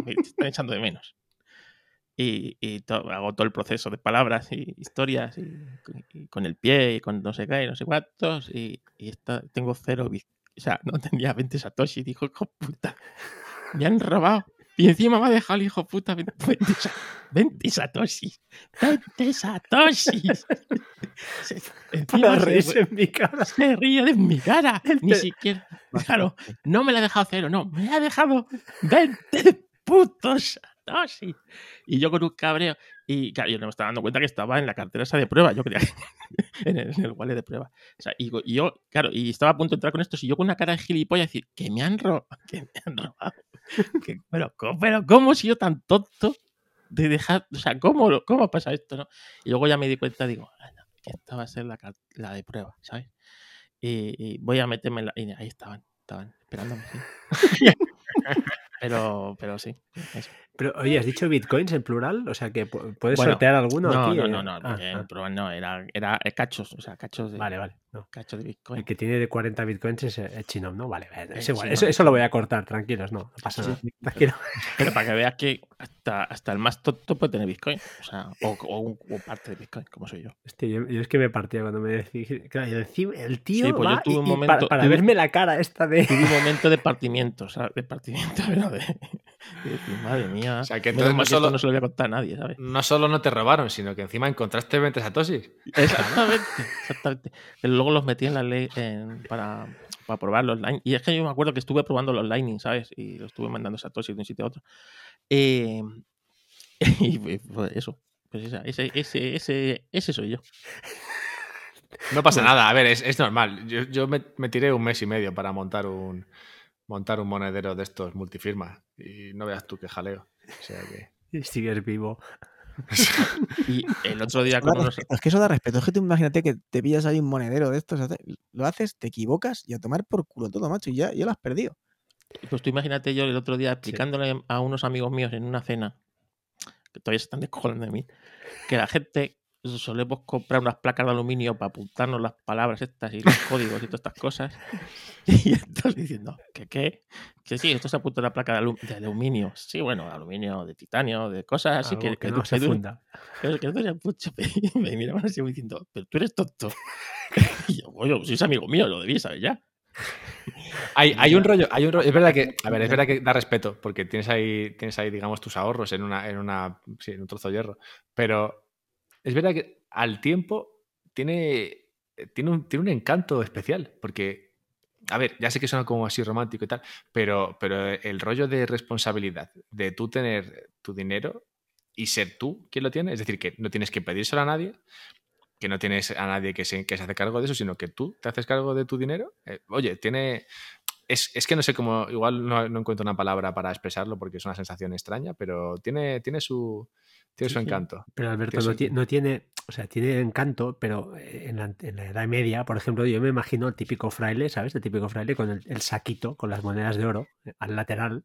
Me están echando de menos. Y, y hago todo el proceso de palabras y historias y, y con el pie y con no sé qué y no sé cuántos y, y esta- tengo cero bit- o sea, no tenía 20 satoshi, dijo, puta, me han robado. Y encima me ha dejado el hijo puta 20, 20 sa- 20 satoshis. 20 satoshis. Para se- reírse en mi cara. se ríe de mi cara. Ni siquiera. Claro, no me la ha dejado cero, no. Me ha dejado 20 putos satoshis. Y yo con un cabreo. Y claro, yo no me estaba dando cuenta que estaba en la cartera esa de prueba. Yo creía que en el, en el wallet de prueba. O sea, y, yo, claro, y estaba a punto de entrar con esto. Y yo con una cara de gilipollas decir, que me han robado. Que me han robado. Pero, ¿cómo- pero, ¿cómo he sido tan tonto de dejar. O sea, ¿cómo, cómo pasa esto, no? Y luego ya me di cuenta, digo, "Ah, no, que esta va a ser la, la de prueba, ¿sabes? Y, voy a meterme en la. Y ahí estaban, estaban esperándome, pero, pero sí. eso. Pero, oye, ¿has dicho bitcoins en plural? O sea, que pu- puedes Bueno, sortear alguno No, aquí. no, eh? no, no, Ah, ah, no, era, era cachos, o sea, cachos de, Vale, vale. no. cachos de Bitcoin. El que tiene de 40 bitcoins es, es Chinom, ¿no? Vale, vale, es Eh, igual. Eso, eso lo voy a cortar, tranquilos, no, no pasa nada. sí, Tranquilo. Pero para que veas que hasta, hasta el más tonto puede tener Bitcoin, o sea, o, o un- o parte de Bitcoin, como soy yo. Hostia, yo, yo es que me partía cuando me decís. Claro, yo encima, el tío. Sí, pues yo tuve un momento- para, para tuve- verme la cara esta de. Tuve un momento de partimiento, ¿sabes? De partimiento, pero de, madre mía. O sea, que entonces no solo- no se lo voy a contar a nadie, ¿sabes? No solo no te robaron, sino que encima encontraste 20 satoshis. Exactamente, exactamente. Pero luego los metí en la ley en- para, para probar los Lightning. Y es que yo me acuerdo que estuve probando los Lightning, ¿sabes? Y los estuve mandando Satoshi de un sitio a otro. Eh, y fue eso. Pues esa- ese, ese, ese, ese soy yo. No pasa nada, a ver, es, es normal. Yo, yo me, me tiré un mes y medio para montar un montar un monedero de estos multifirma. Y no veas tú qué jaleo. O sea que. Y sigues vivo. Y el otro día con unos... Es que eso da respeto. Es que tú imagínate que te pillas ahí un monedero de estos, lo haces, te equivocas y a tomar por culo todo, macho, y ya, ya lo has perdido. Pues tú imagínate yo el otro día explicándole a unos amigos míos en una cena, que todavía se están descojonando de mí, que la gente solemos comprar unas placas de aluminio para apuntarnos las palabras estas y los códigos y todas estas cosas. Y entonces diciendo, ¿que qué? Que sí, esto se apunta a una placa de, alu- de aluminio. Sí, bueno, de aluminio, de titanio, de cosas así Algo que, que que no se que funda. que- que mucho. Y me miraban así como diciendo, pero tú eres tonto. Y yo, oye, si es amigo mío, lo debí saber ya. Hay, hay un rollo, hay un rollo. Es verdad que, a ver, es verdad que da respeto, porque tienes ahí, tienes ahí, digamos, tus ahorros en una, en una, sí, en un trozo de hierro. Pero es verdad que al tiempo tiene, tiene un, tiene un encanto especial, porque, a ver, ya sé que suena como así romántico y tal, pero, pero el rollo de responsabilidad, de tú tener tu dinero y ser tú quien lo tiene, es decir, que no tienes que pedírselo a nadie, que no tienes a nadie que se, que se hace cargo de eso, sino que tú te haces cargo de tu dinero. eh, oye, tiene. Es, es que no sé cómo. Igual no, no encuentro una palabra para expresarlo porque es una sensación extraña, pero tiene, tiene su. Tiene Sí, su encanto. Pero Alberto Tiene no, su no tiene, o sea, tiene encanto, pero eh, en la, en la Edad Media, por ejemplo, yo me imagino el típico fraile, ¿sabes? El típico fraile con el, el saquito, con las monedas de oro eh, al lateral.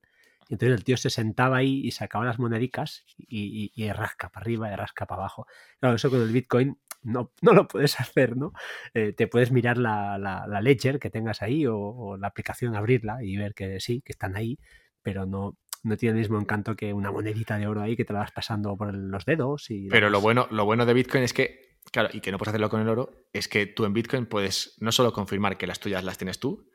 Y entonces el tío se sentaba ahí y sacaba las monedicas y, y, y rasca para arriba y rasca para abajo. Claro, eso con el Bitcoin no, no lo puedes hacer, ¿no? Eh, te puedes mirar la, la, la ledger que tengas ahí o, o la aplicación, abrirla y ver que sí, que están ahí, pero no, no tiene el mismo encanto que una monedita de oro ahí que te la vas pasando por los dedos. Y Pero lo bueno, lo bueno de Bitcoin es que, claro, y que no puedes hacerlo con el oro, es que tú en Bitcoin puedes no solo confirmar que las tuyas las tienes tú,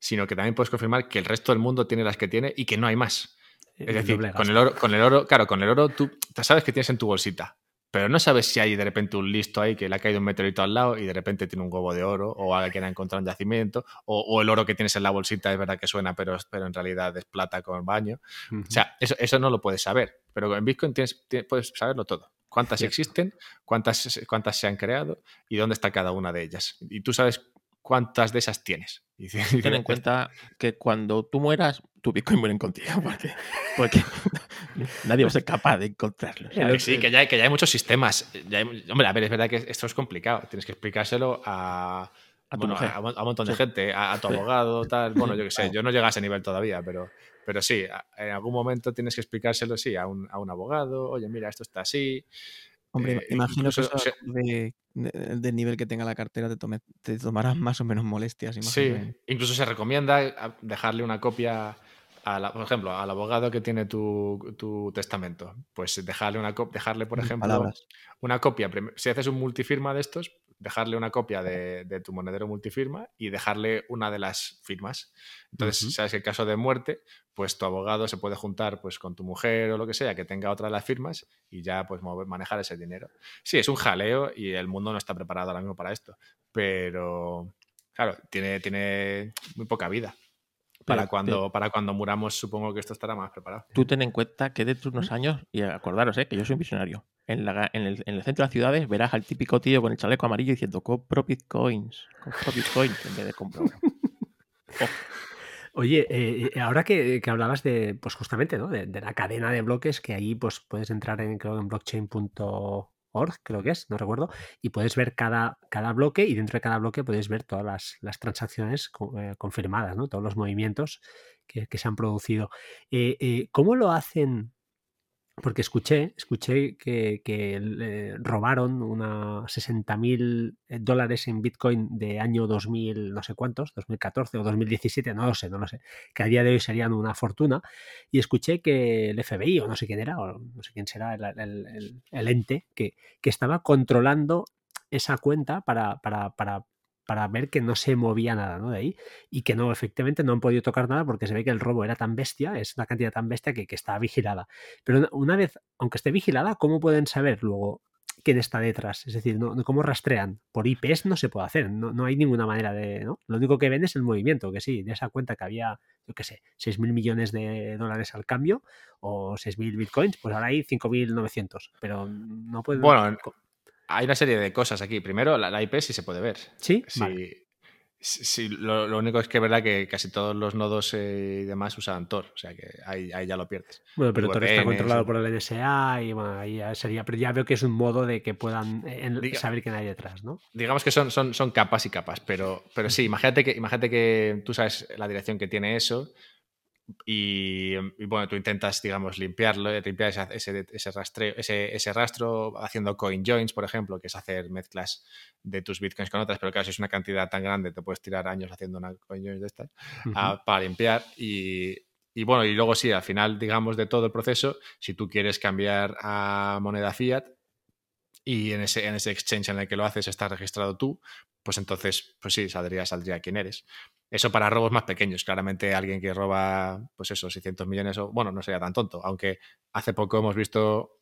sino que también puedes confirmar que el resto del mundo tiene las que tiene y que no hay más. Eh, Es el decir, con el oro, con el oro, claro, con el oro tú te sabes que tienes en tu bolsita, pero no sabes si hay de repente un listo ahí que le ha caído un meteorito al lado y de repente tiene un huevo de oro, o alguien ha encontrado un yacimiento, o, el oro que tienes en la bolsita es verdad que suena, pero, pero en realidad es plata con baño. O sea, eso, eso, no lo puedes saber, pero en Bitcoin tienes, puedes saberlo todo. Cuántas existen, cuántas, cuántas se han creado y dónde está cada una de ellas. Y tú sabes cuántas de esas tienes. Y ten en cuenta que cuando tú mueras, tu Bitcoin mueren contigo, porque, nadie va a ser capaz de encontrarlo. sí, que ya, que ya hay muchos sistemas. hombre, a ver, es verdad que esto es complicado. Tienes que explicárselo a, a, un montón de gente, a, tu abogado, tal. Bueno, yo qué sé, yo no llego a ese nivel todavía, pero, pero sí, en algún momento tienes que explicárselo, sí, a un, a un abogado. Oye, mira, esto está así. Hombre, eh, imagino que eso de, del nivel que tenga la cartera te, tome, te tomarás más o menos molestias. Sí, incluso se recomienda dejarle una copia, por ejemplo, al abogado que tiene tu, tu testamento. Pues dejarle, una, dejarle por ejemplo, una copia. Si haces un multifirma de estos, dejarle una copia de, tu monedero multifirma y dejarle una de las firmas. Entonces, sabes que en caso de muerte, pues tu abogado se puede juntar pues con tu mujer o lo que sea, que tenga otra de las firmas y ya pues manejar ese dinero. Sí, es un jaleo y el mundo no está preparado ahora mismo para esto, pero claro, tiene, tiene muy poca vida. Para cuando, para cuando muramos, supongo que esto estará más preparado. Tú ten en cuenta que dentro de unos años, y acordaros, ¿eh? que yo soy un visionario, en, el, centro de las ciudades verás al típico tío con el chaleco amarillo diciendo compro bitcoins, compro bitcoins en vez de compro. Oye, eh, eh, ahora que, hablabas de, pues justamente, ¿no? De, la cadena de bloques, que ahí pues puedes entrar en, creo, en blockchain.org, creo que es, no recuerdo, y puedes ver cada, cada bloque y dentro de cada bloque puedes ver todas las, transacciones eh, confirmadas, ¿no? Todos los movimientos que, que se han producido. ¿Cómo lo hacen porque escuché, escuché que, que robaron unos 60 mil eh, dólares en Bitcoin de año 2000, no sé cuántos, 2014 o 2017, no lo sé, no lo sé, que a día de hoy serían una fortuna. Y escuché que el FBI, o no sé quién era, o no sé quién será el, ente, que, que, estaba controlando esa cuenta para, para, para para ver que no se movía nada ¿no? de ahí y que no, efectivamente no han podido tocar nada porque se ve que el robo era tan bestia, es una cantidad tan bestia que, que está vigilada. Pero una vez, aunque esté vigilada, ¿cómo pueden saber luego quién está detrás? Es decir, ¿no? ¿cómo rastrean? Por IPs no se puede hacer, no, no hay ninguna manera de... ¿no? Lo único que ven es el movimiento, que sí, de esa cuenta que había, yo qué sé, 6 mil millones de dólares al cambio o 6 mil bitcoins, pues ahora hay 5.900, pero no pueden... Bueno, hay una serie de cosas aquí. Primero, la, IP sí se puede ver. Sí. Sí, lo, único es que es verdad que casi todos los nodos eh, y demás usan Tor, o sea que ahí, ya lo pierdes. Bueno, pero Tor está controlado por el NSA y bueno, ahí ya sería, pero ya veo que es un modo de que puedan eh, saber quién hay detrás, ¿no? Digamos que son, son, son capas y capas, pero, pero sí, imagínate que, imagínate que tú sabes la dirección que tiene eso y, bueno, tú intentas, digamos, limpiarlo, limpiar ese, ese, rastreo, ese, ese, rastro haciendo coin joins, por ejemplo, que es hacer mezclas de tus bitcoins con otras, pero claro, si es una cantidad tan grande, te puedes tirar años haciendo una coin joins de estas ah, para limpiar. Y, y, bueno, y luego sí, al final, digamos, de todo el proceso, si tú quieres cambiar a moneda fiat, y en ese, en ese exchange en el que lo haces está registrado tú, pues entonces, pues sí, saldría, saldría quién eres. Eso para robos más pequeños. Claramente alguien que roba, pues eso, 600 millones, o bueno, no sería tan tonto. Aunque hace poco hemos visto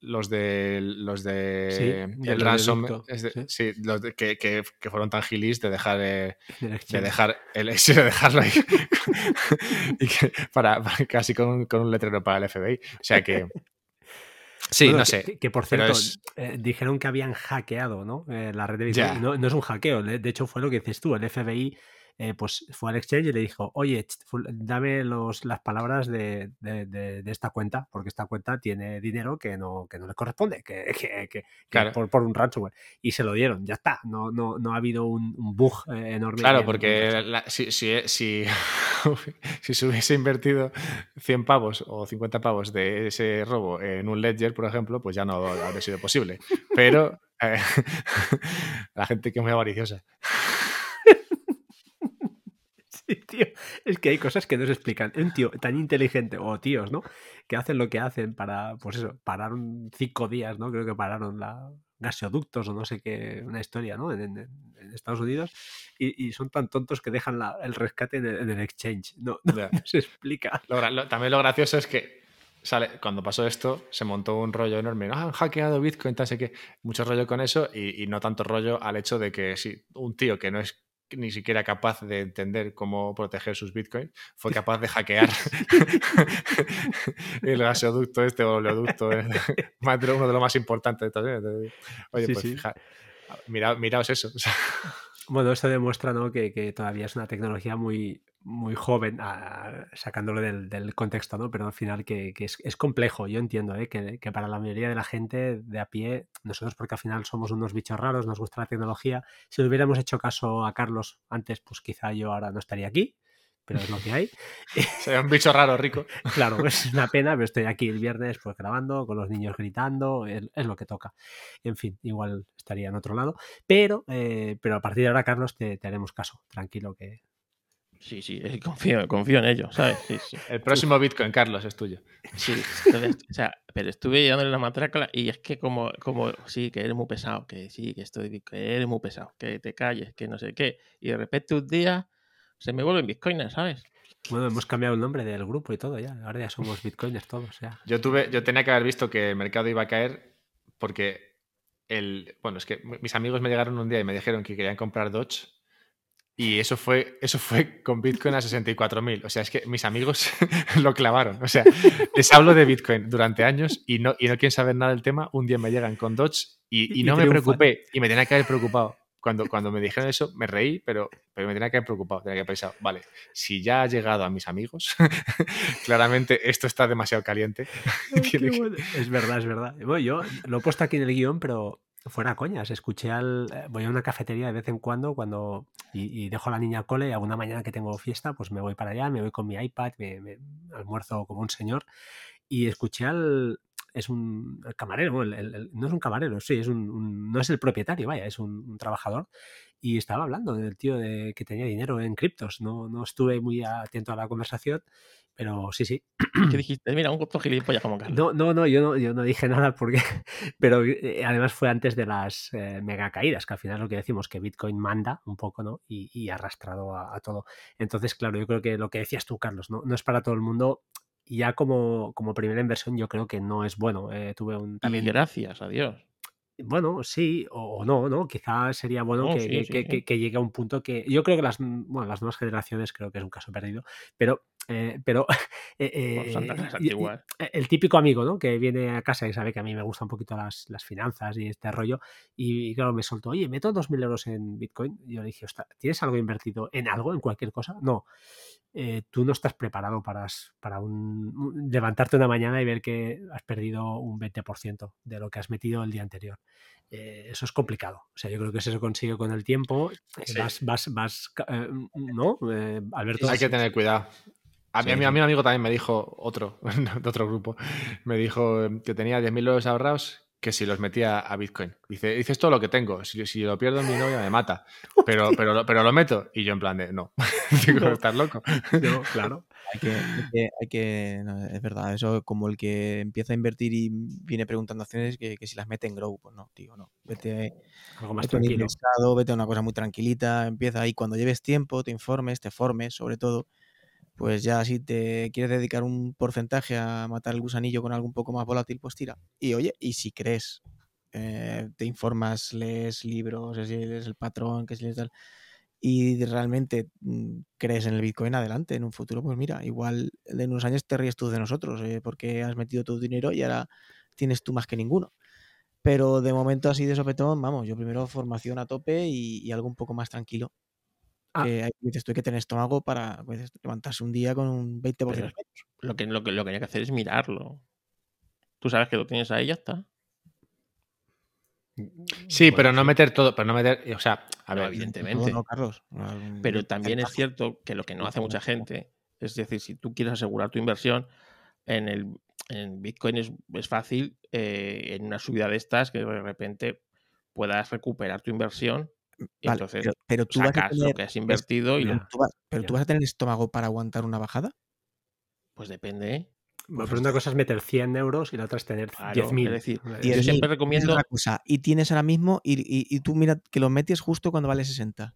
los de los de el ransom sí. los que, que, fueron tan gilis de dejar eh, de dejar el de dejarlo ahí y para, casi con, con, un letrero para el FBI o sea que Sí, no sé. Que, por cierto, eh, dijeron que habían hackeado ¿no? Eh, la red de Bitcoin. No, no, es un hackeo, de hecho fue lo que dices tú, el FBI eh, pues fue al exchange y le dijo, oye, dame los, las palabras de, esta cuenta, porque esta cuenta tiene dinero que no, que no le corresponde, que, que, por, un ransomware. Y se lo dieron, ya está, no, no, no ha habido un, bug eh, enorme. Claro, porque si, si, si, si, se hubiese invertido 100 pavos o 50 pavos de ese robo en un ledger, por ejemplo, pues ya no habría sido posible. Pero eh, la gente que es muy avariciosa. tío. Es que hay cosas que no se explican. Un tío tan inteligente, o tíos, ¿no? Que hacen lo que hacen para, pues eso, pararon cinco días, ¿no? Creo que pararon la gasoductos o no sé qué, una historia, ¿no? En, Estados Unidos. Y, son tan tontos que dejan el rescate en el, exchange. No, se explica. también lo gracioso es que sale, cuando pasó esto, se montó un rollo enorme. Ah, han hackeado Bitcoin, tal, sé que mucho rollo con eso y, no tanto rollo al hecho de que si un tío que no es ni siquiera capaz de entender cómo proteger sus bitcoins, fue capaz de hackear el gasoducto este o oleoducto, eh, uno de los más importantes también. Oye, pues fija, miraos eso. Bueno, esto demuestra ¿no? que, todavía es una tecnología muy, muy joven, sacándolo del, contexto, ¿no? pero al final que, es, complejo. Yo entiendo ¿eh? que, para la mayoría de la gente de a pie, nosotros porque al final somos unos bichos raros, nos gusta la tecnología, si hubiéramos hecho caso a Carlos antes, pues quizá yo ahora no estaría aquí pero es lo que hay. Sería un bicho raro, rico. claro, es una pena, pero estoy aquí el viernes pues grabando, con los niños gritando, es, lo que toca. En fin, igual estaría en otro lado, pero, eh, pero a partir de ahora, Carlos, te, haremos caso, tranquilo que... Sí, sí, eh, confío, confío en ello, ¿sabes? El próximo Bitcoin, Carlos, es tuyo. Sí, o sea, pero estuve dándole la matrácala y es que como, como, sí, que eres muy pesado, que sí, que estoy, que eres muy pesado, que te calles, que no sé qué, y de repente un día se me vuelven bitcoiners, ¿sabes? Bueno, hemos cambiado el nombre del grupo y todo ya. Ahora ya somos bitcoiners todos. Ya. Yo tuve, yo tenía que haber visto que el mercado iba a caer porque el. Bueno, es que mis amigos me llegaron un día y me dijeron que querían comprar Dodge. Y eso fue, eso fue con Bitcoin a 64.000. O sea, es que mis amigos lo clavaron. O sea, les hablo de Bitcoin durante años y no, y no quieren saber nada del tema. Un día me llegan con Dodge y, y no me preocupé. Y me tenía que haber preocupado cuando, cuando me dijeron eso, me reí, pero, pero me tenía que haber preocupado, tenía que haber pensado, vale, si ya ha llegado a mis amigos, claramente esto está demasiado caliente. Es verdad, es verdad. yo lo he puesto aquí en el guion, pero fuera coñas. Escuché al. Eh, voy a una cafetería de vez en cuando, cuando. Y, dejo a la niña al cole, y alguna mañana que tengo fiesta, pues me voy para allá, me voy con mi iPad, me almuerzo como un señor. Y escuché al, es un camarero, no es un camarero, sí, es un, no es el propietario, vaya, es un, trabajador. Y estaba hablando del tío de, que tenía dinero en criptos. No, no estuve muy atento a la conversación, pero sí, sí. ¿Qué dijiste? Mira, un corto gilipollas como Carlos. No, no, no, yo no, yo no dije nada porque. Pero eh, además fue antes de las eh, mega caídas, que al final es lo que decimos, que Bitcoin manda un poco, ¿no? Y, y arrastrado a, a, todo. Entonces, claro, yo creo que lo que decías tú, Carlos, ¿no? No es para todo el mundo ya como, como primera inversión yo creo que no es bueno. Eh, tuve un también... gracias a Dios. Bueno, sí, o, no, ¿no? Quizás sería bueno que, que, llegue a un punto que. Yo creo que las, bueno, las nuevas generaciones creo que es un caso perdido, pero eh, pero eh, el típico amigo ¿no? que viene a casa y sabe que a mí me gustan un poquito las, las finanzas y este rollo, y, claro, me soltó, oye, meto 2.000 euros en Bitcoin. Y yo le dije, ¿tienes algo invertido en algo, en cualquier cosa? No. Eh, tú no estás preparado para, para un, levantarte una mañana y ver que has perdido un 20% de lo que has metido el día anterior. Eh, eso es complicado. O sea, yo creo que eso se consigue con el tiempo. Eh, vas, vas, vas, ¿no? Alberto. Hay que tener cuidado. A mí, a, mí, a mi amigo también me dijo, otro, de otro grupo, me dijo que tenía 10.000 euros ahorrados que si los metía a Bitcoin. Dice, dices todo lo que tengo. Si, si lo pierdo, mi novia me mata. Pero, pero, pero lo meto. Y yo en plan de, no. Digo, estás loco. No, claro. Hay que, hay que, es verdad, eso como el que empieza a invertir y viene preguntando acciones que, que si las mete en Grow, pues no, digo, no. Vete, Algo más tranquilo. vete a una cosa muy tranquilita, empieza ahí cuando lleves tiempo, te informes, te formes, sobre todo pues ya si te quieres dedicar un porcentaje a matar el gusanillo con algo un poco más volátil, pues tira. Y oye, y si crees, eh, te informas, lees libros, si el patrón, que si tal, y realmente mm, crees en el Bitcoin adelante, en un futuro, pues mira, igual en unos años te ríes tú de nosotros, eh, porque has metido tu dinero y ahora tienes tú más que ninguno. Pero de momento así de sopetón, vamos, yo primero formación a tope y algo un poco más tranquilo. Ah. Que hay, dices, que tener estómago para pues, levantarse un día con un 20% Lo que, lo, que, lo que hay que hacer es mirarlo. Tú sabes que lo tienes ahí y ya está. Sí, pero no meter todo, pero no meter, o sea, a ver, evidentemente. Pero también es cierto que lo que no hace mucha gente, es decir, si tú quieres asegurar tu inversión, en el en Bitcoin es, es fácil eh, en una subida de estas que de repente puedas recuperar tu inversión entonces, pero, tú vas a tener, lo que has invertido y pero tú vas a tener estómago para aguantar una bajada. Pues depende. ¿eh? Bueno, pero una cosa es meter 100 euros y la otra es tener 10.000. Es decir, yo siempre recomiendo. cosa, y tienes ahora mismo, y, y, tú mira que lo metes justo cuando vale 60.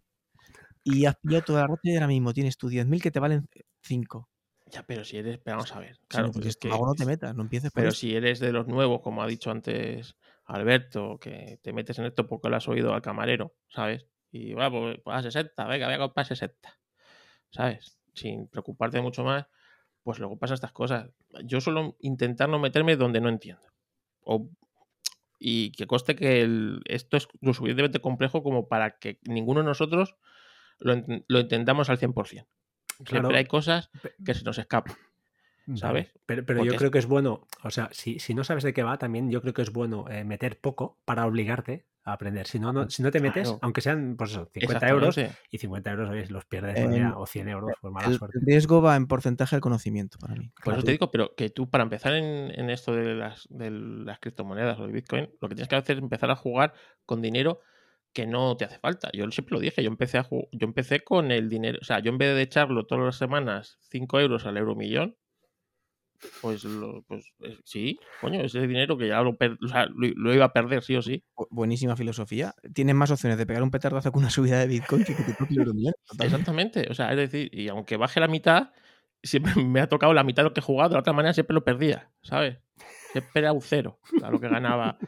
Y has pillado toda la rota y ahora mismo tienes tu 10.000 que te valen 5. Ya, pero si eres, vamos a ver. Si Claro, no pues es que- no te metas, no empieces por pero eso. si eres de los nuevos, como ha dicho antes Alberto, que te metes en esto porque lo has oído al camarero, ¿sabes? Y va, pues, pues a 60, venga, voy a comprar 60, ¿sabes? Sin preocuparte mucho más, pues luego pasa estas cosas. Yo suelo intentar no meterme donde no entiendo. O- y que conste que el- esto es lo suficientemente complejo como para que ninguno de nosotros lo, lo entendamos al 100%. Siempre Claro. hay cosas que se nos escapan. ¿Sabes? Pero, pero Porque yo creo que es bueno, o sea, si, si no sabes de qué va, también yo creo que es bueno eh, meter poco para obligarte a aprender. Si no, no, si no te metes, Claro. aunque sean, pues eso, 50 euros, y 50 euros, oye, los pierdes, El- mira, o 100 euros, por mala El suerte. riesgo va en porcentaje del conocimiento para mí. Por eso Claro. te digo, pero que tú para empezar en, en esto de las, de las criptomonedas o de Bitcoin, lo que tienes que hacer es empezar a jugar con dinero que no te hace falta. Yo siempre lo dije, yo empecé, a yo empecé con el dinero, o sea, yo en vez de echarlo todas las semanas 5 euros al euro millón, pues, lo- pues eh, sí, coño, ese dinero que ya lo, per- o sea, lo, lo iba a perder sí o sí. Bu- Buenísima filosofía. Tienes más opciones de pegar un petardazo con una subida de Bitcoin que euromillón. Totalmente. Exactamente, o sea, es decir, y aunque baje la mitad, siempre me ha tocado la mitad de lo que he jugado, de la otra manera siempre lo perdía, ¿sabes? Siempre era un cero, a lo que ganaba.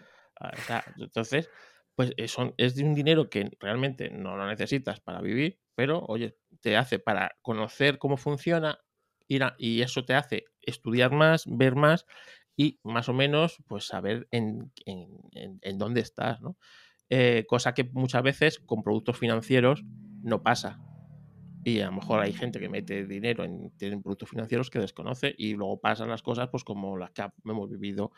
O sea, entonces, pues eh, son- es de un dinero que realmente no lo necesitas para vivir, pero oye, te hace para conocer cómo funciona ir a- y eso te hace estudiar más, ver más y más o menos pues saber en, en- en- dónde estás, ¿no? Eh, cosa que muchas veces con productos financieros no pasa. Y a lo mejor hay gente que mete dinero en, productos financieros que desconoce y luego pasan las cosas pues como las que hemos vivido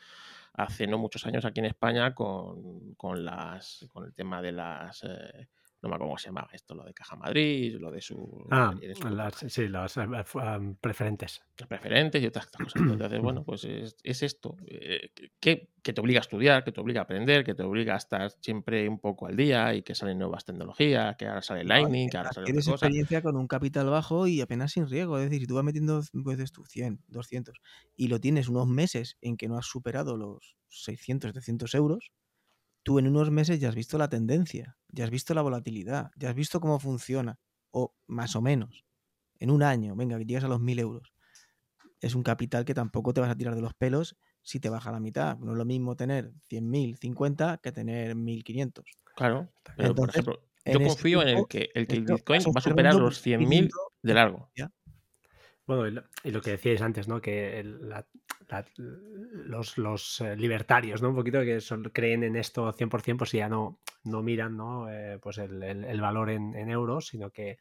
hace no muchos años aquí en España con, con las con el tema de las eh, no me acuerdo cómo se llamaba esto, lo de Caja Madrid, lo de su, Ah, de su- las, sí, las eh, fu- am, preferentes. las preferentes y otras cosas. Entonces, bueno, pues es, es esto, eh, que, que te obliga a estudiar, que te obliga a aprender, que te obliga a estar siempre un poco al día y que salen nuevas tecnologías, que ahora sale Lightning, que ahora sale Tienes experiencia con un capital bajo y apenas sin riesgo. Es decir, si tú vas metiendo, pues tú, 100, 200 y lo tienes unos meses en que no has superado los 600, 700 euros, tú en unos meses ya has visto la tendencia, ya has visto la volatilidad, ya has visto cómo funciona, o más o menos. En un año, venga, que llegas a los 1000 euros. Es un capital que tampoco te vas a tirar de los pelos si te baja la mitad. No es lo mismo tener 100.000, 50 que tener 1.500. Claro, pero por ejemplo, yo confío en el que el, que el esto Bitcoin va a superar los pues, 100.000 viendo de largo. Bueno, y lo, y lo que decíais antes, ¿no? Que el- la- la- los, los, eh, libertarios, ¿no? Un poquito que son- creen en esto 100%, pues ya no, no miran, ¿no? Eh, pues el, el- valor en, en euros, sino que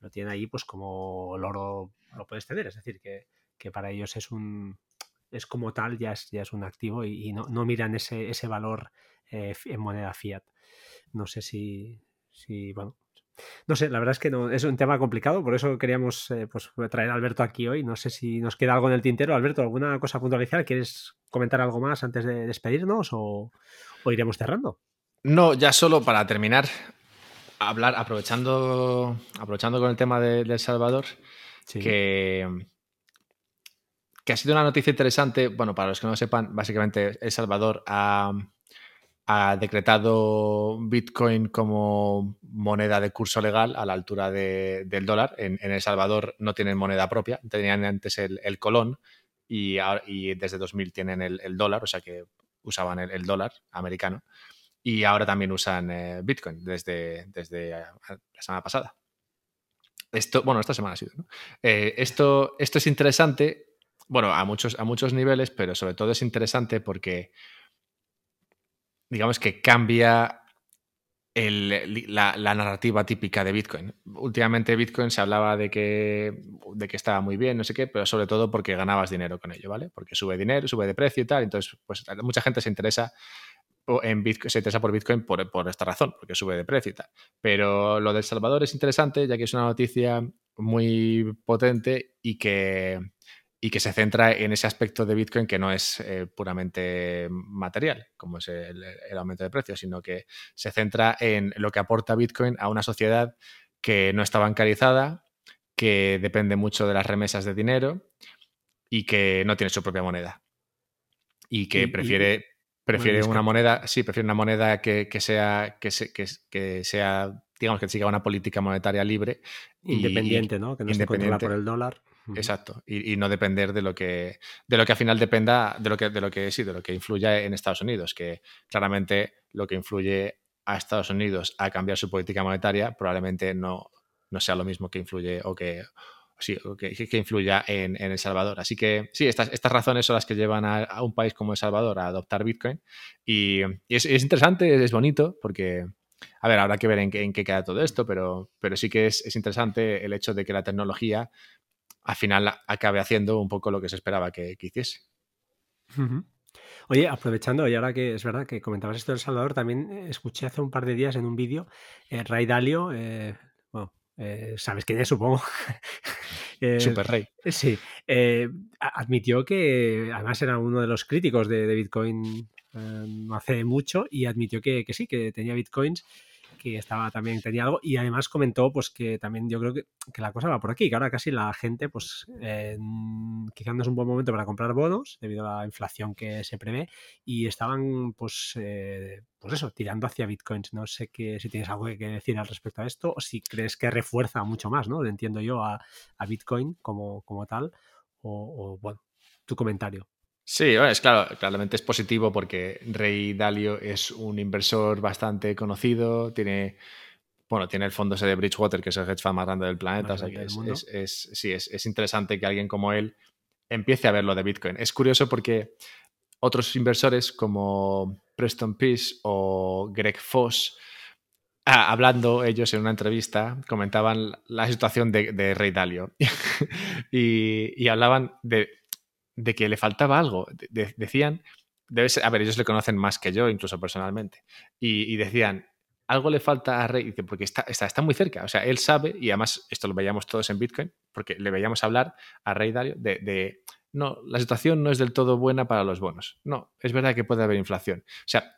lo tienen ahí, pues como el oro lo puedes tener. Es decir, que, que para ellos es un es como tal, ya es, ya es un activo y, no, no miran ese, ese valor eh, en moneda fiat. No sé si, si, bueno, no sé, la verdad es que no, es un tema complicado, por eso queríamos eh, pues, traer a Alberto aquí hoy. No sé si nos queda algo en el tintero. Alberto, ¿alguna cosa puntualizar? ¿Quieres comentar algo más antes de despedirnos o, o iremos cerrando? No, ya solo para terminar, hablar, aprovechando, aprovechando con el tema de, de El Salvador, Sí. que, que ha sido una noticia interesante. Bueno, para los que no sepan, básicamente El Salvador ha, ha decretado Bitcoin como moneda de curso legal a la altura de- del dólar. En, El Salvador no tienen moneda propia, tenían antes el, colón y, y desde 2000 tienen el, dólar, o sea que usaban el, el dólar americano. Y ahora también usan eh, Bitcoin desde, desde eh, la semana pasada. Esto, bueno, esta semana ha sido. ¿no? Eh, esto, esto es interesante, bueno, a muchos, a muchos niveles, pero sobre todo es interesante porque, digamos que cambia la, narrativa típica de Bitcoin. Últimamente Bitcoin se hablaba de que, de que estaba muy bien, no sé qué, pero sobre todo porque ganabas dinero con ello, ¿vale? Porque sube dinero, sube de precio y tal. Entonces, pues mucha gente se interesa en Bitcoin, se interesa por Bitcoin por, por esta razón, porque sube de precio y tal. Pero lo de El Salvador es interesante, ya que es una noticia muy potente y que, y que se centra en ese aspecto de Bitcoin que no es eh, puramente material, como es el, el aumento de precios, sino que se centra en lo que aporta Bitcoin a una sociedad que no está bancarizada, que depende mucho de las remesas de dinero y que no tiene su propia moneda. Y que Y- y- prefiere, prefiere Bueno, una moneda, sí, prefiere una moneda que, que sea, que, se- que, que sea, digamos, que siga una política monetaria libre. y- Independiente, ¿no? Que no esté controlada por el dólar. Exacto. Y, no depender de lo que. De lo que al final dependa. De lo que, de lo que sí, de lo que influya en Estados Unidos. Que claramente lo que influye a Estados Unidos a cambiar su política monetaria probablemente no, no sea lo mismo que influye o que, sí, que, influya en, El Salvador. Así que sí, estas, estas razones son las que llevan a, un país como El Salvador a adoptar Bitcoin. Y, es, interesante, es bonito, porque, a ver, habrá que ver en, qué queda todo esto, pero, pero sí que es, interesante el hecho de que la tecnología al final acabe haciendo un poco lo que se esperaba que, hiciese. Oye, aprovechando, y ahora que es verdad que comentabas esto de El Salvador, también escuché hace un par de días en un vídeo, eh, Ray Dalio, eh, bueno, eh, sabes quién es, supongo. Eh, Super Rey. Sí. Eh, admitió que además era uno de los críticos de, Bitcoin no hace mucho y admitió que, que, sí, que tenía Bitcoins que estaba también tenía algo y además comentó pues que también yo creo que, la cosa va por aquí, que ahora casi la gente pues eh, quizás no es un buen momento para comprar bonos debido a la inflación que se prevé y estaban pues eh, pues eso, tirando hacia bitcoins. No sé que, si tienes algo que decir al respecto a esto o si crees que refuerza mucho más, ¿no? Entiendo yo a, bitcoin como, como tal o bueno, tu comentario. Sí, es claro, claramente es positivo porque Rey Dalio es un inversor bastante conocido, tiene, bueno, tiene el fondo ese de Bridgewater, que es el hedge fund más grande del planeta, es, sí, es, interesante que alguien como él empiece a ver lo de Bitcoin. Es curioso porque otros inversores como Preston Peace o Greg Foss, ah, hablando ellos en una entrevista, comentaban la situación de, Rey Dalio y hablaban de de que le faltaba algo. decían, debe ser, a ver, ellos le conocen más que yo, incluso personalmente, y, decían, algo le falta a Rey, porque está, está, está, muy cerca, o sea, él sabe, y además esto lo veíamos todos en Bitcoin, porque le veíamos hablar a Rey Dario de, no, la situación no es del todo buena para los bonos. No, es verdad que puede haber inflación. O sea,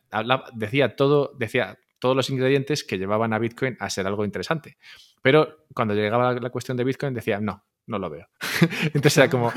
decía todo, decía todos los ingredientes que llevaban a Bitcoin a ser algo interesante. Pero cuando llegaba la cuestión de Bitcoin decía, no, no lo veo. Entonces era como,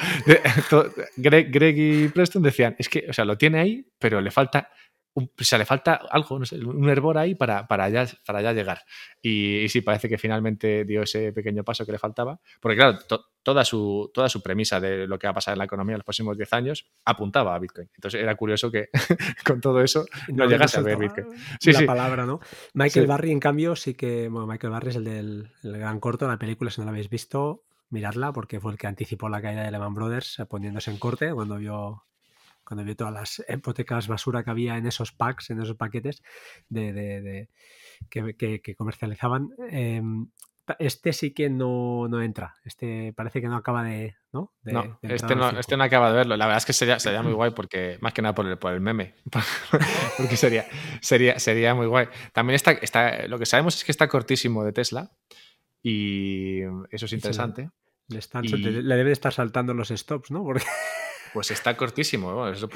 Greg, y Preston decían, es que, o sea, lo tiene ahí, pero le falta, o sea, le falta algo, no sé, un hervor ahí para, para, allá, para allá llegar. Y, sí, parece que finalmente dio ese pequeño paso que le faltaba, porque claro, toda, su, toda su premisa de lo que va a pasar en la economía en los próximos 10 años apuntaba a Bitcoin. Entonces era curioso que con todo eso no, llegase a ver Bitcoin. Sí, la palabra, ¿no? Michael Barry, en cambio, sí que, bueno, Michael Barry es el del el gran corto, de la película, si no la habéis visto, mirarla porque fue el que anticipó la caída de Lehman Brothers eh, poniéndose en corte cuando vio cuando vio todas las hipotecas basura que había en esos packs, en esos paquetes de, que, comercializaban. Em, este sí que no, entra. Este parece que no acaba de. ¿no? este, no este no acaba de verlo. La verdad es que sería, sería muy guay porque, más que nada por el, por el meme. porque sería, sería, sería muy guay. También está, está, lo que sabemos es que está cortísimo de Tesla. Y eso es interesante. Le, le debe estar saltando los stops, ¿no? Porque... Pues está cortísimo, es, su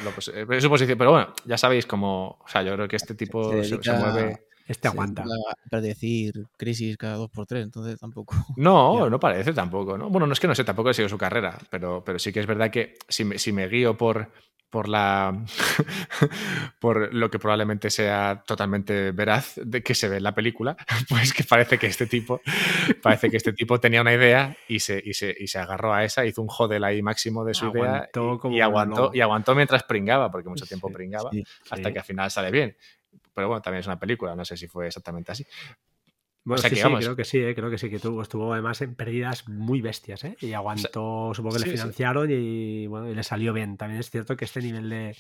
posición. Pero bueno, ya sabéis cómo. O sea, yo creo que este tipo se, mueve. Este aguanta. Para decir crisis cada dos por tres, entonces tampoco. No, no parece tampoco, ¿no? Bueno, no es que no sé, tampoco he sido su carrera, pero, pero sí que es verdad que si si me guío por, por la por lo que probablemente sea totalmente veraz de que se ve en la película, pues que parece que este tipo parece que este tipo tenía una idea y se, y se, y se agarró a esa, hizo un jodel ahí máximo de su idea y, aguantó, y aguantó mientras pringaba, porque mucho tiempo pringaba, hasta que al final sale bien. Pero bueno, también es una película, no sé si fue exactamente así. Bueno, sí, creo que sí, ¿eh? creo que sí, que tuvo, estuvo además en pérdidas muy bestias, ¿eh? Y aguantó, supongo que le financiaron y, bueno, y le salió bien. También es cierto que este nivel de...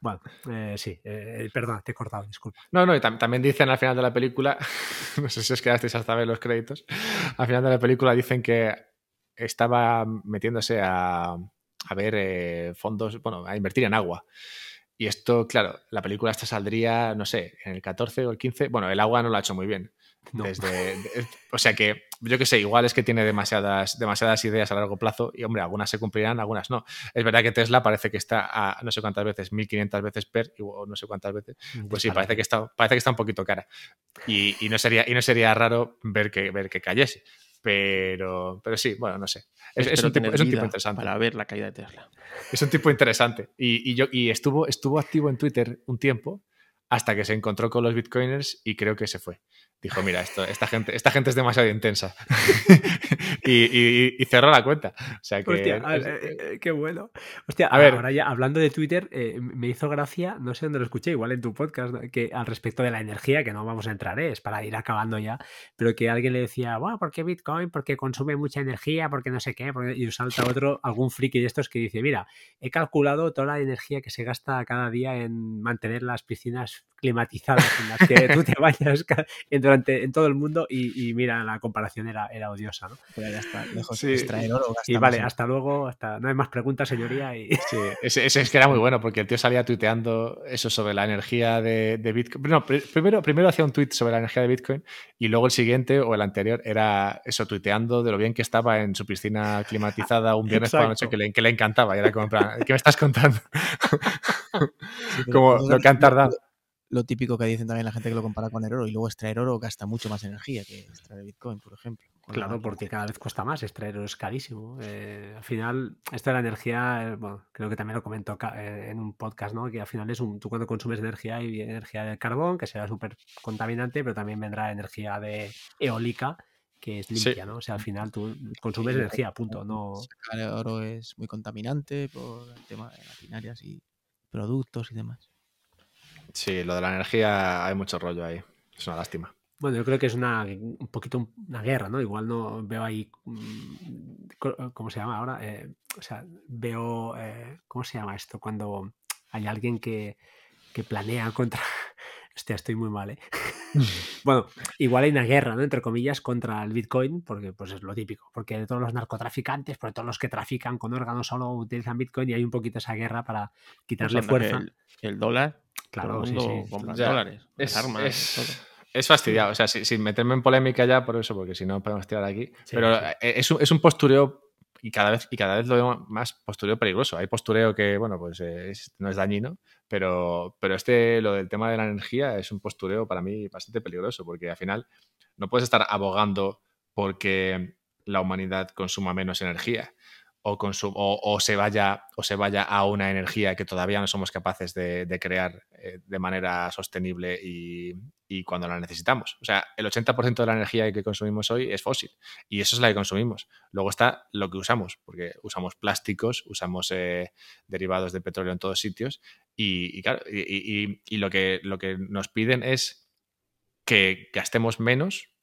Bueno, eh, sí, eh, perdón, te he cortado, disculpa. No, no, y también dicen al final de la película, no sé si os quedasteis hasta ver los créditos, al final de la película dicen que estaba metiéndose a, a ver fondos, bueno, a invertir en agua. Y esto, claro, la película esta saldría, no sé, en el 14 o el 15. Bueno, el agua no lo ha hecho muy bien. Desde, o sea que, yo que sé, igual es que tiene demasiadas, demasiadas ideas a largo plazo y, hombre, algunas se cumplirán, algunas no. Es verdad que Tesla parece que está a no sé cuántas veces, 1500 veces per, o no sé cuántas veces. Pues sí, parece que está, parece que está un poquito cara. Y, no, sería, y no sería raro ver que, ver que cayese. Pero, pero sí, bueno, no sé. Es, un, tipo, interesante. Para ver la caída de Tesla. Es un tipo interesante. Y, yo, y estuvo, estuvo activo en Twitter un tiempo hasta que se encontró con los bitcoiners y creo que se fue dijo, mira, esto, esta, gente, esta gente es demasiado intensa. y, cerró la cuenta. O sea que... Hostia, eh, eh, qué bueno. Hostia, a ver, ahora ya hablando de Twitter, eh, me hizo gracia, no sé dónde lo escuché, igual en tu podcast, que al respecto de la energía, que no vamos a entrar, es para ir acabando ya, pero que alguien le decía, wow, ¿por qué Bitcoin? Porque consume mucha energía, porque no sé qué, y salta otro, algún friki de estos que dice, mira, he calculado toda la energía que se gasta cada día en mantener las piscinas climatizadas en las que tú te bañas durante, en todo el mundo y, mira, la comparación era, era odiosa, ¿no? Y vale, hasta luego, hasta no hay más preguntas, señoría. Y... Sí, ese, es que era muy bueno porque el tío salía tuiteando eso sobre la energía de, Bitcoin. No, primero, primero hacía un tweet sobre la energía de Bitcoin y luego el siguiente o el anterior era eso, tuiteando de lo bien que estaba en su piscina climatizada un viernes por la noche que le, que le encantaba. Y era como, ¿qué me estás contando? como lo que han tardado lo típico que dicen también la gente que lo compara con el oro y luego extraer oro gasta mucho más energía que extraer Bitcoin, por ejemplo. Claro, porque cada vez cuesta más, extraer oro es carísimo. Eh, al final, esto de la energía, eh, bueno, creo que también lo comentó eh, en un podcast, ¿no? Que al final es un, tú cuando consumes energía hay energía del carbón, que será súper contaminante, pero también vendrá energía de eólica, que es limpia, ¿no? O sea, al final tú consumes energía, punto. No... El oro es muy contaminante por el tema de maquinarias y productos y demás. Sí, lo de la energía hay mucho rollo ahí. Es una lástima. Bueno, yo creo que es una, un poquito una guerra, ¿no? Igual no veo ahí, mm, ¿cómo se llama ahora? Eh, o sea, veo, eh, ¿cómo se llama esto? Cuando hay alguien que, que planea contra... Hostia, estoy muy mal, ¿eh? bueno, igual hay una guerra, ¿no? Entre comillas, contra el Bitcoin, porque pues es lo típico, porque de todos los narcotraficantes, por todos los que trafican con órganos solo utilizan Bitcoin y hay un poquito esa guerra para quitarle fuerza. el dólar Claro, sí, sí. dólares, es, armas. Es, fastidiado, o sea, sin, meterme en polémica ya por eso, porque si no podemos tirar aquí. pero eh, Es, un, es un postureo y cada vez y cada vez lo veo más postureo peligroso. Hay postureo que, bueno, pues no es dañino, pero, pero este, lo del tema de la energía es un postureo para mí bastante peligroso, porque al final no puedes estar abogando porque la humanidad consuma menos energía o, se vaya, o se vaya a una energía que todavía no somos capaces de, crear eh, de manera sostenible y, cuando la necesitamos. O sea, el 80% de la energía que consumimos hoy es fósil y eso es la que consumimos. Luego está lo que usamos, porque usamos plásticos, usamos eh, derivados de petróleo en todos sitios y, claro, y, lo, que, lo que nos piden es que gastemos menos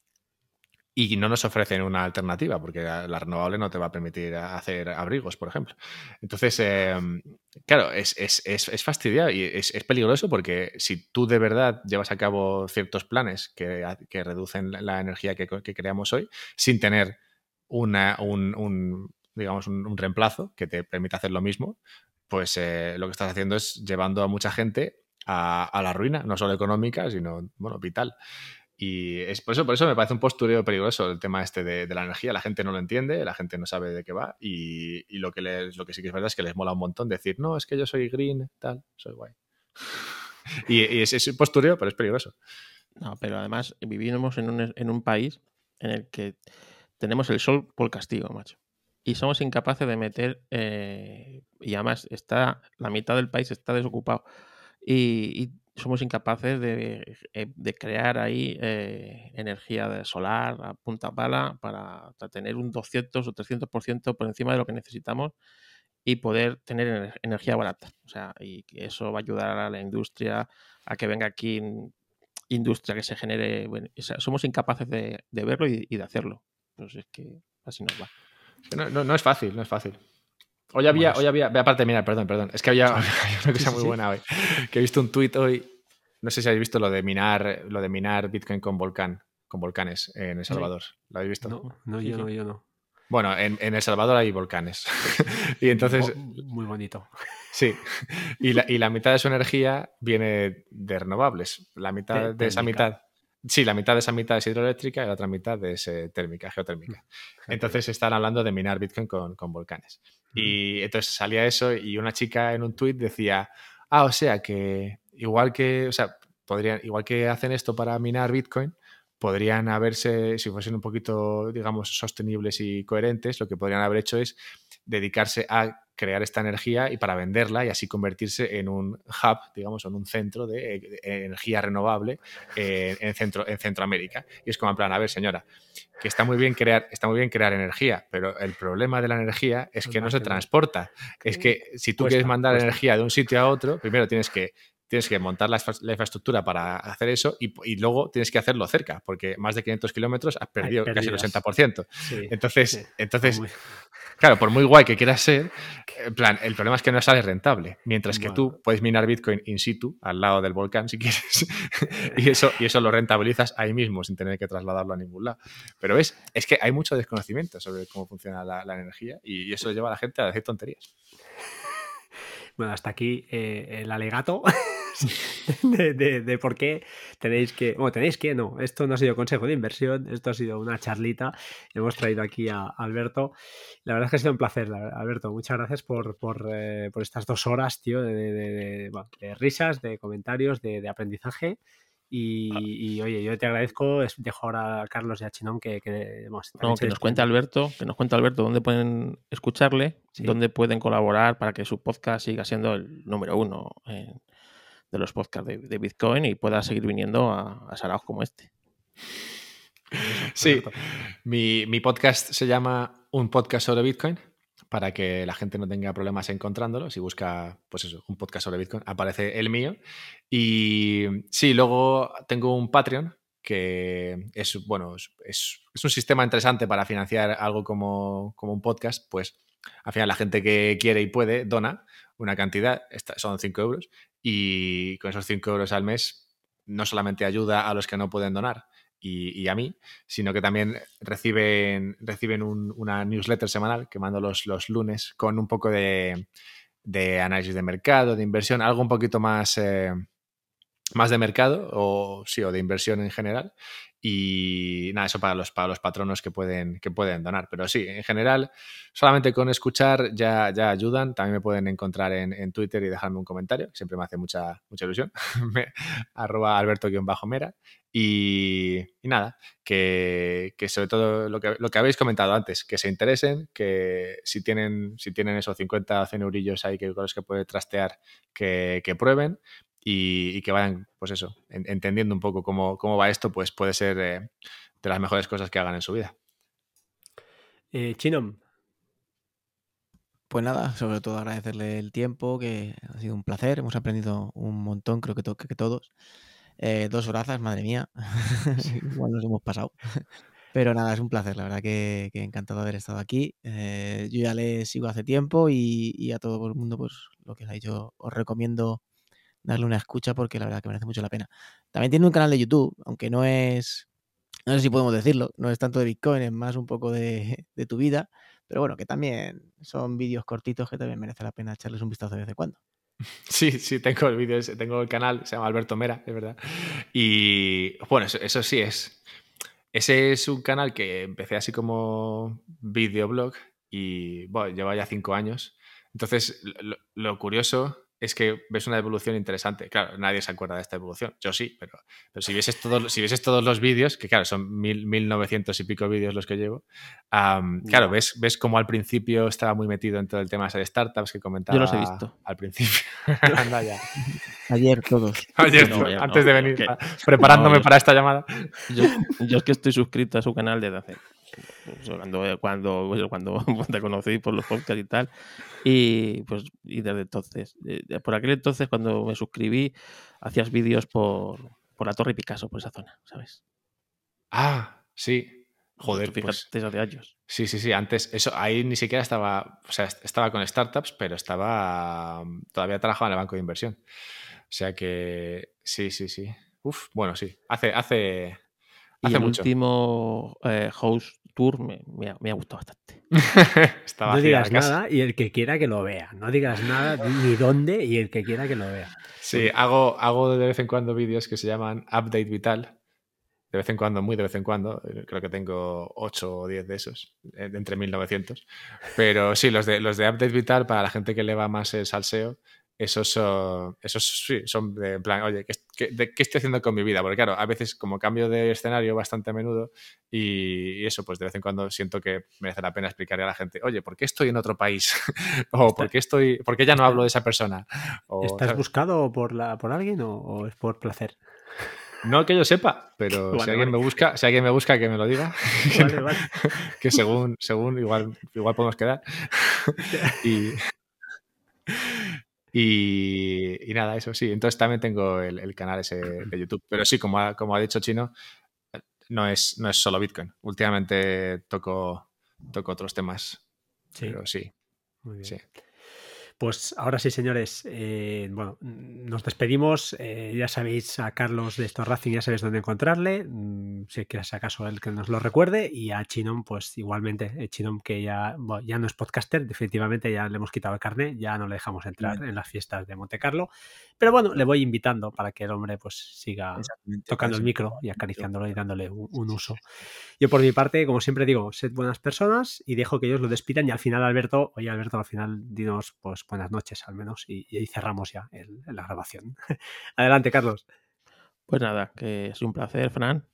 y no nos ofrecen una alternativa, porque la, renovable no te va a permitir hacer abrigos, por ejemplo. Entonces, em, claro, es, es, es, fastidiado y es, peligroso porque si tú de verdad llevas a cabo ciertos planes que, reducen la energía que, creamos hoy, sin tener una, un, digamos, un, reemplazo que te permita hacer lo mismo, pues eh, lo que estás haciendo es llevando a mucha gente a, a la ruina, no solo económica, sino, bueno, vital. Y es por eso, por eso me parece un postureo peligroso el tema este de, la energía. La gente no lo entiende, la gente no sabe de qué va. Y, lo, que les, lo que sí que es verdad es que les mola un montón decir, no, es que yo soy green, tal, soy guay. y, es, es, un postureo, pero es peligroso. No, pero además vivimos en un, en un país en el que tenemos el sol por castigo, macho. Y somos incapaces de meter, eh, y además está, la mitad del país está desocupado. y somos incapaces de, eh, crear ahí eh, energía solar a punta pala para, tener un 200 o 300% por encima de lo que necesitamos y poder tener energía barata. O sea, y eso va a ayudar a la industria a que venga aquí industria que se genere. Somos incapaces de, verlo y, de hacerlo. Pues es que así nos va. No, no, es fácil, no es fácil. Hoy había, hoy había, aparte, mira, perdón, perdón, es que había, una cosa muy buena hoy, que he visto un tuit hoy, no sé si habéis visto lo de minar, lo de minar Bitcoin con volcán, con volcanes en El Salvador. ¿Lo habéis visto? No, no yo no, yo no. Bueno, en, El Salvador hay volcanes. y entonces. Muy bonito. Sí. Y la, y la, mitad de su energía viene de renovables. La mitad de, esa mitad. Sí, la mitad de esa mitad es hidroeléctrica y la otra mitad es térmica, geotérmica. Entonces están hablando de minar Bitcoin con, con volcanes. Y entonces salía eso y una chica en un tuit decía, ah, o sea que igual que, o sea, podrían, igual que hacen esto para minar Bitcoin, podrían haberse, si fuesen un poquito, digamos, sostenibles y coherentes, lo que podrían haber hecho es dedicarse a crear esta energía y para venderla y así convertirse en un hub, digamos, en un centro de, energía renovable en, centro, en Centroamérica. Y es como en plan, a ver, señora, que está muy bien crear, está muy bien crear energía, pero el problema de la energía es que no se transporta. Es que si tú quieres mandar energía de un sitio a otro, primero tienes que tienes que montar la, infraestructura para hacer eso y, luego tienes que hacerlo cerca, porque más de 500 kilómetros has perdido casi el 80%. entonces, entonces Claro, por muy guay que quieras ser, en plan, el problema es que no sale rentable. Mientras que tú puedes minar Bitcoin in situ, al lado del volcán, si quieres, y, eso, y eso lo rentabilizas ahí mismo, sin tener que trasladarlo a ningún lado. Pero ves, es que hay mucho desconocimiento sobre cómo funciona la, energía y eso lleva a la gente a decir tonterías. Bueno, hasta aquí eh, el alegato. de, por qué tenéis que, bueno, tenéis que, no, esto no ha sido consejo de inversión, esto ha sido una charlita, hemos traído aquí a Alberto. La verdad es que ha sido un placer, Alberto, muchas gracias por, por, eh, estas dos horas, tío, de, risas, de comentarios, de, aprendizaje. Y, oye, yo te agradezco, dejo ahora a Carlos y a Chinón que, que, que nos cuente Alberto, que nos cuente Alberto dónde pueden escucharle, dónde pueden colaborar para que su podcast siga siendo el número uno en, de los podcasts de, Bitcoin y pueda seguir viniendo a, a como este. Sí, mi, podcast se llama Un podcast sobre Bitcoin para que la gente no tenga problemas encontrándolo. Si busca, pues eso, un podcast sobre Bitcoin, aparece el mío. Y sí, luego tengo un Patreon que es, bueno, es, un sistema interesante para financiar algo como, como, un podcast, pues al final la gente que quiere y puede dona una cantidad, son 5 euros, y con esos 5 euros al mes no solamente ayuda a los que no pueden donar y, a mí, sino que también reciben, reciben una newsletter semanal que mando los, los lunes con un poco de, análisis de mercado, de inversión, algo un poquito más, eh, más de mercado o sí, o de inversión en general. Y nada, eso para los, para los patronos que pueden, que pueden donar. Pero sí, en general, solamente con escuchar ya, ya ayudan. También me pueden encontrar en, Twitter y dejarme un comentario, siempre me hace mucha, mucha ilusión. arroba alberto-mera. Y, y, nada, que, que, sobre todo lo que, lo que habéis comentado antes, que se interesen, que si tienen, si tienen esos 50 o 100 eurillos ahí que, con los que puede trastear, que prueben y, que vayan, pues eso, entendiendo un poco cómo, cómo, va esto, pues puede ser eh, de las mejores cosas que hagan en su vida. Eh, Chinom. Pues nada, sobre todo agradecerle el tiempo, que ha sido un placer, hemos aprendido un montón, creo que, que todos. Eh, dos horazas, madre mía, igual nos hemos pasado. Pero nada, es un placer, la verdad que, encantado de haber estado aquí. Eh, yo ya le sigo hace tiempo y, y, a todo el mundo, pues lo que os ha dicho, os recomiendo darle una escucha porque la verdad que merece mucho la pena. También tiene un canal de YouTube, aunque no es, no sé si podemos decirlo, no es tanto de Bitcoin, es más un poco de, tu vida, pero bueno, que también son vídeos cortitos que también merece la pena echarles un vistazo de vez en cuando. Sí, sí, tengo el vídeo, tengo el canal, se llama Alberto Mera, es verdad. Y bueno, eso, sí es. Ese es un canal que empecé así como videoblog y bueno, lleva ya cinco años. Entonces, lo curioso es que ves una evolución interesante. Claro, nadie se acuerda de esta evolución. Yo sí, pero, pero si, vieses todos, si vieses todos los vídeos, que claro, son mil, 1900 y pico vídeos los que llevo, claro, ves, ves como al principio estaba muy metido en todo el tema de startups que comentaba. Yo los he visto. Al principio. Ayer todos. Ayer, antes de venir, preparándome para esta llamada. Yo, yo, es que estoy suscrito a su canal desde hace cuando, cuando, cuando te conocí por los podcasts y tal. Y pues y desde entonces, por aquel entonces cuando me suscribí, hacías vídeos por, por la Torre Picasso, por esa zona, ¿sabes? Ah, sí. Joder, pues, de años. Sí, sí, sí. Antes, eso, ahí ni siquiera estaba, o sea, estaba con startups, pero estaba, todavía trabajaba en el banco de inversión. O sea que, sí, sí, sí. Uf, bueno, sí. Hace, hace, y el último eh, host tour me, ha, gustado bastante. no digas nada y el que quiera que lo vea. No digas nada ni dónde y el que quiera que lo vea. Sí, hago, hago de vez en cuando vídeos que se llaman Update Vital. De vez en cuando, muy de vez en cuando. Creo que tengo 8 o 10 de esos, eh, entre 1900. Pero sí, los de, los de Update Vital, para la gente que le va más el salseo, esos son, esos sí, son de en plan, oye, ¿qué, de, ¿qué, estoy haciendo con mi vida? Porque claro, a veces como cambio de escenario bastante a menudo y, eso, pues de vez en cuando siento que merece la pena explicarle a la gente, oye, ¿por qué estoy en otro país? o ¿por qué, estoy, ¿por qué ya no hablo de esa persona? O, ¿Estás buscado por, la, por alguien o, o, es por placer? No que yo sepa, pero vale, si alguien vale. me busca, si alguien me busca que me lo diga. Vale, vale. que según, según igual, igual podemos quedar. y, y, y, nada, eso sí. Entonces también tengo el, el, canal ese de YouTube. Pero sí, como ha, como ha dicho Chino, no es, no es solo Bitcoin. Últimamente toco, toco otros temas. Sí. Pero sí. Muy bien. Sí. Pues ahora sí, señores, eh, bueno, nos despedimos. Eh, ya sabéis a Carlos de Esto Racing, ya sabéis dónde encontrarle. Mm, si quieres acaso el que nos lo recuerde. Y a Chinom, pues igualmente, eh, Chinom que ya, bueno, ya no es podcaster, definitivamente ya le hemos quitado el carnet, ya no le dejamos entrar en las fiestas de Monte Carlo. Pero bueno, le voy invitando para que el hombre pues siga tocando el micro y acariciándolo y dándole un, un, uso. Yo por mi parte, como siempre digo, sed buenas personas y dejo que ellos lo despidan y al final Alberto, oye Alberto, al final dinos pues buenas noches al menos y, y ahí cerramos ya el, la grabación. Adelante, Carlos. Pues nada, que es un placer, Fran.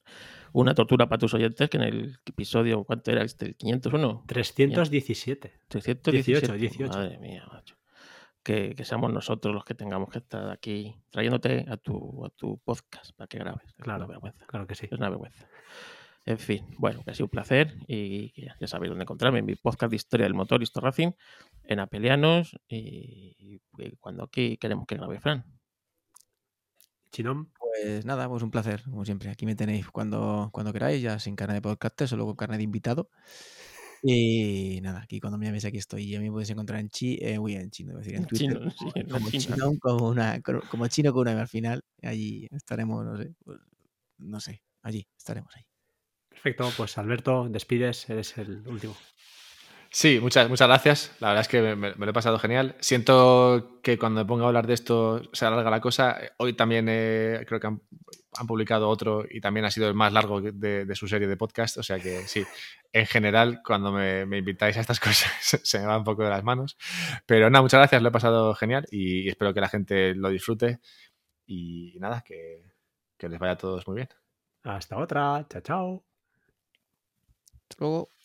Una tortura para tus oyentes que en el episodio, ¿cuánto era este? ¿El 501? 317. 318. 18, 18. Madre mía, macho. Que, que, seamos nosotros los que tengamos que estar aquí trayéndote a tu, a tu podcast para que grabes. Claro, vergüenza. claro que sí. Es una vergüenza. En fin, bueno, que ha sido un placer y ya, ya sabéis dónde encontrarme en mi podcast de historia del motor Histo Racing, en Apelianos y, y cuando aquí queremos que grabe Fran. Chinón. Pues nada, pues un placer, como siempre. Aquí me tenéis cuando, cuando queráis, ya sin carne de podcast, solo con carne de invitado. Y nada, aquí cuando me llaméis aquí estoy. Y a mí me podéis encontrar en chi, eh, uy, en chino, decir, en Twitter. Chino, sí, en como, chino. chino, como, una, como chino con una al final. Allí estaremos, no sé, pues, no sé, allí estaremos ahí. Perfecto, pues Alberto, despides, eres el último. Sí, muchas, muchas gracias. La verdad es que me, me, lo he pasado genial. Siento que cuando me ponga a hablar de esto se alarga la cosa. Hoy también eh, creo que han, han, publicado otro y también ha sido el más largo de, de, su serie de podcast. O sea que sí, en general, cuando me, me, invitáis a estas cosas se me va un poco de las manos. Pero nada, muchas gracias, lo he pasado genial y espero que la gente lo disfrute. Y nada, que, que les vaya a todos muy bien. Hasta otra. Chao, chao. Hasta luego.